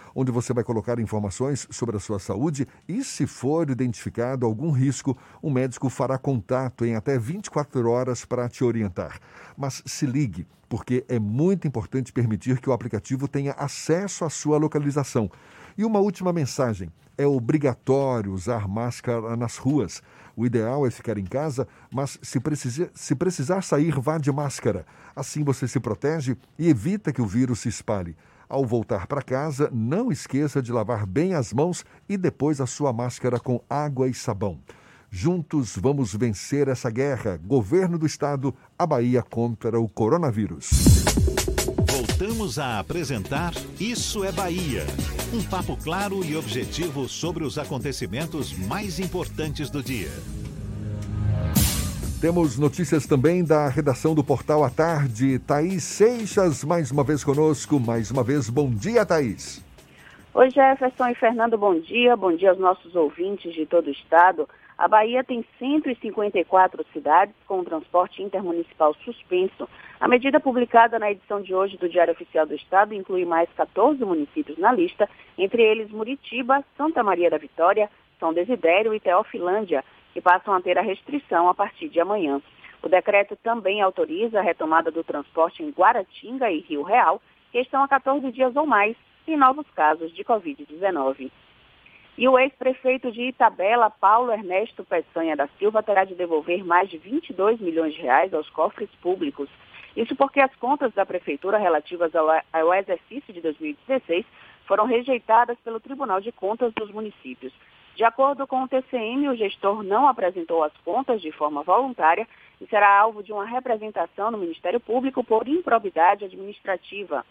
onde você vai colocar informações sobre a sua saúde e, se for identificado algum risco, o um médico fará contato em até 24 horas para te orientar. Mas se ligue, porque é muito importante permitir que o aplicativo tenha acesso à sua localização. E uma última mensagem: é obrigatório usar máscara nas ruas. O ideal é ficar em casa, mas se precisar, se precisar sair, vá de máscara. Assim você se protege e evita que o vírus se espalhe. Ao voltar para casa, não esqueça de lavar bem as mãos e depois a sua máscara com água e sabão. Juntos vamos vencer essa guerra. Governo do Estado, a Bahia contra o coronavírus. Voltamos a apresentar Isso é Bahia. Um papo claro e objetivo sobre os acontecimentos mais importantes do dia. Temos notícias também da redação do Portal à Tarde. Thaís Seixas, mais uma vez conosco. Mais uma vez, bom dia, Thaís. Oi, Jefferson e Fernando, bom dia. Bom dia aos nossos ouvintes de todo o estado. A Bahia tem 154 cidades com o transporte intermunicipal suspenso. A medida publicada na edição de hoje do Diário Oficial do Estado inclui mais 14 municípios na lista, entre eles Muritiba, Santa Maria da Vitória, São Desidério e Teofilândia, que passam a ter a restrição a partir de amanhã. O decreto também autoriza a retomada do transporte em Guaratinga e Rio Real, que estão há 14 dias ou mais em novos casos de Covid-19. E o ex-prefeito de Itabela, Paulo Ernesto Peçanha da Silva, terá de devolver mais de 22 milhões de reais aos cofres públicos. Isso porque as contas da prefeitura relativas ao, exercício de 2016 foram rejeitadas pelo Tribunal de Contas dos municípios. De acordo com o TCM, o gestor não apresentou as contas de forma voluntária e será alvo de uma representação no Ministério Público por improbidade administrativa.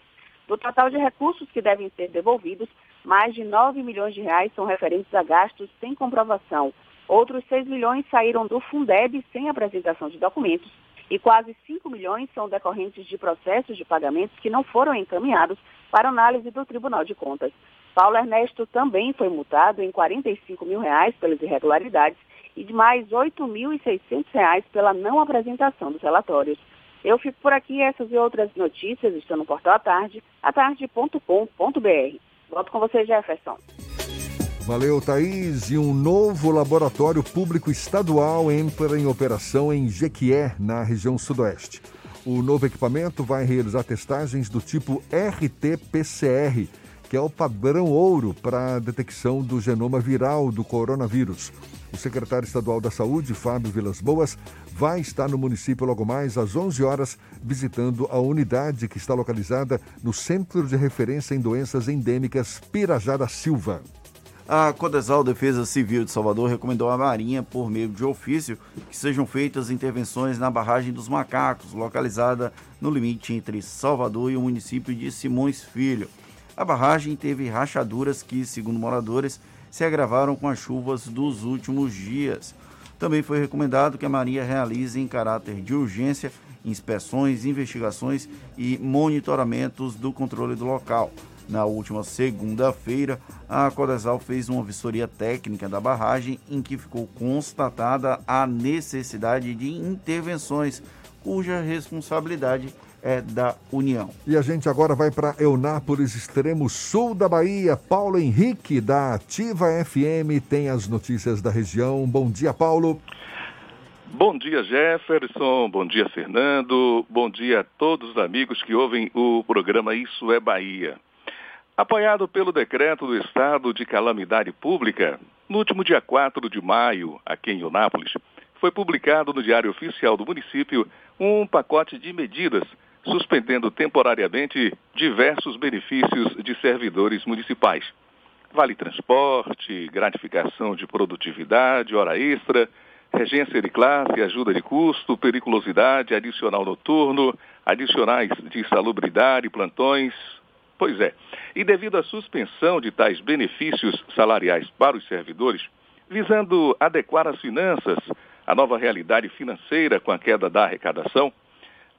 Do total de recursos que devem ser devolvidos, mais de 9 milhões de reais são referentes a gastos sem comprovação. Outros 6 milhões saíram do Fundeb sem apresentação de documentos e quase 5 milhões são decorrentes de processos de pagamentos que não foram encaminhados para análise do Tribunal de Contas. Paulo Ernesto também foi multado em 45 mil reais pelas irregularidades e de mais 8.600 reais pela não apresentação dos relatórios. Eu fico por aqui, essas e outras notícias estão no portal à tarde, atarde.com.br. Volto com você, Jefferson. Valeu, Thaís. E um novo laboratório público estadual entra em operação em Jequié, na região sudoeste. O novo equipamento vai realizar testagens do tipo RT-PCR, que é o padrão ouro para a detecção do genoma viral do coronavírus. O secretário estadual da Saúde, Fábio Vilas Boas, vai estar no município logo mais às 11 horas, visitando a unidade que está localizada no Centro de Referência em Doenças Endêmicas Pirajá da Silva. A Codesal Defesa Civil de Salvador recomendou à Marinha, por meio de ofício, que sejam feitas intervenções na barragem dos Macacos, localizada no limite entre Salvador e o município de Simões Filho. A barragem teve rachaduras que, segundo moradores, se agravaram com as chuvas dos últimos dias. Também foi recomendado que a Marinha realize em caráter de urgência inspeções, investigações e monitoramentos do controle do local. Na última segunda-feira, a Codesal fez uma vistoria técnica da barragem em que ficou constatada a necessidade de intervenções, cuja responsabilidade é da União. E a gente agora vai para Eunápolis, extremo sul da Bahia. Paulo Henrique, da Ativa FM, tem as notícias da região. Bom dia, Paulo. Bom dia, Jefferson. Bom dia, Fernando. Bom dia a todos os amigos que ouvem o programa Isso é Bahia. Apoiado pelo decreto do Estado de Calamidade Pública, no último dia 4 de maio, aqui em Eunápolis, foi publicado no Diário Oficial do município um pacote de medidas suspendendo temporariamente diversos benefícios de servidores municipais. Vale transporte, gratificação de produtividade, hora extra, regência de classe, ajuda de custo, periculosidade, adicional noturno, adicionais de salubridade, plantões. Pois é. E devido à suspensão de tais benefícios salariais para os servidores, visando adequar as finanças à nova realidade financeira com a queda da arrecadação,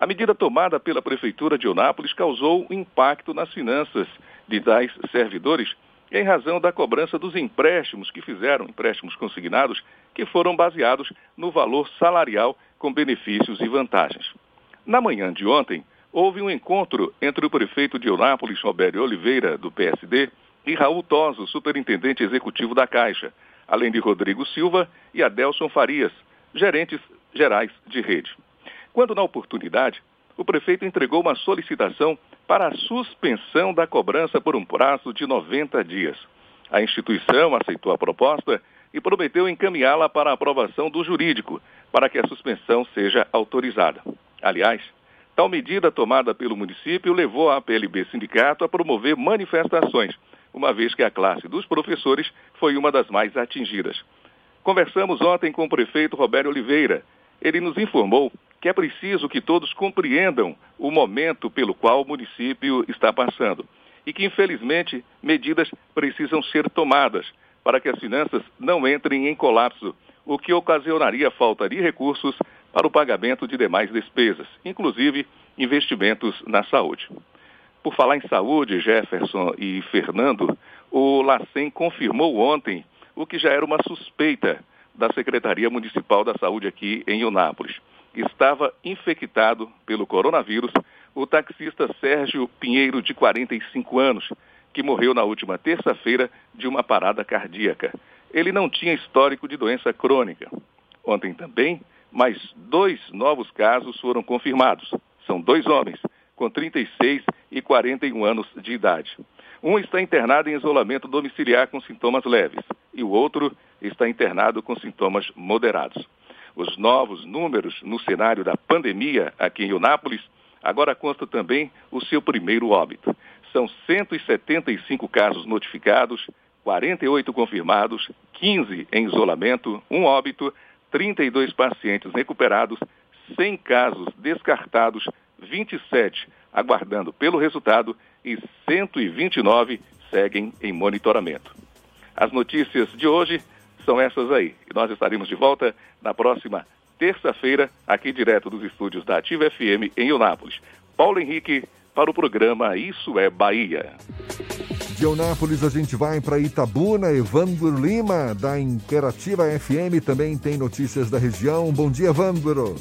a medida tomada pela Prefeitura de Onápolis causou impacto nas finanças de tais servidores em razão da cobrança dos empréstimos que fizeram, empréstimos consignados, que foram baseados no valor salarial com benefícios e vantagens. Na manhã de ontem, houve um encontro entre o prefeito de Onápolis, Roberto Oliveira, do PSD, e Raul Toso, superintendente executivo da Caixa, além de Rodrigo Silva e Adelson Farias, gerentes gerais de rede quando na oportunidade o prefeito entregou uma solicitação para a suspensão da cobrança por um prazo de 90 dias. A instituição aceitou a proposta e prometeu encaminhá-la para a aprovação do jurídico, para que a suspensão seja autorizada. Aliás, tal medida tomada pelo município levou a PLB Sindicato a promover manifestações, uma vez que a classe dos professores foi uma das mais atingidas. Conversamos ontem com o prefeito Roberto Oliveira. Ele nos informou que é preciso que todos compreendam o momento pelo qual o município está passando e que, infelizmente, medidas precisam ser tomadas para que as finanças não entrem em colapso, o que ocasionaria falta de recursos para o pagamento de demais despesas, inclusive investimentos na saúde. Por falar em saúde, Jefferson e Fernando, o LACEN confirmou ontem o que já era uma suspeita da Secretaria Municipal da Saúde aqui em Unápolis estava infectado pelo coronavírus o taxista Sérgio Pinheiro, de 45 anos, que morreu na última terça-feira de uma parada cardíaca. Ele não tinha histórico de doença crônica. Ontem também, mais dois novos casos foram confirmados. São dois homens, com 36 e 41 anos de idade. Um está internado em isolamento domiciliar com sintomas leves e o outro está internado com sintomas moderados os novos números no cenário da pandemia aqui em Unápolis, agora consta também o seu primeiro óbito. São 175 casos notificados, 48 confirmados, 15 em isolamento, um óbito, 32 pacientes recuperados, 100 casos descartados, 27 aguardando pelo resultado e 129 seguem em monitoramento. As notícias de hoje são essas aí. E nós estaremos de volta na próxima terça-feira, aqui direto dos estúdios da Ativa FM em Eunápolis. Paulo Henrique para o programa Isso é Bahia. De Eunápolis a gente vai para Itabuna. Evandro Lima, da Interativa FM, também tem notícias da região. Bom dia, Evandro.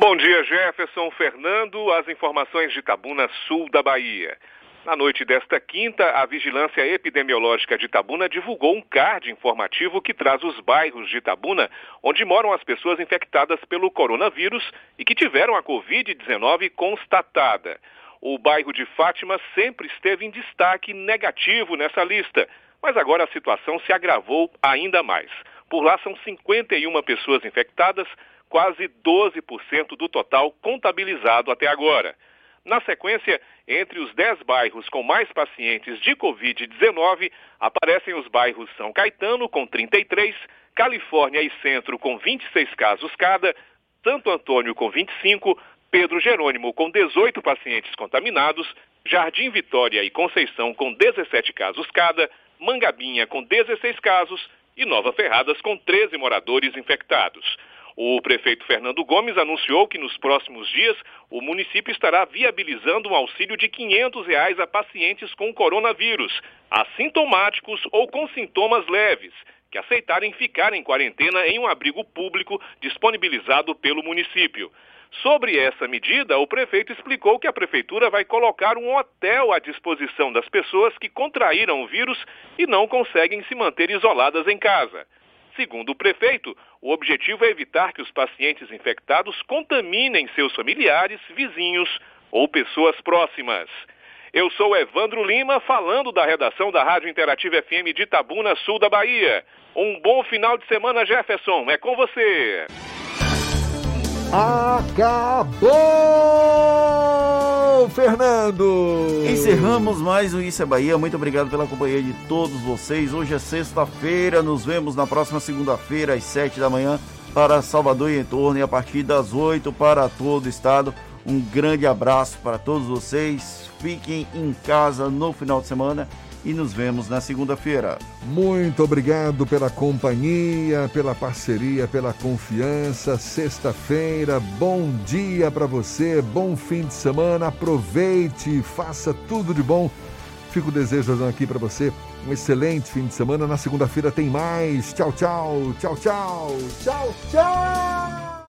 Bom dia, Jefferson Fernando. As informações de Itabuna, sul da Bahia. Na noite desta quinta, a Vigilância Epidemiológica de Itabuna divulgou um card informativo que traz os bairros de Itabuna onde moram as pessoas infectadas pelo coronavírus e que tiveram a Covid-19 constatada. O bairro de Fátima sempre esteve em destaque negativo nessa lista, mas agora a situação se agravou ainda mais. Por lá são 51 pessoas infectadas, quase 12% do total contabilizado até agora. Na sequência, entre os 10 bairros com mais pacientes de Covid-19, aparecem os bairros São Caetano, com 33, Califórnia e Centro, com 26 casos cada, Santo Antônio, com 25, Pedro Jerônimo, com 18 pacientes contaminados, Jardim Vitória e Conceição, com 17 casos cada, Mangabinha, com 16 casos e Nova Ferradas, com 13 moradores infectados. O prefeito Fernando Gomes anunciou que nos próximos dias o município estará viabilizando um auxílio de 500 reais a pacientes com coronavírus, assintomáticos ou com sintomas leves, que aceitarem ficar em quarentena em um abrigo público disponibilizado pelo município. Sobre essa medida, o prefeito explicou que a prefeitura vai colocar um hotel à disposição das pessoas que contraíram o vírus e não conseguem se manter isoladas em casa. Segundo o prefeito, o objetivo é evitar que os pacientes infectados contaminem seus familiares, vizinhos ou pessoas próximas. Eu sou Evandro Lima, falando da redação da Rádio Interativa FM de Itabuna, sul da Bahia. Um bom final de semana, Jefferson. É com você. Acabou, Fernando! Encerramos mais um Isso é Bahia. Muito obrigado pela companhia de todos vocês. Hoje é sexta-feira. Nos vemos na próxima segunda-feira, às sete da manhã, para Salvador e em torno, e a partir das oito para todo o estado. Um grande abraço para todos vocês. Fiquem em casa no final de semana e nos vemos na segunda-feira. Muito obrigado pela companhia, pela parceria, pela confiança. Sexta-feira, bom dia para você, bom fim de semana. Aproveite, faça tudo de bom. Fico desejando aqui para você um excelente fim de semana. Na segunda-feira tem mais. Tchau, tchau, tchau, tchau, tchau, tchau.